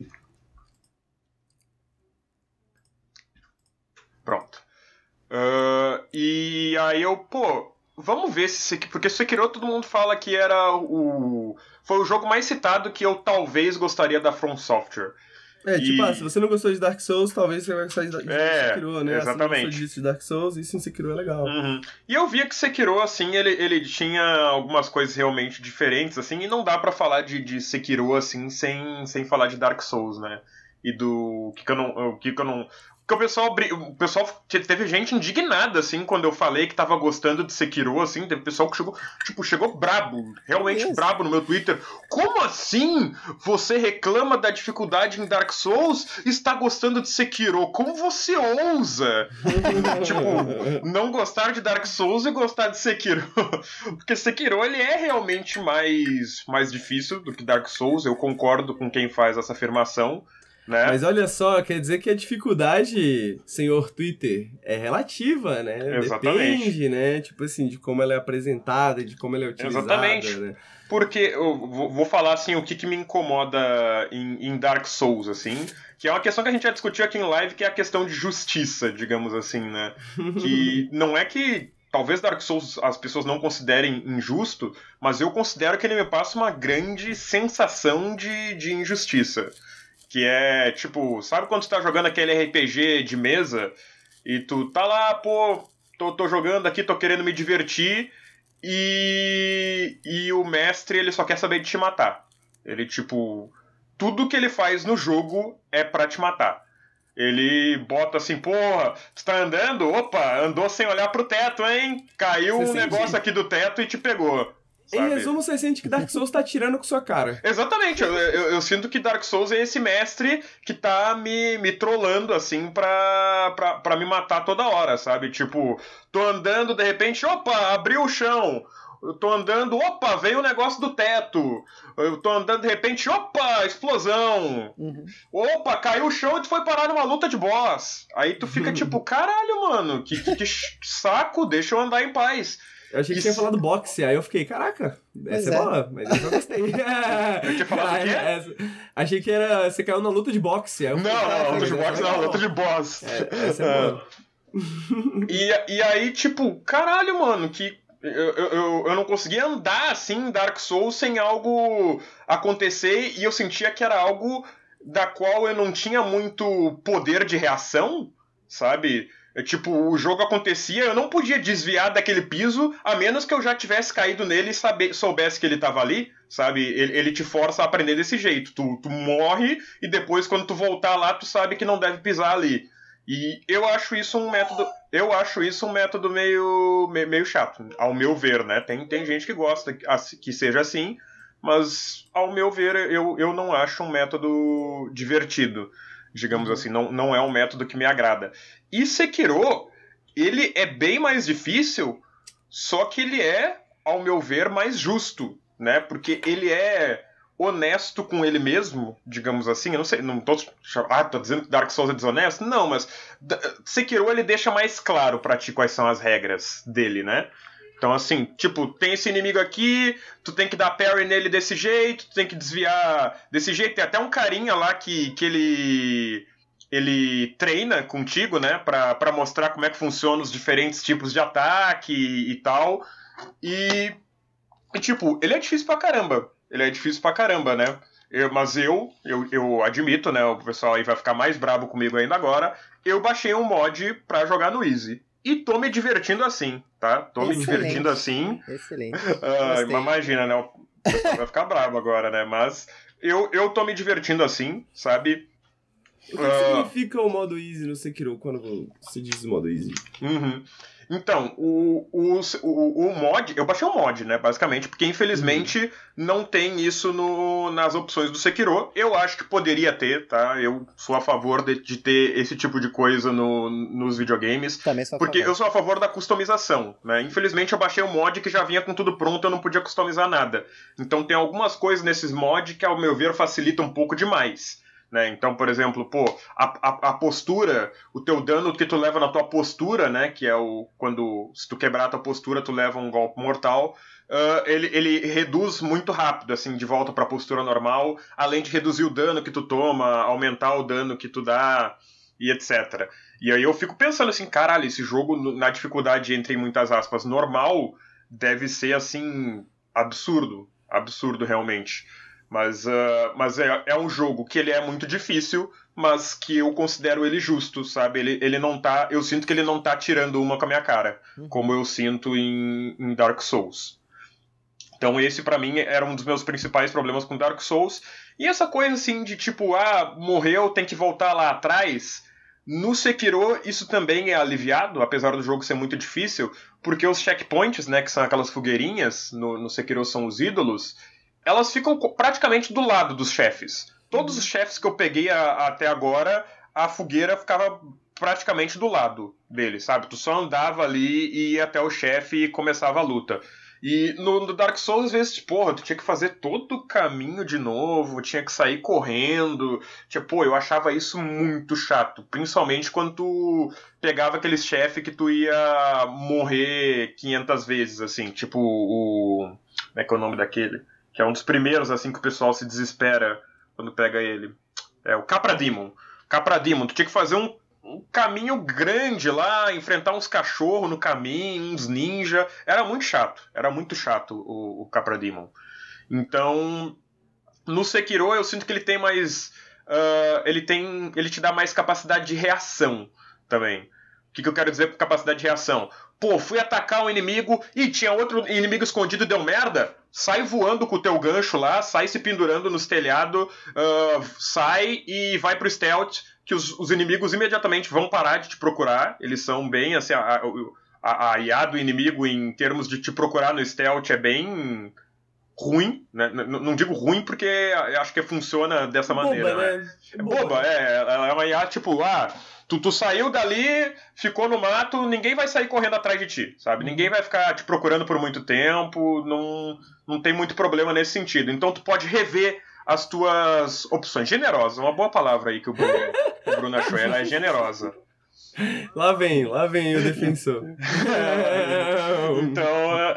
Pronto. Ah, e aí eu, pô, vamos ver se. Sekiro- Porque Sekiro todo mundo fala que era o. Foi o jogo mais citado que eu talvez gostaria da From Software. É, tipo, E- ah, se você não gostou de Dark Souls, talvez você vai gostar de, de É, Sekiro, né? exatamente. Se você gostou de Dark Souls, isso em Sekiro é legal. Uhum. E eu via que Sekiro, assim, ele, ele tinha algumas coisas realmente diferentes, assim, e não dá pra falar de, de Sekiro, assim, sem, sem falar de Dark Souls, né? E do que, que eu não. O que, que o pessoal, o pessoal te- teve gente indignada, assim, quando eu falei que tava gostando de Sekiro, assim, teve pessoal que chegou, tipo, chegou brabo, realmente Isso. brabo no meu Twitter. Como assim? Você reclama da dificuldade em Dark Souls e está gostando de Sekiro? Como você ousa? tipo, não gostar de Dark Souls e gostar de Sekiro. Porque Sekiro, ele é realmente mais, mais difícil do que Dark Souls, eu concordo com quem faz essa afirmação, né? Mas olha só, quer dizer que a dificuldade, senhor Twitter, é relativa, né? Exatamente. Depende, né? Tipo assim, de como ela é apresentada, de como ela é utilizada. Exatamente. Né? Porque eu vou falar assim o que, que me incomoda em, em Dark Souls, assim, que é uma questão que a gente já discutiu aqui em live, que é a questão de justiça, digamos assim, né? Que não é que talvez Dark Souls as pessoas não considerem injusto, mas eu considero que ele me passa uma grande sensação de, de injustiça. Que é, tipo, sabe quando tu tá jogando aquele RPG de mesa e tu tá lá, pô, tô, tô jogando aqui, tô querendo me divertir e, e o mestre ele só quer saber de te matar. Ele, tipo, tudo que ele faz no jogo é pra te matar. Ele bota assim, porra, tu tá andando? Opa, andou sem olhar pro teto, hein? Caiu Você um sente- negócio aqui do teto e te pegou. Sabe? Em resumo, você sente que Dark Souls tá tirando com sua cara. Exatamente, eu, eu, eu, sinto que Dark Souls é esse mestre que tá me, me trollando, assim, pra, pra, pra me matar toda hora, sabe? Tipo, tô andando, de repente, opa, abriu o chão. Eu tô andando, opa, veio o um negócio do teto. Eu tô andando, de repente, opa, explosão. Uhum. Opa, caiu o chão e tu foi parar numa luta de boss. Aí tu fica tipo, caralho, mano, que, que, que saco, deixa eu andar em paz. Eu achei que tinha falado boxe, aí eu fiquei, caraca, essa é, é boa, mas eu não gostei. eu tinha falado o quê? Essa, achei que era. Você caiu na luta de boxe. não, não, luta de boxe não, luta de boss. É, essa é boa. e, e aí, tipo, caralho, mano, que. Eu, eu, eu não conseguia andar assim em Dark Souls sem algo acontecer e eu sentia que era algo da qual eu não tinha muito poder de reação, sabe? É, tipo, o jogo acontecia, eu não podia desviar daquele piso, a menos que eu já tivesse caído nele e soubesse que ele tava ali, sabe? Ele, ele te força a aprender desse jeito. Tu, tu morre e depois, quando tu voltar lá, tu sabe que não deve pisar ali. E eu acho isso um método. Eu acho isso um método meio, meio chato, ao meu ver, né? Tem, tem gente que gosta que seja assim, mas ao meu ver, eu, eu não acho um método divertido digamos uhum. assim, não, não é um método que me agrada. E Sekiro, ele é bem mais difícil, só que ele é, ao meu ver, mais justo, né? Porque ele é honesto com ele mesmo, digamos assim. Eu não sei, não tô, ah, tô dizendo que Dark Souls é desonesto? Não, mas Sekiro ele deixa mais claro para ti quais são as regras dele, né? Então, assim, tipo, tem esse inimigo aqui, tu tem que dar parry nele desse jeito, tu tem que desviar desse jeito. Tem até um carinha lá que, que ele ele treina contigo, né, pra, pra mostrar como é que funcionam os diferentes tipos de ataque e, e tal. E, e, tipo, ele é difícil pra caramba. Ele é difícil pra caramba, né? Eu, mas eu, eu, eu admito, né, o pessoal aí vai ficar mais brabo comigo ainda agora, eu baixei um mod pra jogar no Easy. E tô me divertindo assim, tá? Tô Excelente. me divertindo assim. Excelente. Uh, imagina, né? Vai ficar bravo agora, né? Mas eu, eu tô me divertindo assim, sabe? O que, uh... significa o modo easy no Sekiro quando você diz modo easy? Uhum. Então, o, o, o, o, mod, eu baixei o mod, né, basicamente, porque infelizmente uhum. não tem isso no, nas opções do Sekiro. Eu acho que poderia ter, tá? Eu sou a favor de, de ter esse tipo de coisa no, nos videogames. Também sou porque eu sou a favor da customização, né? Infelizmente eu baixei o mod que já vinha com tudo pronto, eu não podia customizar nada. Então tem algumas coisas nesses mods que, ao meu ver, facilitam um pouco demais. Né? Então, por exemplo, pô, a, a, a, postura, o teu dano que tu leva na tua postura, né? Que é o. Quando. Se tu quebrar a tua postura, tu leva um golpe mortal. Uh, ele, ele reduz muito rápido, assim, de volta pra postura normal, além de reduzir o dano que tu toma, aumentar o dano que tu dá e etc. E aí eu fico pensando assim, caralho, esse jogo na dificuldade entre muitas aspas normal deve ser assim absurdo, absurdo realmente. Mas, uh, mas é, é um jogo que ele é muito difícil, mas que eu considero ele justo, sabe? Ele, ele não tá. Eu sinto que ele não tá tirando uma com a minha cara, uhum. como eu sinto em, em Dark Souls. Então esse para mim era um dos meus principais problemas com Dark Souls. E essa coisa assim de tipo, ah, morreu, tem que voltar lá atrás. No Sekiro isso também é aliviado, apesar do jogo ser muito difícil, porque os checkpoints, né, que são aquelas fogueirinhas, no, no Sekiro são os ídolos, elas ficam praticamente do lado dos chefes. Todos os chefes que eu peguei a, a, até agora, a fogueira ficava praticamente do lado dele, sabe? Tu só andava ali e ia até o chefe e começava a luta. E no, no, Dark Souls, às vezes, porra, tu tinha que fazer todo o caminho de novo, tinha que sair correndo. Tinha, pô, eu achava isso muito chato. Principalmente quando tu pegava aquele chefe que tu ia morrer 500 vezes, assim. Tipo o. Como é que é o nome daquele? Que é um dos primeiros assim que o pessoal se desespera quando pega ele. É o Capra Demon. Capra Demon, tu tinha que fazer um, um caminho grande lá, enfrentar uns cachorros no caminho, uns ninja. Era muito chato, era muito chato o, o Capra Demon. Então, no Sekiro eu sinto que ele tem mais. Uh, ele tem. ele te dá mais capacidade de reação também. O que, que eu quero dizer com capacidade de reação? Pô, fui atacar um inimigo e tinha outro inimigo escondido deu merda. Sai voando com o teu gancho lá, sai se pendurando nos telhados, uh, sai e vai pro stealth, que os, os, inimigos imediatamente vão parar de te procurar. Eles são bem, assim, a, a, a IA do inimigo em termos de te procurar no stealth é bem ruim, né? Não digo ruim porque acho que funciona dessa maneira. Boba, né? né? É boba, é. Ela é uma IA tipo, ah, tu, tu saiu dali, ficou no mato, ninguém vai sair correndo atrás de ti, sabe? Ninguém vai ficar te procurando por muito tempo, não, não tem muito problema nesse sentido. Então tu pode rever as tuas opções. Generosa, uma boa palavra aí que o Bruno, o Bruno achou. Ela é generosa. Lá vem, lá vem o defensor. então, uh,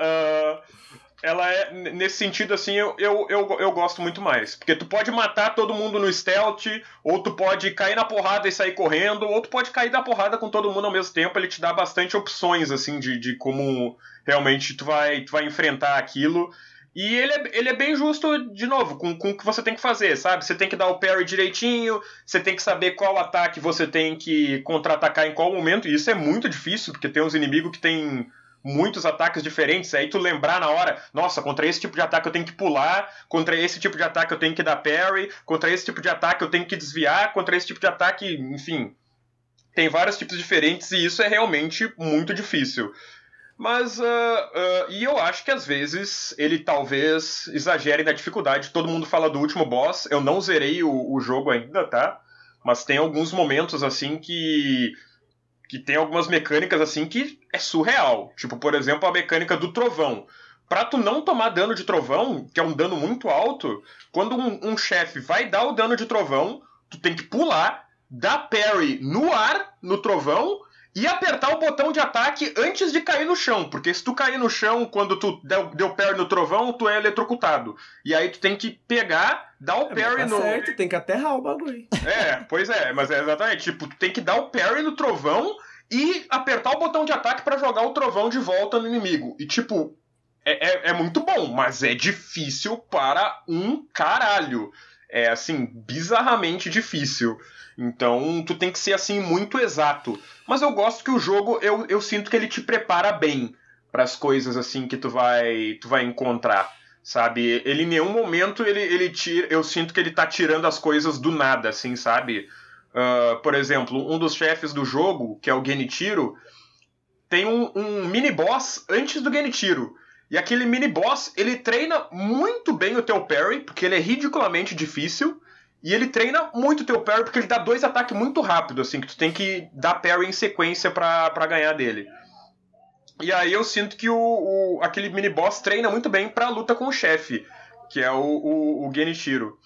ela é, nesse sentido, assim, eu, eu, eu, eu, gosto muito mais. Porque tu pode matar todo mundo no stealth, ou tu pode cair na porrada e sair correndo, ou tu pode cair na porrada com todo mundo ao mesmo tempo. Ele te dá bastante opções, assim, de, de como realmente tu vai, tu vai enfrentar aquilo. E ele é, ele é bem justo, de novo, com, com o que você tem que fazer, sabe? Você tem que dar o parry direitinho, você tem que saber qual ataque você tem que contra-atacar em qual momento, e isso é muito difícil, porque tem uns inimigos que tem muitos ataques diferentes, aí tu lembrar na hora, nossa, contra esse tipo de ataque eu tenho que pular, contra esse tipo de ataque eu tenho que dar parry, contra esse tipo de ataque eu tenho que desviar, contra esse tipo de ataque, enfim. Tem vários tipos diferentes e isso é realmente muito difícil. Mas, uh, uh, e eu acho que às vezes ele talvez exagere na dificuldade. Todo mundo fala do último boss, eu não zerei o, o jogo ainda, tá? Mas tem alguns momentos assim que. Que tem algumas mecânicas assim que é surreal. Tipo, por exemplo, a mecânica do trovão. Pra tu não tomar dano de trovão, que é um dano muito alto, quando um, um chefe vai dar o dano de trovão, tu tem que pular, dar parry no ar, no trovão, e apertar o botão de ataque antes de cair no chão, porque se tu cair no chão quando tu deu, deu parry no trovão, tu é eletrocutado. E aí tu tem que pegar, dar o é, parry tá no. certo, tem que aterrar o bagulho. É, pois é, mas é exatamente, tipo, tu tem que dar o parry no trovão e apertar o botão de ataque para jogar o trovão de volta no inimigo. E tipo, é, é, é muito bom, mas é difícil para um caralho. É assim, bizarramente difícil. Então tu tem que ser assim muito exato. Mas eu gosto que o jogo eu, eu sinto que ele te prepara bem para as coisas assim que tu vai tu vai encontrar, sabe? Ele em nenhum momento ele, ele tira, eu sinto que ele tá tirando as coisas do nada, assim, sabe? Uh, por exemplo, um dos chefes do jogo, que é o Genichiro, tem um, um mini boss antes do Genichiro. E aquele mini boss, ele treina muito bem o teu parry, porque ele é ridiculamente difícil. E ele treina muito o teu parry porque ele dá dois ataques muito rápido, assim, que tu tem que dar parry em sequência para ganhar dele. E aí eu sinto que o, o, aquele mini boss treina muito bem pra luta com o chefe, que é o, o, o Genichiro.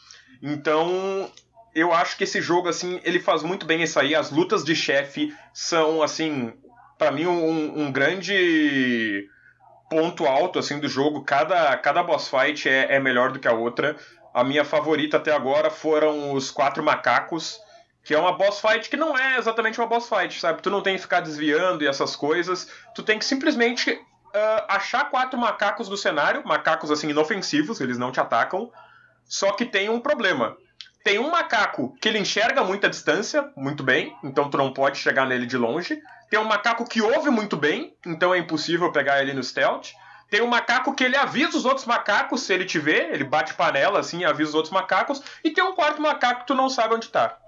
Então, eu acho que esse jogo, assim, ele faz muito bem isso aí. As lutas de chefe são, assim, para mim, um, um, grande ponto alto, assim, do jogo. Cada, cada boss fight é, é melhor do que a outra. A minha favorita até agora foram os quatro macacos, que é uma boss fight que não é exatamente uma boss fight, sabe? Tu não tem que ficar desviando e essas coisas. Tu tem que simplesmente uh, achar quatro macacos do cenário, macacos assim inofensivos, eles não te atacam. Só que tem um problema. Tem um macaco que ele enxerga muita distância, muito bem, então tu não pode chegar nele de longe. Tem um macaco que ouve muito bem, então é impossível pegar ele no stealth. Tem um macaco que ele avisa os outros macacos se ele te vê, ele bate panela assim, avisa os outros macacos, e tem um quarto macaco que tu não sabe onde tá.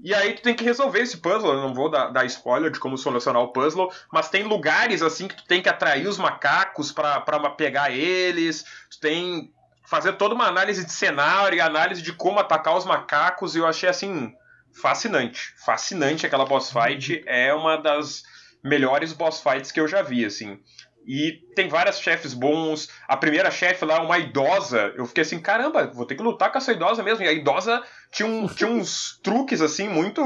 E aí tu tem que resolver esse puzzle, eu não vou dar, dar spoiler de como solucionar o puzzle, mas tem lugares assim que tu tem que atrair os macacos para pegar eles, tu tem fazer toda uma análise de cenário e análise de como atacar os macacos, e eu achei assim fascinante, fascinante aquela boss fight, uhum. é uma das melhores boss fights que eu já vi, assim. E tem várias chefes bons. A primeira chefe lá, uma idosa, eu fiquei assim, caramba, vou ter que lutar com essa idosa mesmo. E a idosa tinha, um, tinha uns truques, assim, muito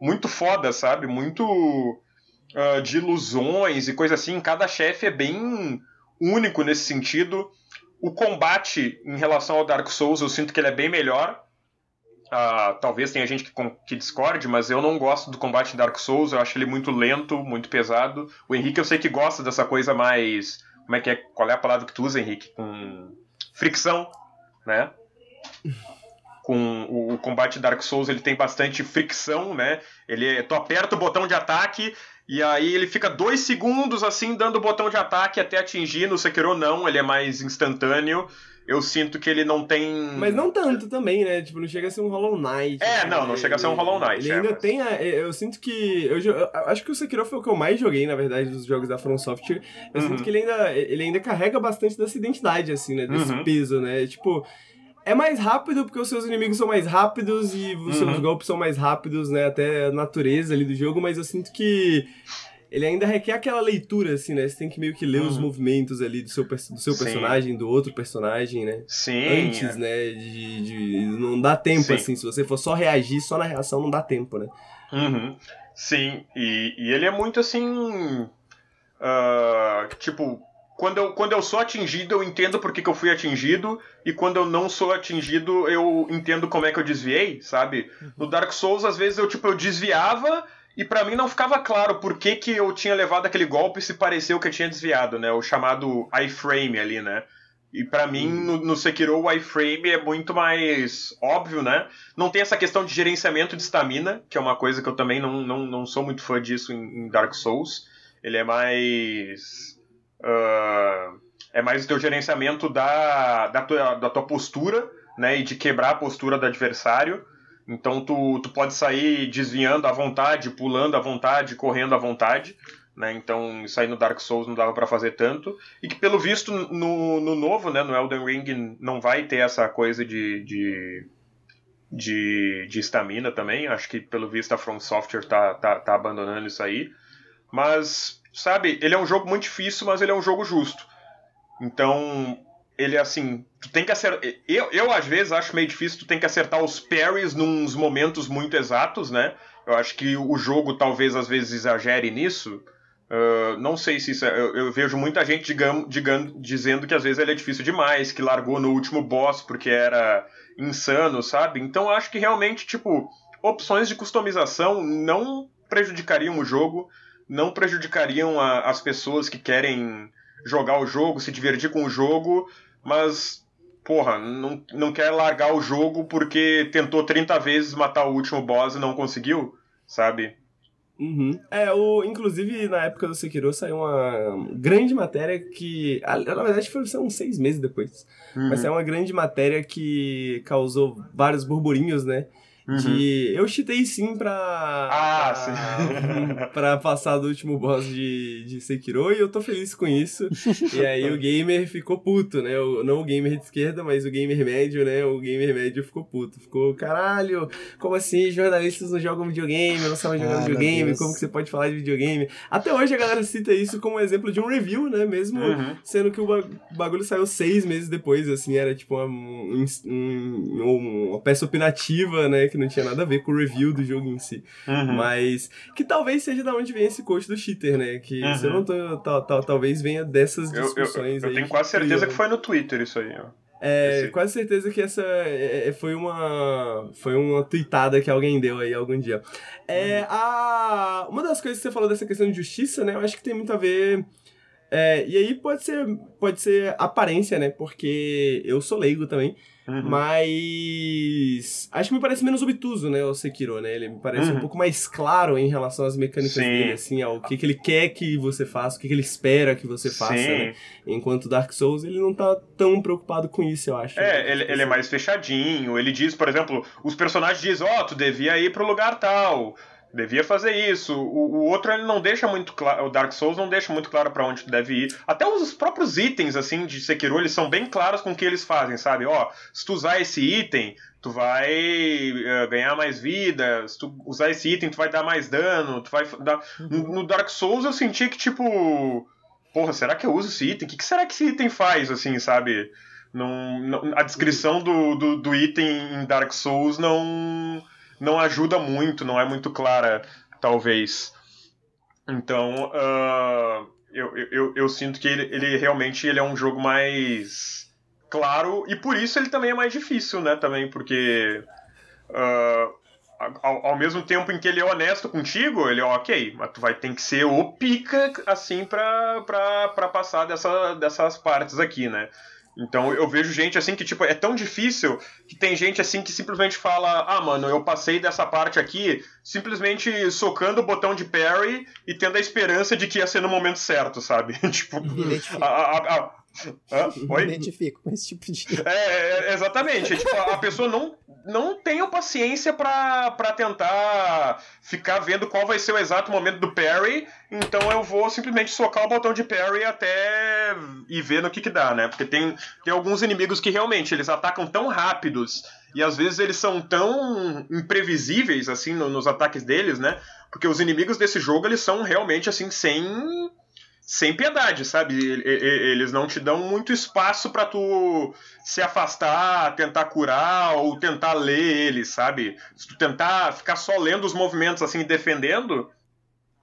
muito foda, sabe? Muito uh, de ilusões e coisa assim. Cada chefe é bem único nesse sentido. O combate em relação ao Dark Souls, eu sinto que ele é bem melhor. Uh, talvez tenha gente que, que, discorde, mas eu não gosto do combate em Dark Souls, eu acho ele muito lento, muito pesado. O Henrique eu sei que gosta dessa coisa mais. Como é que é? Qual é a palavra que tu usa, Henrique? Com fricção, né? Com o, o combate Dark Souls ele tem bastante fricção, né? Ele, tu aperta o botão de ataque e aí ele fica dois segundos assim dando o botão de ataque até atingir. No Sekiro não, ele é mais instantâneo. Eu sinto que ele não tem. Mas não tanto também, né? Tipo, não chega a ser um Hollow Knight. É, não, não chega a ser um Hollow Knight. Ele é, ainda mas... tem. A, eu sinto que. Eu, eu, acho que o Sekiro foi o que eu mais joguei, na verdade, dos jogos da From Software. Eu Uhum. sinto que ele ainda, ele ainda carrega bastante dessa identidade, assim, né? Desse Uhum. peso, né? Tipo. É mais rápido porque os seus inimigos são mais rápidos e os seus Uhum. golpes são mais rápidos, né? Até a natureza ali do jogo, mas eu sinto que ele ainda requer aquela leitura, assim, né? Você tem que meio que ler os Uhum. movimentos ali do seu, do seu Sim. personagem, do outro personagem, né? Sim. Antes, né? De, de- Não dá tempo, Sim. assim. Se você for só reagir, só na reação, não dá tempo, né? Uhum. Sim, e, e ele é muito assim. ah, tipo, quando eu, quando eu sou atingido, eu entendo por que, que eu fui atingido, e quando eu não sou atingido, eu entendo como é que eu desviei, sabe? No Dark Souls, às vezes eu, tipo, eu desviava. E pra mim não ficava claro por que, que eu tinha levado aquele golpe se pareceu que eu tinha desviado, né? O chamado iframe ali, né? E pra mim, no, no Sekiro, o iframe é muito mais óbvio, né? Não tem essa questão de gerenciamento de estamina, que é uma coisa que eu também não, não, não sou muito fã disso em, em Dark Souls. Ele é mais. ah, é mais o teu gerenciamento da, da, tua, da tua postura, né? E de quebrar a postura do adversário. Então tu, tu pode sair desviando à vontade, pulando à vontade, correndo à vontade. Né? Então isso aí no Dark Souls não dava pra fazer tanto. E que pelo visto no, no novo, né, no Elden Ring, não vai ter essa coisa de. de de de estamina também, acho que pelo visto a From Software tá, tá, tá abandonando isso aí. Mas, sabe, ele é um jogo muito difícil, mas ele é um jogo justo. Então, ele é assim, tu tem que acertar. Eu, eu, às vezes, acho meio difícil, tu tem que acertar os parries nos momentos muito exatos, né? Eu acho que o jogo talvez às vezes exagere nisso. Uh, não sei se isso é, eu, eu vejo muita gente digam, digam, dizendo que às vezes ele é difícil demais, que largou no último boss porque era insano, sabe? Então acho que realmente, tipo, opções de customização não prejudicariam o jogo, não prejudicariam a, as pessoas que querem jogar o jogo, se divertir com o jogo, mas, porra, não, não quer largar o jogo porque tentou 30 vezes matar o último boss e não conseguiu, sabe? Uhum. É, o, inclusive na época do Sekiro saiu uma grande matéria que. Na verdade foi uns seis meses depois. Uhum. Mas saiu uma grande matéria que causou vários burburinhos, né? Uhum. Eu chitei sim pra. Ah, pra, sim. pra passar do último boss de, de Sekiro e eu tô feliz com isso. E aí o gamer ficou puto, né? O, não o gamer de esquerda, mas o gamer médio, né? O gamer médio ficou puto. Ficou, caralho, como assim? Jornalistas não jogam videogame, não sabem jogar Ah, videogame, Deus. como que você pode falar de videogame? Até hoje a galera cita isso como exemplo de um review, né? Mesmo Uhum. sendo que o ba- bagulho saiu seis meses depois, assim, era tipo uma, um- um- uma peça opinativa, né? Que não tinha nada a ver com o review do jogo em si. Uhum. Mas que talvez seja da onde vem esse coach do cheater, né? Que Uhum. se eu não tô. tal- tal- talvez venha dessas Eu, eu, discussões eu aí. tenho quase criam. certeza que foi no Twitter isso aí, ó. É, esse- quase certeza que essa é, é, foi uma foi uma tweetada que alguém deu aí algum dia. É, a, uma das coisas que você falou dessa questão de justiça, né? Eu acho que tem muito a ver. é, e aí pode ser, pode ser aparência, né? Porque eu sou leigo também. Uhum. Mas acho que me parece menos obtuso, né, o Sekiro, né? Ele me parece Uhum. um pouco mais claro em relação às mecânicas Sim. dele, assim, ao que, que ele quer que você faça, o que, que ele espera que você faça, Sim. né? Enquanto Dark Souls, ele não tá tão preocupado com isso, eu acho. né? É, ele, ele é mais fechadinho. Ele diz, por exemplo, os personagens dizem, ó, tu devia ir pro lugar tal. Devia fazer isso. O, o outro ele não deixa muito claro. O Dark Souls não deixa muito claro pra onde tu deve ir. Até os próprios itens, assim, de Sekiro, eles são bem claros com o que eles fazem, sabe? Ó, se tu usar esse item, tu vai eh, ganhar mais vida. Se tu usar esse item, tu vai dar mais dano. Tu vai dar. No, no Dark Souls eu senti que, tipo. Porra, será que eu uso esse item? O que, que será que esse item faz, assim, sabe? Não, não- a descrição do, do, do item em Dark Souls não, não ajuda muito, não é muito clara, talvez. Então, ah, eu, eu, eu, sinto que ele, ele realmente ele é um jogo mais claro e por isso ele também é mais difícil, né? Também porque ah, ao, ao mesmo tempo em que ele é honesto contigo, ele é ok, mas tu vai ter que ser o pica assim pra, pra, pra passar dessa, dessas partes aqui, né? Então eu vejo gente assim que, tipo, é tão difícil que tem gente assim que simplesmente fala: Ah, mano, eu passei dessa parte aqui simplesmente socando o botão de parry e tendo a esperança de que ia ser no momento certo, sabe? tipo, a, a, a, Hã? Me Oi? identifico com esse tipo de. É, é, exatamente. É, tipo, a pessoa não, não tem a paciência pra, pra tentar ficar vendo qual vai ser o exato momento do parry, então eu vou simplesmente socar o botão de parry até e ver no que que dá, né? Porque tem, tem alguns inimigos que realmente eles atacam tão rápidos e às vezes eles são tão imprevisíveis, assim, no- nos ataques deles, né? Porque os inimigos desse jogo, eles são realmente, assim, sem sem piedade, sabe? Eles não te dão muito espaço pra tu se afastar, tentar curar ou tentar ler eles, sabe? Se tu tentar ficar só lendo os movimentos assim e defendendo,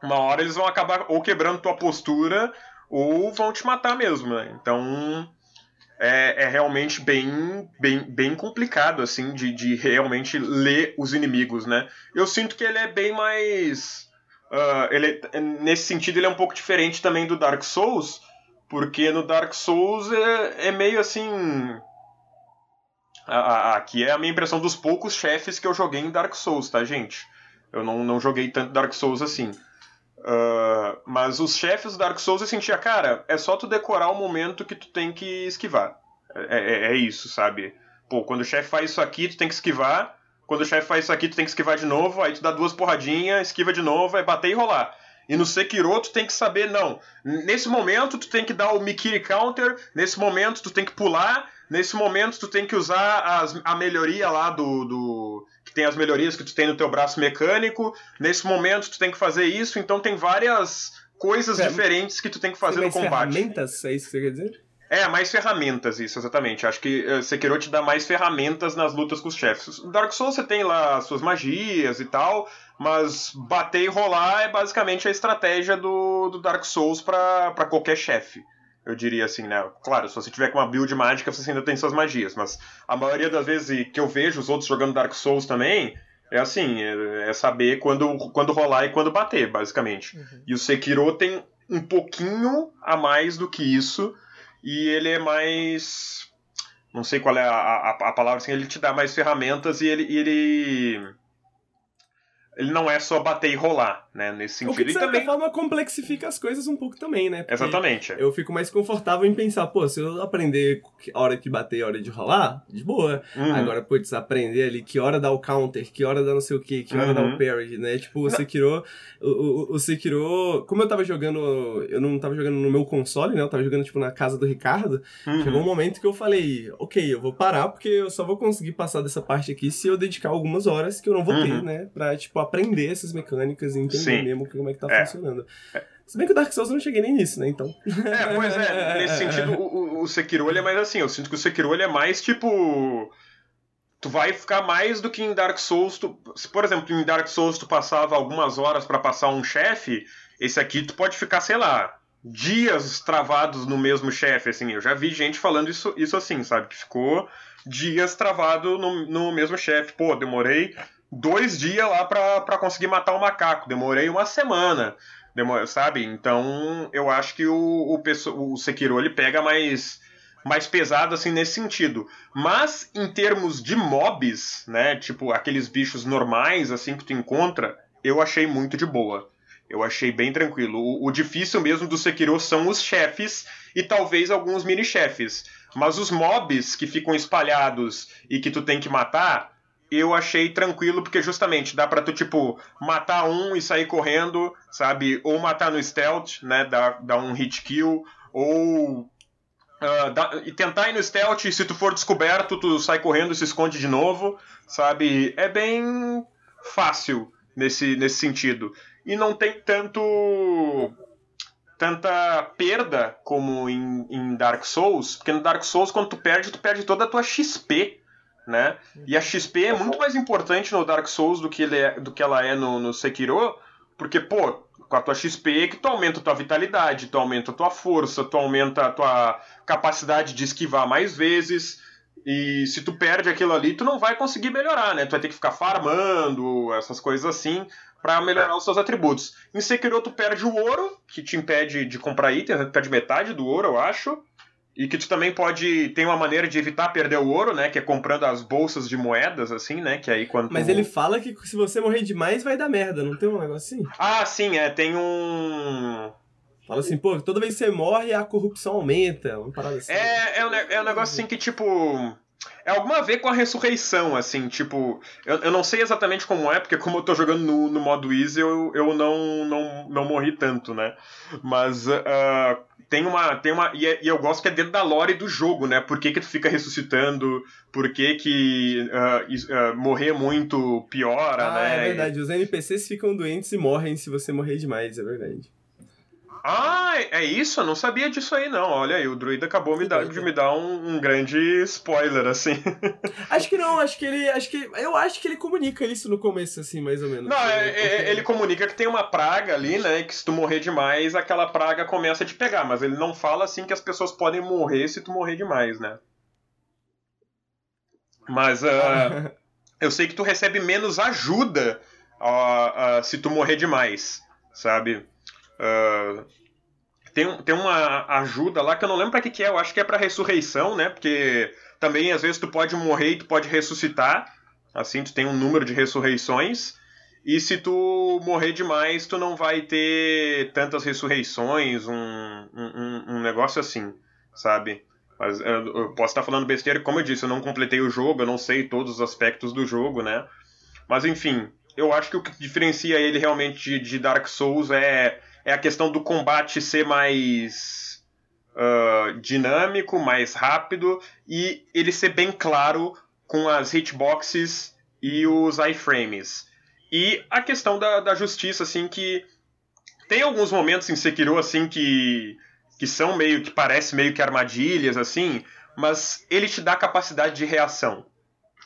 uma hora eles vão acabar ou quebrando tua postura ou vão te matar mesmo, né? Então é, é realmente bem, bem, bem complicado assim de, de realmente ler os inimigos, né? Eu sinto que ele é bem mais ah, ele, nesse sentido, ele é um pouco diferente também do Dark Souls, porque no Dark Souls é, é meio assim. Aqui é a minha impressão dos poucos chefes que eu joguei em Dark Souls, tá, gente? Eu não, não joguei tanto Dark Souls assim. Ah, mas os chefes do Dark Souls eu sentia, cara, é só tu decorar o momento que tu tem que esquivar. É, é- é isso, sabe? Pô, quando o chefe faz isso aqui, tu tem que esquivar. Quando o chefe faz isso aqui, tu tem que esquivar de novo. Aí tu dá duas porradinhas, esquiva de novo, aí bater e rolar. E no Sekiro, tu tem que saber, não. Nesse momento, tu tem que dar o Mikiri Counter. Nesse momento, tu tem que pular. Nesse momento, tu tem que usar as- a melhoria lá do, do. Que tem as melhorias que tu tem no teu braço mecânico. Nesse momento, tu tem que fazer isso. Então, tem várias coisas É, diferentes que tu tem que fazer no combate. ferramentas? É isso que você quer dizer? É, mais ferramentas, isso, exatamente. Acho que uh, Sekiro te dá mais ferramentas nas lutas com os chefes. Dark Souls você tem lá as suas magias e tal, mas bater e rolar é basicamente a estratégia do, do Dark Souls pra pra qualquer chefe. Eu diria assim, né? Claro, se você tiver com uma build mágica, você ainda tem suas magias, mas a maioria das vezes que eu vejo os outros jogando Dark Souls também, é assim, é, é saber quando, quando rolar e quando bater, basicamente. E o Sekiro tem um pouquinho a mais do que isso, e ele é mais. Não sei qual é a, a, a palavra, assim, ele te dá mais ferramentas e ele. ele... Ele não é só bater e rolar, né? Nesse O que, sentido. de E certa também. forma, complexifica as coisas um pouco também, né? Porque Exatamente. Eu fico mais confortável em pensar, pô, se eu aprender que hora que bater e hora de rolar, de boa. Uhum. Agora, putz, aprender ali que hora dá o counter, que hora dá não sei o que, que hora dá Uhum. o parry, né? Tipo, o Sekiro, o, o, o Sekiro, como eu tava jogando, eu não tava jogando no meu console, né? Eu tava jogando, tipo, na casa do Ricardo. Uhum. Chegou um momento que eu falei, ok, eu vou parar, porque eu só vou conseguir passar dessa parte aqui se eu dedicar algumas horas que eu não vou ter, Uhum. né? Pra, tipo, aprender essas mecânicas e entender Sim. mesmo como é que tá É. funcionando. Se bem que o Dark Souls eu não cheguei nem nisso, né? Então. É, pois é, nesse sentido, o, o- Sekiro ele é mais assim, eu sinto que o Sekiro ele é mais tipo. Tu vai ficar mais do que em Dark Souls. Tu, se, por exemplo, em Dark Souls tu passava algumas horas pra passar um chefe, esse aqui tu pode ficar, sei lá, dias travados no mesmo chefe, assim. Eu já vi gente falando isso, isso assim, sabe? Que ficou dias travado no, no mesmo chefe. Pô, demorei dois dias lá pra conseguir matar o macaco, demorei uma semana. Demora, sabe? Então, eu acho que o, o, o Sekiro ele pega mais, mais pesado assim nesse sentido. Mas em termos de mobs, né? Tipo, aqueles bichos normais assim que tu encontra, eu achei muito de boa. Eu achei bem tranquilo. O, o difícil mesmo do Sekiro são os chefes e talvez alguns mini-chefes. Mas os mobs que ficam espalhados e que tu tem que matar, eu achei tranquilo, porque justamente dá pra tu, tipo, matar um e sair correndo, sabe? Ou matar no stealth, né? Dar, dar um hit kill, ou. ah, dar- e tentar ir no stealth e se tu for descoberto, tu sai correndo e se esconde de novo, sabe? É bem fácil nesse, nesse sentido. E não tem tanto. tanta perda como em, em Dark Souls, porque no Dark Souls, quando tu perde, tu perde toda a tua XP né? E a XP é muito mais importante no Dark Souls do que, ele é- do que ela é no, no Sekiro, porque, pô, com a tua XP é que tu aumenta a tua vitalidade, tu aumenta a tua força, tu aumenta a tua capacidade de esquivar mais vezes. E se tu perde aquilo ali, tu não vai conseguir melhorar, né? Tu vai ter que ficar farmando, essas coisas assim, pra melhorar os seus atributos. Em Sekiro tu perde o ouro, que te impede de comprar itens, né? tu perde metade do ouro, eu acho. E que tu também pode. Tem uma maneira de evitar perder o ouro, né? Que é comprando as bolsas de moedas, assim, né? Que aí quando. Mas ele fala que se você morrer demais vai dar merda, não tem um negócio assim? Ah, sim, é. Tem um. Fala assim, pô, toda vez que você morre, a corrupção aumenta. Uma parada assim. É, é, um, é um negócio assim que, tipo. É alguma a ver com a ressurreição, assim, tipo. Eu, eu não sei exatamente como é, porque como eu tô jogando no, no modo easy, eu, eu não, não, não morri tanto, né? Mas uh, tem uma. Tem uma e, é, e, eu gosto que é dentro da lore do jogo, né? Por que, que tu fica ressuscitando? Por que, que uh, uh, morrer muito piora, ah, né? É verdade, os NPCs ficam doentes e morrem se você morrer demais, é verdade. Ah, é isso? Eu não sabia disso aí, não. Olha aí, o druida acabou me dar, de me dar um, um, grande spoiler, assim. Acho que não, acho que ele. Acho que. Eu acho que ele comunica isso no começo, assim, mais ou menos. Não, é, é, ele comunica que tem uma praga ali, né? Que se tu morrer demais, aquela praga começa a te pegar. Mas ele não fala assim que as pessoas podem morrer se tu morrer demais, né? Mas uh, eu sei que tu recebe menos ajuda uh, uh, se tu morrer demais, sabe? Uh, tem, tem uma ajuda lá que eu não lembro para que, que é, eu acho que é para ressurreição, né? Porque também às vezes tu pode morrer e tu pode ressuscitar. Assim, tu tem um número de ressurreições. E se tu morrer demais, tu não vai ter tantas ressurreições, um, um, um negócio assim, sabe? Mas eu posso estar falando besteira, como eu disse, eu não completei o jogo, eu não sei todos os aspectos do jogo, né? Mas enfim, eu acho que o que diferencia ele realmente de Dark Souls é é a questão do combate ser mais uh, dinâmico, mais rápido e ele ser bem claro com as hitboxes e os iframes. E a questão da, da justiça, assim, que tem alguns momentos em Sekiro, assim, que, que são meio que parece meio que armadilhas, assim, mas ele te dá capacidade de reação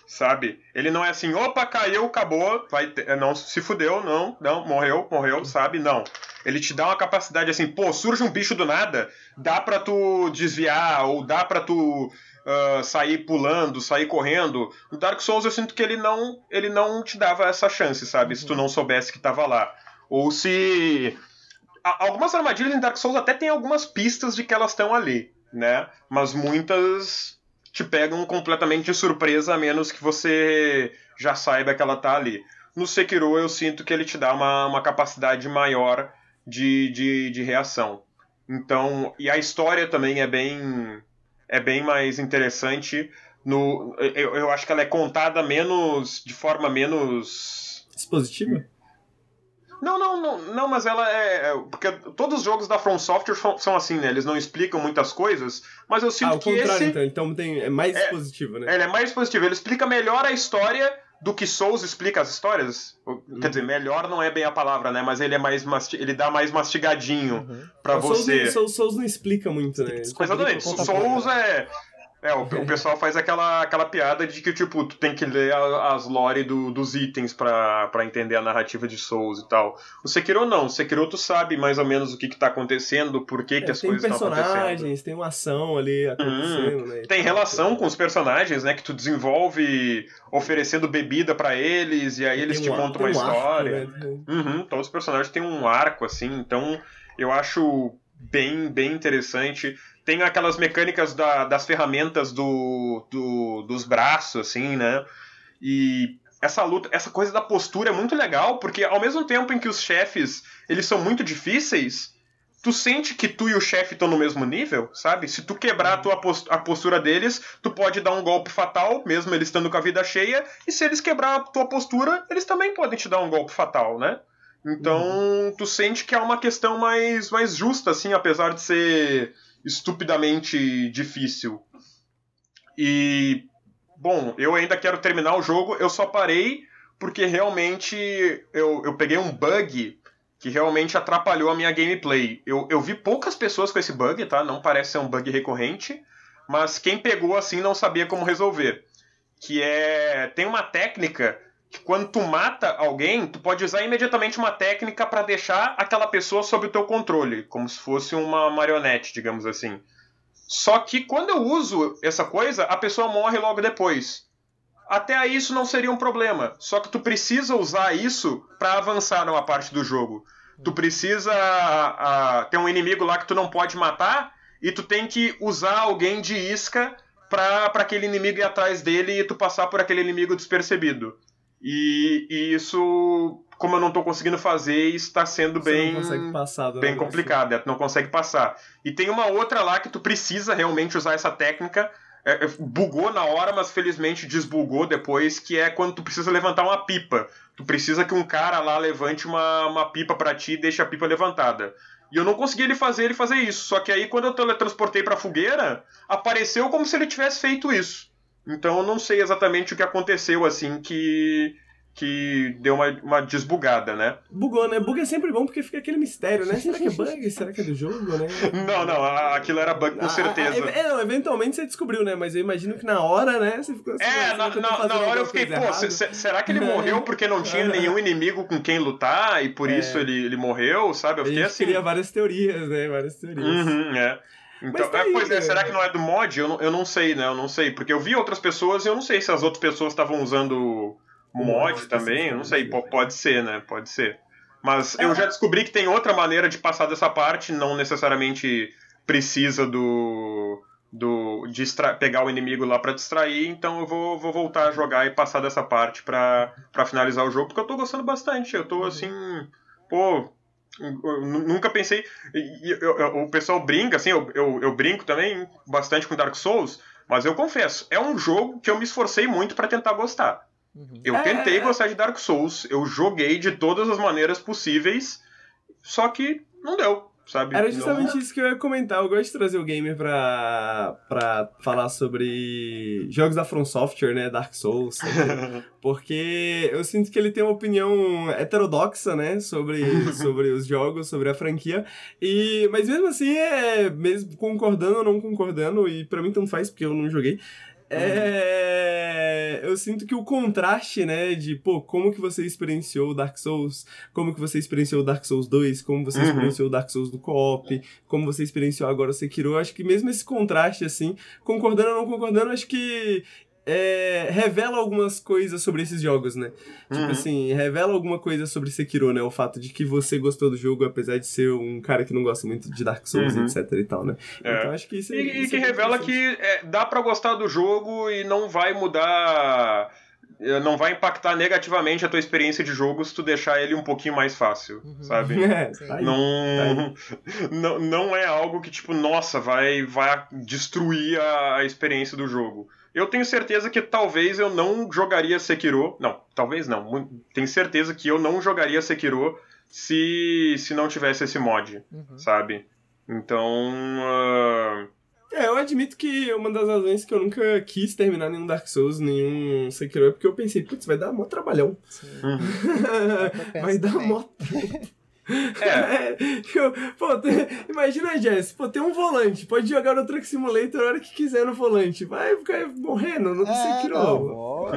sabe? Ele não é assim, opa, caiu, acabou, vai ter, não se fudeu, não, não, morreu, morreu, sabe? Não. Ele te dá uma capacidade assim, pô, surge um bicho do nada, dá pra tu desviar, ou dá pra tu uh, sair pulando, sair correndo. No Dark Souls eu sinto que ele não, ele não te dava essa chance, sabe? Uhum. Se tu não soubesse que tava lá. Ou se. Algumas armadilhas em Dark Souls até tem algumas pistas de que elas estão ali, né? Mas muitas te pegam completamente de surpresa, a menos que você já saiba que ela tá ali. No Sekiro eu sinto que ele te dá uma, uma capacidade maior de, de, de reação. Então, e a história também é bem é bem mais interessante no eu, eu acho que ela é contada menos de forma menos expositiva. Não, não, não, não, mas ela é. é porque todos os jogos da From Software são assim, né? Eles não explicam muitas coisas, mas eu sinto ah, que esse. Então, então tem, é mais é, expositivo, né? Ele é mais expositivo. Ele explica melhor a história do que Souls explica as histórias. Uhum. Quer dizer, melhor não é bem a palavra, né? Mas ele é mais masti... ele dá mais mastigadinho uhum. para você. Souls, Souls não explica muito, né? Exatamente. Souls é é, o, o, pessoal faz aquela, aquela piada de que, tipo, tu tem que ler a, as lore do, dos itens para entender a narrativa de Souls e tal. O Sekiro não, o Sekiro tu sabe mais ou menos o que, que tá acontecendo, por que, é, que as coisas estão acontecendo. Tem personagens, tem uma ação ali acontecendo, hum, né? Tem relação com os personagens, né, que tu desenvolve oferecendo bebida para eles, e aí eles te um, contam uma um história. Arco, né? uhum, todos os personagens têm um arco, assim, então eu acho bem, bem interessante tem aquelas mecânicas da, das ferramentas do, do, dos braços, assim, né? E essa luta, essa coisa da postura é muito legal, porque ao mesmo tempo em que os chefes eles são muito difíceis, tu sente que tu e o chefe estão no mesmo nível, sabe? Se tu quebrar a, tua post a postura deles, tu pode dar um golpe fatal, mesmo eles estando com a vida cheia, e se eles quebrar a tua postura, eles também podem te dar um golpe fatal, né? Então, uhum. tu sente que é uma questão mais, mais justa, assim, apesar de ser estupidamente difícil. E bom, eu ainda quero terminar o jogo, eu só parei porque realmente eu, eu peguei um bug que realmente atrapalhou a minha gameplay. Eu, eu vi poucas pessoas com esse bug, tá? Não parece ser um bug recorrente, mas quem pegou assim não sabia como resolver. Que é. Tem uma técnica que quando tu mata alguém, tu pode usar imediatamente uma técnica para deixar aquela pessoa sob o teu controle, como se fosse uma marionete, digamos assim. Só que quando eu uso essa coisa, a pessoa morre logo depois. Até aí isso não seria um problema. Só que tu precisa usar isso para avançar numa parte do jogo. Tu precisa uh, ter um inimigo lá que tu não pode matar e tu tem que usar alguém de isca para aquele inimigo ir atrás dele e tu passar por aquele inimigo despercebido. E, e isso como eu não tô conseguindo fazer, está sendo Você bem não consegue passar bem complicado, é, tu não consegue passar. E tem uma outra lá que tu precisa realmente usar essa técnica. é, é, bugou na hora, mas felizmente desbugou depois, que é quando tu precisa levantar uma pipa. Tu precisa que um cara lá levante uma, uma pipa pra ti e deixe a pipa levantada. E eu não consegui ele fazer ele fazer isso. Só que aí quando eu teletransportei pra fogueira, apareceu como se ele tivesse feito isso. Então eu não sei exatamente o que aconteceu assim que que deu uma, uma desbugada, né? Bugou, né? Bug é sempre bom porque fica aquele mistério, né? Será que é bug? Será que é do jogo, né? Não, não, aquilo era bug com Ah, certeza. ah, é, não, eventualmente você descobriu, né? Mas eu imagino que na hora, né? Você ficou assim, É, "Ah, na, na- na hora eu fiquei, pô, errada?" se- se- será que ele morreu porque não tinha nenhum inimigo com quem lutar e por É. isso ele, ele morreu, sabe? Eu fiquei assim. cria várias teorias, né? Várias teorias. Uhum, é. Então, tá é, pois aí, é, será né? que não é do mod? Eu não, eu não sei, né? Eu não sei. Porque eu vi outras pessoas e eu não sei se as outras pessoas estavam usando O mod mod também. Eu não sei. Pode ser, né? Pode ser. Mas É. eu já descobri que tem outra maneira de passar dessa parte, não necessariamente precisa do. do de extra- pegar o inimigo lá pra distrair, então eu vou, vou voltar a jogar e passar dessa parte pra finalizar o jogo, porque eu tô gostando bastante. Eu tô assim. Pô. Eu Nunca pensei. e- e- eu- eu- o pessoal brinca, assim, eu, eu, eu brinco também bastante com Dark Souls, mas eu confesso, é um jogo que eu me esforcei muito pra tentar gostar. Uhum. Eu É, tentei é, é. gostar de Dark Souls, eu joguei de todas as maneiras possíveis, só que não deu, sabe? Era Não- justamente isso que eu ia comentar. Eu gosto de trazer o gamer pra, pra falar sobre jogos da From Software, né? Dark Souls. sabe? Porque eu sinto que ele tem uma opinião heterodoxa, né? Sobre, sobre os jogos, sobre a franquia. E, mas mesmo assim, é, mesmo concordando ou não concordando, e pra mim tanto faz, porque eu não joguei. É, eu sinto que o contraste, né, de, pô, como que você experienciou o Dark Souls, como que você experienciou o Dark Souls 2, como você Uhum. experienciou o Dark Souls do co-op, como você experienciou agora o Sekiro, eu acho que mesmo esse contraste, assim, concordando ou não concordando, acho que é, revela algumas coisas sobre esses jogos, né? Tipo Uhum. assim, revela alguma coisa sobre Sekiro, né? O fato de que você gostou do jogo, apesar de ser um cara que não gosta muito de Dark Souls, Uhum. etc e tal, né? É. Então acho que isso é- E, e isso que é bem revela que é, dá pra gostar do jogo e não vai mudar. Não vai impactar negativamente a tua experiência de jogo se tu deixar ele um pouquinho mais fácil, Uhum. sabe? É, tá aí. Não, não, não é algo que, tipo, nossa, vai, vai destruir a, a experiência do jogo. Eu tenho certeza que talvez eu não jogaria Sekiro. Não, talvez não. Tenho certeza que eu não jogaria Sekiro se, se não tivesse esse mod, Uhum. sabe? Então. ah, É, eu admito que uma das razões que eu nunca quis terminar nenhum Dark Souls, nenhum Sekiro, é porque eu pensei, putz, vai dar mó trabalhão. Uhum. vai dar mó É, Eu- pô, imagina, Jess, pô, tem um volante, pode jogar no Truck Simulator a hora que quiser no volante. Vai ficar morrendo, não É, Sekiro. não, vou,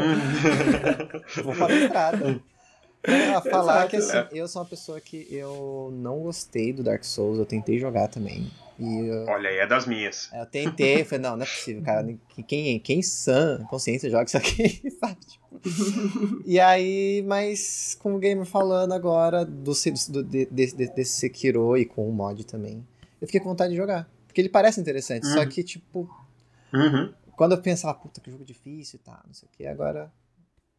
vou pra estrada. A falar Exato, que assim, é. eu sou uma pessoa que eu não gostei do Dark Souls, eu tentei jogar também. Eu, olha aí, é das minhas. eu tentei, falei, não, não é possível, cara. que- Quem, quem sã consciência joga isso aqui, sabe? Tipo, e aí, mas com o gamer falando agora do, do, de- desse, desse- Sekiro e com o mod também, eu fiquei com vontade de jogar. Porque ele parece interessante, só Uhum. que, tipo, Uhum. quando eu pensava, puta, que jogo difícil e tal, não sei o que, agora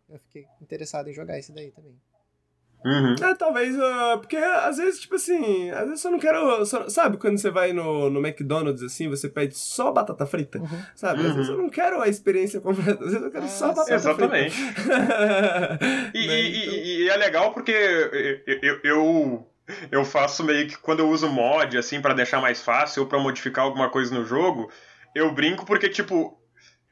eu fiquei interessado em jogar esse daí também. Uhum. É, talvez, ah, porque às vezes, tipo assim, às vezes eu não quero. só- sabe quando você vai no, no McDonald's assim, você pede só batata frita? Uhum. Sabe? Às Uhum. vezes eu não quero a experiência completa, às vezes eu quero Ah, só batata Exatamente. frita. E, Né, e- então- e- e é legal porque eu, eu, eu, eu faço meio que quando eu uso mod, assim, pra deixar mais fácil ou pra modificar alguma coisa no jogo, eu brinco porque, tipo,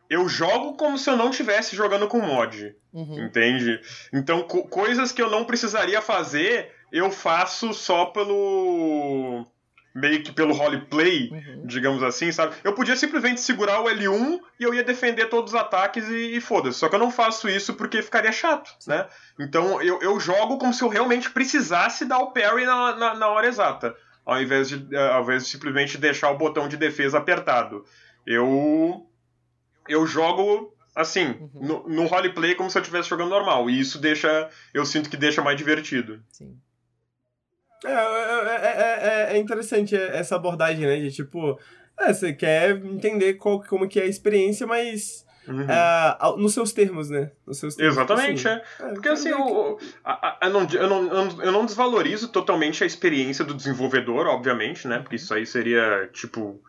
eu jogo como se eu não estivesse jogando com mod, Uhum. entende? Então, co- coisas que eu não precisaria fazer, eu faço só pelo. meio que pelo roleplay, Uhum. digamos assim, sabe? Eu podia simplesmente segurar o L1 e eu ia defender todos os ataques e, e foda-se. Só que eu não faço isso porque ficaria chato, né? Então eu, eu jogo como se eu realmente precisasse dar o parry na, na, na hora exata, ao invés, de, eh, ao invés de simplesmente deixar o botão de defesa apertado. Eu. Eu jogo. Assim, Uhum. no, no roleplay como se eu estivesse jogando normal. E isso deixa. Eu sinto que deixa mais divertido. Sim. É, é, é, é- é interessante essa abordagem, né? De tipo, é, você quer entender qual, como que é a experiência, mas Uhum. ah, ao- nos seus termos, né? Nos seus termos. Exatamente, Tipo é. assim, Porque assim, eu, não, eu, não, eu não- eu não desvalorizo totalmente a experiência do desenvolvedor, obviamente, né? Porque isso aí seria, tipo.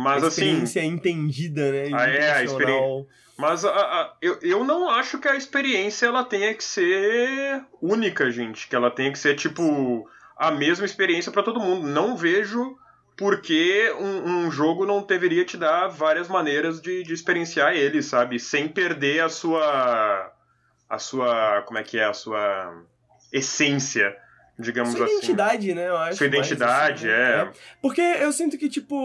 Mas a assim. experiência entendida, né? Ah, é, a intencional. Mas a- a- eu, eu não acho que a experiência ela tenha que ser única, gente. Que ela tenha que ser, tipo, a mesma experiência pra todo mundo. Não vejo por que um, um jogo não deveria te dar várias maneiras de, de experienciar ele, sabe? Sem perder a sua. A sua. Como é que é? A sua essência, digamos Sua assim. identidade, né? Eu acho. Sua mais, identidade, assim, é. Porque eu sinto que, tipo,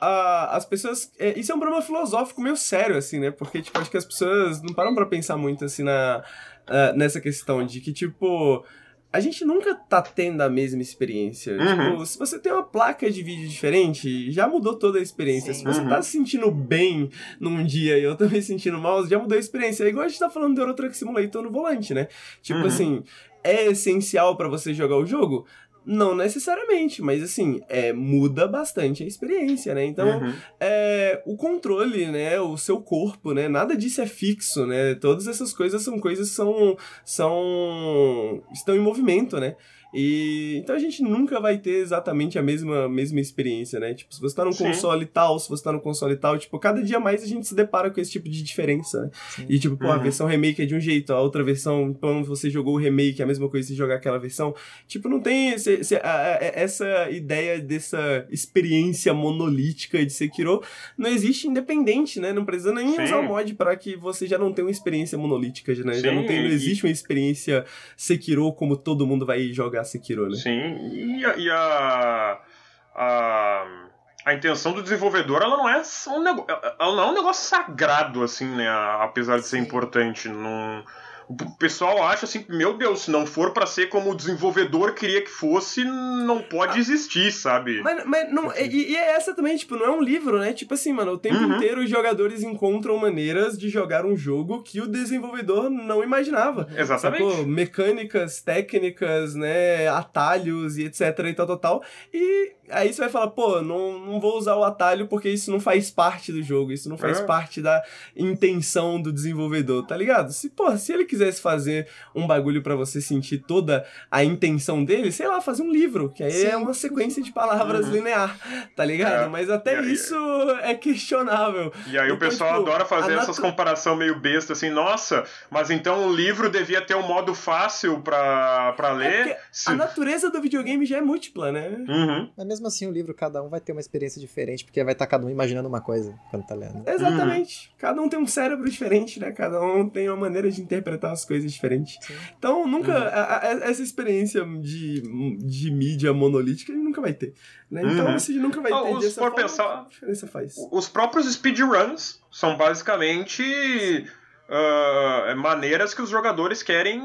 a- as pessoas. é, isso é um problema filosófico meio sério, assim, né? Porque, tipo, acho que as pessoas não param pra pensar muito, assim, na, ah, nessa questão de que, tipo. A gente nunca tá tendo a mesma experiência. Uhum. Tipo, se você tem uma placa de vídeo diferente, já mudou toda a experiência. Sim. Se você Uhum. tá se sentindo bem num dia e eu também sentindo mal, já mudou a experiência. É igual a gente tá falando do Euro Truck Simulator no volante, né? Tipo Uhum. assim, é essencial pra você jogar o jogo? Não necessariamente, mas assim, é, muda bastante a experiência, né? Então, Uhum. é, o controle, né? O seu corpo, né? Nada disso é fixo, né? Todas essas coisas são coisas que são, são estão em movimento, né? E então a gente nunca vai ter exatamente a mesma, mesma experiência, né? Tipo, se você tá num Sim. console tal, se você tá num console tal, tipo, cada dia mais a gente se depara com esse tipo de diferença, né? Sim. E tipo, pô, a Uhum. versão remake é de um jeito, a outra versão, quando você jogou o remake, é a mesma coisa se jogar aquela versão. Tipo, não tem esse- esse- a- a- essa ideia dessa experiência monolítica de Sekiro. Não existe independente, né? Não precisa nem Sim. usar o mod pra que você já não tenha uma experiência monolítica, né? já não, tem, não existe uma experiência Sekiro como todo mundo vai jogar Sekiro, né? Sim, e a, e a, a, a intenção do desenvolvedor, ela não é um nego, ela não é um negócio sagrado, assim, né? Apesar de ser Sim. importante. Não, o pessoal acha assim, meu Deus, se não for pra ser como o desenvolvedor queria que fosse, não pode existir, sabe? Mas, mas não, e, e é essa também, tipo, não é um livro, né? Tipo assim, mano, o tempo Uhum. inteiro os jogadores encontram maneiras de jogar um jogo que o desenvolvedor não imaginava. Exatamente. Sacou? Mecânicas, técnicas, né? Atalhos e etc e tal, tal, tal. E aí você vai falar, pô, não, não vou usar o atalho porque isso não faz parte do jogo, isso não faz É. parte da intenção do desenvolvedor, tá ligado? Se, pô, se ele quisesse fazer um bagulho pra você sentir toda a intenção dele, sei lá, fazer um livro, que aí Sim. é uma sequência de palavras Uhum. linear, tá ligado? É. Mas até aí- isso é questionável. E aí o Então, pessoal tipo, adora fazer a essas natu- comparação meio besta, assim, nossa, mas então o livro devia ter um modo fácil pra, pra É ler. Se- a natureza do videogame já é múltipla, né? Uhum. Mas mesmo assim, o livro, cada um vai ter uma experiência diferente, porque vai estar cada um imaginando uma coisa quando tá lendo. Exatamente. Cada um tem um cérebro diferente, né? Cada um tem uma maneira de interpretar as coisas diferente. Sim. Então, nunca. Uhum. a- a- essa experiência de, de mídia monolítica gente nunca vai ter. Né? Então, Uhum. gente nunca vai ter os- dessa for forma, pensar- diferença faz? Os próprios speedruns são basicamente ah, maneiras que os jogadores querem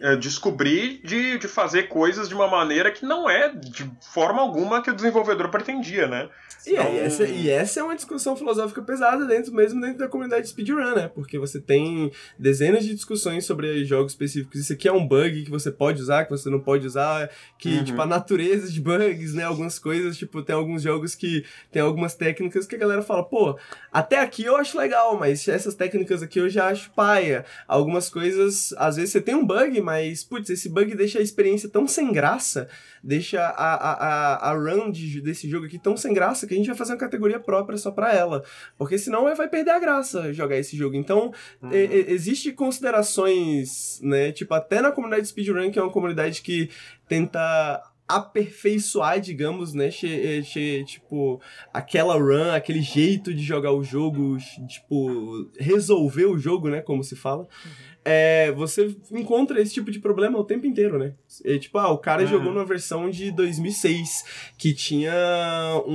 eh, descobrir de, de fazer coisas de uma maneira que não é de forma alguma que o desenvolvedor pretendia, né? E, Então- essa, e essa é uma discussão filosófica pesada dentro mesmo dentro da comunidade speedrun, né? Porque você tem dezenas de discussões sobre jogos específicos. Isso aqui é um bug que você pode usar, que você não pode usar, que, Uhum. tipo, a natureza de bugs, né? Algumas coisas, tipo, tem alguns jogos que tem algumas técnicas que a galera fala, pô, até aqui eu acho legal, mas essas técnicas aqui eu já acho paia. Algumas coisas, às vezes você tem um bug, mas, putz, esse bug deixa a experiência tão sem graça, deixa a, a, a, a run de- desse jogo aqui tão sem graça que a gente vai fazer uma categoria própria só pra ela. Porque senão vai perder a graça jogar esse jogo. Então, Uhum. e- existe considerações, né? Tipo, até na comunidade speedrun, que é uma comunidade que tenta aperfeiçoar, digamos, né? che- che- tipo, aquela run, aquele jeito de jogar o jogo, tipo, resolver o jogo, né? Como se fala. É, você encontra esse tipo de problema o tempo inteiro, né? É, tipo, ah, o cara Uhum. jogou numa versão de 2006 que tinha um,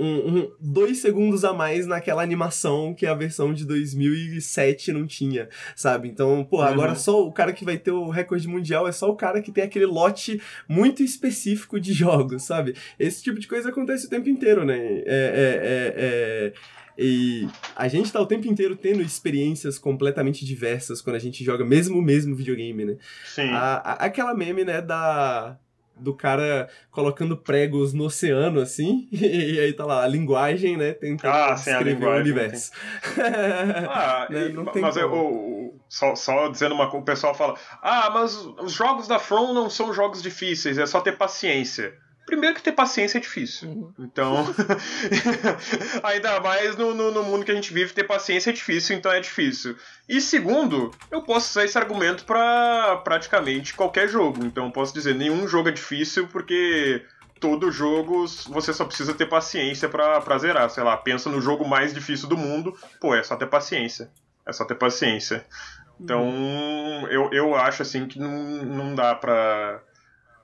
um- um- dois segundos a mais naquela animação que a versão de 2007 não tinha, sabe? Então, pô, agora Uhum. só o cara que vai ter o recorde mundial é só o cara que tem aquele lote muito específico de jogos, sabe? Esse tipo de coisa acontece o tempo inteiro, né? É, é, é, é... E a gente tá o tempo inteiro tendo experiências completamente diversas quando a gente joga mesmo o mesmo videogame, né? Sim. A- a- aquela meme, né, da do cara colocando pregos no oceano, assim, e aí tá lá, a linguagem, né, tentando Ah, descrever o universo. Ah, Né, e- não tem mas eu, como. eu- só, só dizendo uma coisa, o pessoal fala: Ah, mas os jogos da From não são jogos difíceis, é só ter paciência. Primeiro que ter paciência é difícil. Uhum. Então, ainda mais no, no, no mundo que a gente vive, ter paciência é difícil, então é difícil. E segundo, eu posso usar esse argumento pra praticamente qualquer jogo. Então, eu posso dizer, nenhum jogo é difícil, porque todo jogo você só precisa ter paciência pra, pra zerar. Sei lá, pensa no jogo mais difícil do mundo, pô, é só ter paciência. É só ter paciência. Então, eu, eu acho assim que não, não dá pra,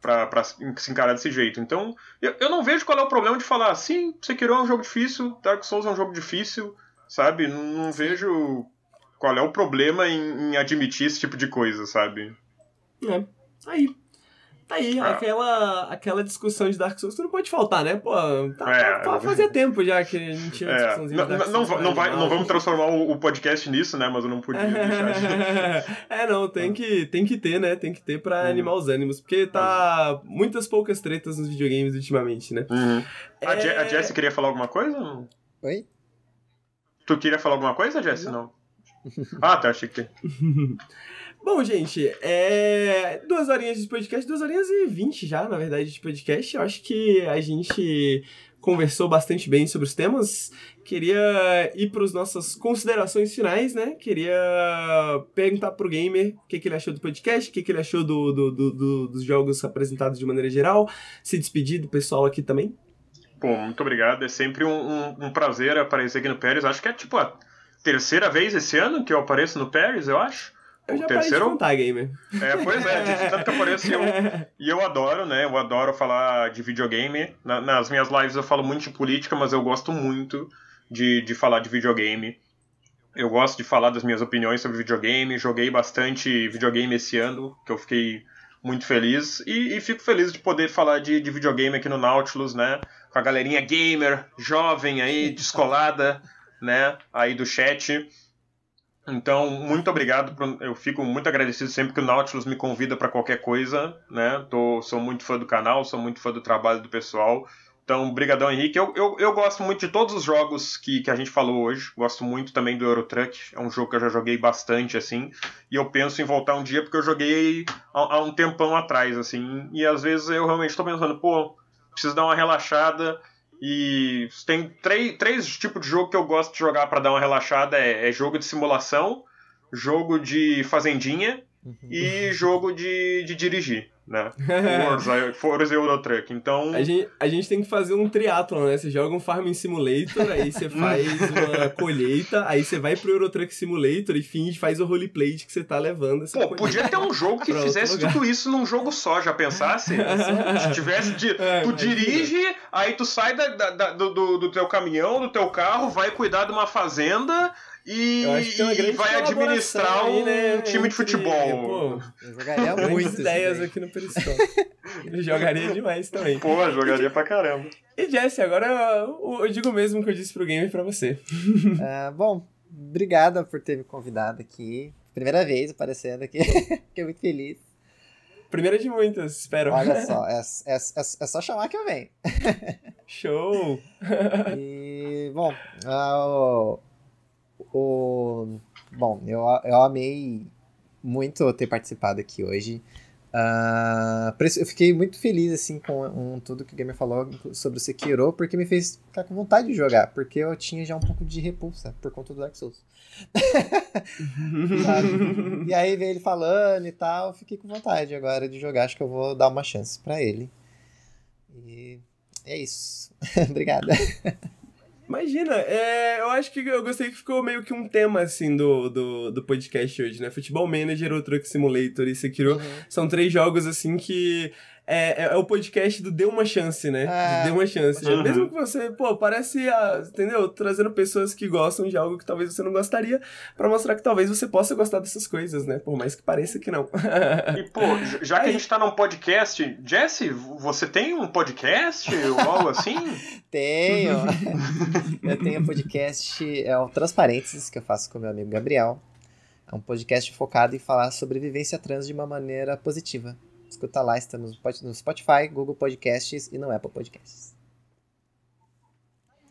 pra se encarar desse jeito. Então, eu, eu não vejo qual é o problema de falar, sim, Sekiro é um jogo difícil, Dark Souls é um jogo difícil, sabe? Não, não vejo qual é o problema em, em admitir esse tipo de coisa, sabe? É, aí. Tá aí, Ah. aquela, aquela discussão de Dark Souls que não pode faltar, né? Pô, tá, É. tá- tá- fazia tempo já que a gente tinha uma É, discussãozinha não, de Dark não, Souls. não, vai, não vamos tra transformar o, o podcast nisso, né? Mas eu não podia deixar de... é, não, tem que, tem que ter, né? Tem que ter pra Uhum. animar os ânimos, porque tá muitas poucas tretas nos videogames ultimamente, né? Uhum. A, Je É- a Jessie queria falar alguma coisa? Oi? Tu queria falar alguma coisa, Jessie? Não. Ah, tá, achei que... Bom, gente, é. Duas horinhas de podcast, duas horinhas e vinte já, na verdade, de podcast. Eu acho que a gente conversou bastante bem sobre os temas. Queria ir para as nossas considerações finais, né? Queria perguntar pro gamer o que, que ele achou do podcast, o que, que ele achou do, do- do- do- dos jogos apresentados de maneira geral. Se despedir do pessoal aqui também. Pô, muito obrigado. É sempre um, um- um prazer aparecer aqui no Paris. Acho que é tipo a terceira vez esse ano que eu apareço no Paris, eu acho. Eu O já parei de terceiro? contar, gamer. É, pois é, de tanto que apareço e eu, e eu adoro, né? Eu adoro falar de videogame. Na- nas minhas lives eu falo muito de política, mas eu gosto muito de, de falar de videogame. Eu gosto de falar das minhas opiniões sobre videogame. Joguei bastante videogame esse ano, que eu fiquei muito feliz. E, e fico feliz de poder falar de, de videogame aqui no Nautilus, né? Com a galerinha gamer, jovem aí, descolada, né? Aí do chat. Então, muito obrigado. Eu fico muito agradecido sempre que o Nautilus me convida para qualquer coisa, né? Tô, sou muito fã do canal, sou muito fã do trabalho do pessoal. Então, brigadão, Henrique. Eu, eu, eu gosto muito de todos os jogos que, que a gente falou hoje. Gosto muito também do Eurotruck. É um jogo que eu já joguei bastante, assim. E eu penso em voltar um dia porque eu joguei há, há um tempão atrás, assim. E às vezes eu realmente estou pensando, pô, preciso dar uma relaxada. E tem três, três tipos de jogo que eu gosto de jogar para dar uma relaxada: é, é jogo de simulação, jogo de fazendinha e jogo de, de dirigir, né? Forza, Forza Eurotruck. Então, A gente, a gente tem que fazer um triatlon, né? Você joga um Farming Simulator, aí você faz uma colheita, aí você vai pro Eurotruck Simulator e finge, faz o roleplay de que você tá levando essa pô, colheita. podia ter um jogo que fizesse tudo isso num jogo só, já pensasse? Se tivesse. de- É, tu dirige, aí tu sai da- da- do- do teu caminhão, do teu carro, vai cuidar de uma fazenda e, e vai administrar aí, um né, time de entre, futebol. Pô, Eu jogaria muitas ideias daí. aqui no Periscope. Eu jogaria demais também. Pô, jogaria pra caramba. E Jesse, agora eu, eu digo mesmo que eu disse pro gamer pra você. Ah, bom, obrigada por ter me convidado aqui. Primeira vez aparecendo aqui. Fiquei muito feliz. Primeira de muitas, espero. Olha só, é, é, é, é só chamar que eu venho. Show! E, bom, ah, o, Bom, eu, eu amei muito ter participado aqui hoje. Isso eu fiquei muito feliz assim com, com tudo que o Gamer falou sobre o Sekiro, porque me fez ficar com vontade de jogar, porque eu tinha já um pouco de repulsa por conta do Dark Souls. E aí veio ele falando e tal, eu fiquei com vontade agora de jogar, acho que eu vou dar uma chance pra ele. E é isso. Obrigada. Imagina, é, eu acho que eu gostei que ficou meio que um tema, assim, do, do, do podcast hoje, né? Futebol Manager, o Truck Simulator e Sekiro são três jogos, assim, que é, é, é o podcast do Dê Uma Chance, né? É. Dê Uma Chance. Uhum. Mesmo que você, pô, parece, ah, entendeu? Trazendo pessoas que gostam de algo que talvez você não gostaria, pra mostrar que talvez você possa gostar dessas coisas, né? Por mais que pareça que não. E, pô, já que a gente tá num podcast, Jesse, você tem um podcast ou algo assim? Tenho. eu tenho um podcast, é o Transparênteses, que eu faço com meu amigo Gabriel. É um podcast focado em falar sobre vivência trans de uma maneira positiva. Escuta lá, estamos no Spotify, Google Podcasts e no Apple Podcasts.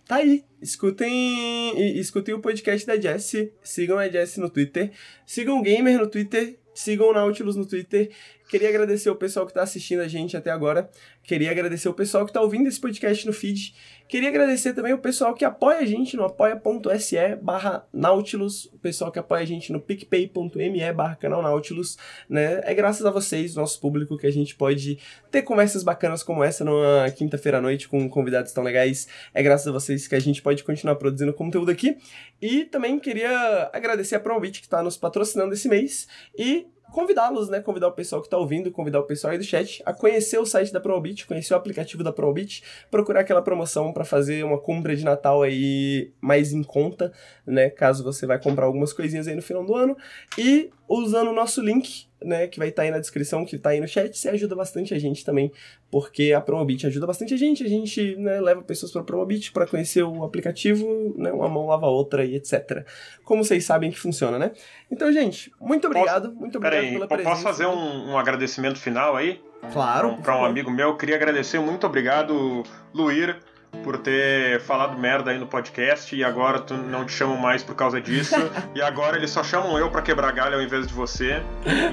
Tá aí. Escutem, escutem o podcast da Jessie. Sigam a Jessie no Twitter. Sigam o Gamer no Twitter. Sigam o Nautilus no Twitter. Queria agradecer o pessoal que está assistindo a gente até agora. Queria agradecer o pessoal que está ouvindo esse podcast no feed. Queria agradecer também o pessoal que apoia a gente no apoia.se barra Nautilus, o pessoal que apoia a gente no picpay.me barra canal Nautilus, né? É graças a vocês, nosso público, que a gente pode ter conversas bacanas como essa numa quinta-feira à noite com convidados tão legais. É graças a vocês que a gente pode continuar produzindo conteúdo aqui. E também queria agradecer a Promobit que está nos patrocinando esse mês e convidá-los, né? Convidar o pessoal que está ouvindo, convidar o pessoal aí do chat a conhecer o site da Promobit, conhecer o aplicativo da Promobit, procurar aquela promoção para fazer uma compra de Natal aí mais em conta, né? Caso você vai comprar algumas coisinhas aí no final do ano. E usando o nosso link, né, que vai estar tá aí na descrição, que está aí no chat, você ajuda bastante a gente também, porque a Promobit ajuda bastante a gente, a gente né, leva pessoas para a Promobit para conhecer o aplicativo, né, uma mão lava a outra e etc. Como vocês sabem que funciona, né? Então, gente, muito obrigado, muito obrigado pela presença. Posso fazer um, um agradecimento final aí? Claro. Para um amigo meu, eu queria agradecer, muito obrigado, Luir, por ter falado merda aí no podcast e agora tu não te chamam mais por causa disso. e agora eles só chamam eu para quebrar galho ao invés de você.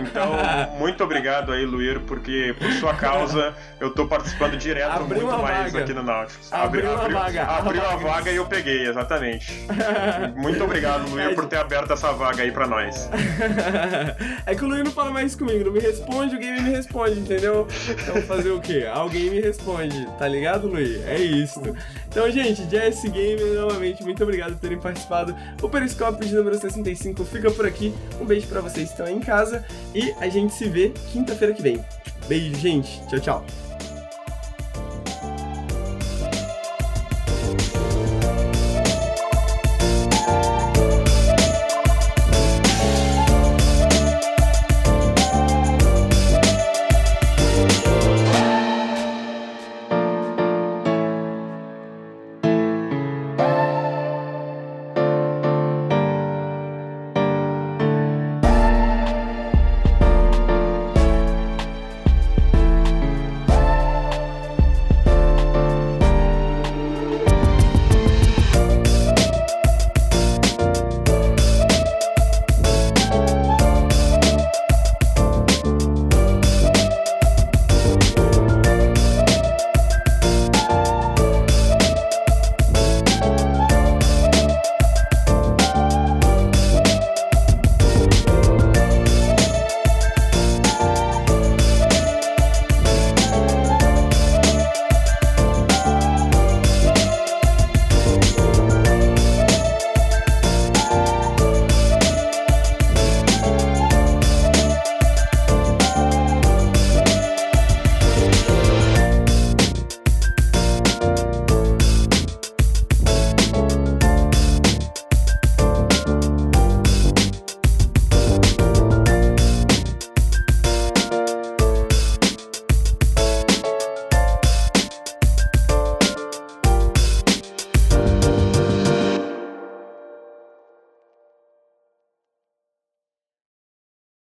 Então, muito obrigado aí, Luir, porque por sua causa eu tô participando direto abriu muito mais vaga. aqui no Nautilus. Abriu, abriu, vaga. abriu a vaga e eu peguei, exatamente. muito obrigado, Luir, por ter aberto essa vaga aí para nós. é que o Luir não fala mais comigo, não me responde, o game me responde, entendeu? Então fazer o quê? Alguém me responde, tá ligado, Luir? É isso. Então, gente, Jess Gamer, novamente, muito obrigado por terem participado. O Periscópio de número 65 fica por aqui. Um beijo para vocês que estão aí em casa e a gente se vê quinta-feira que vem. Beijo, gente. Tchau, tchau.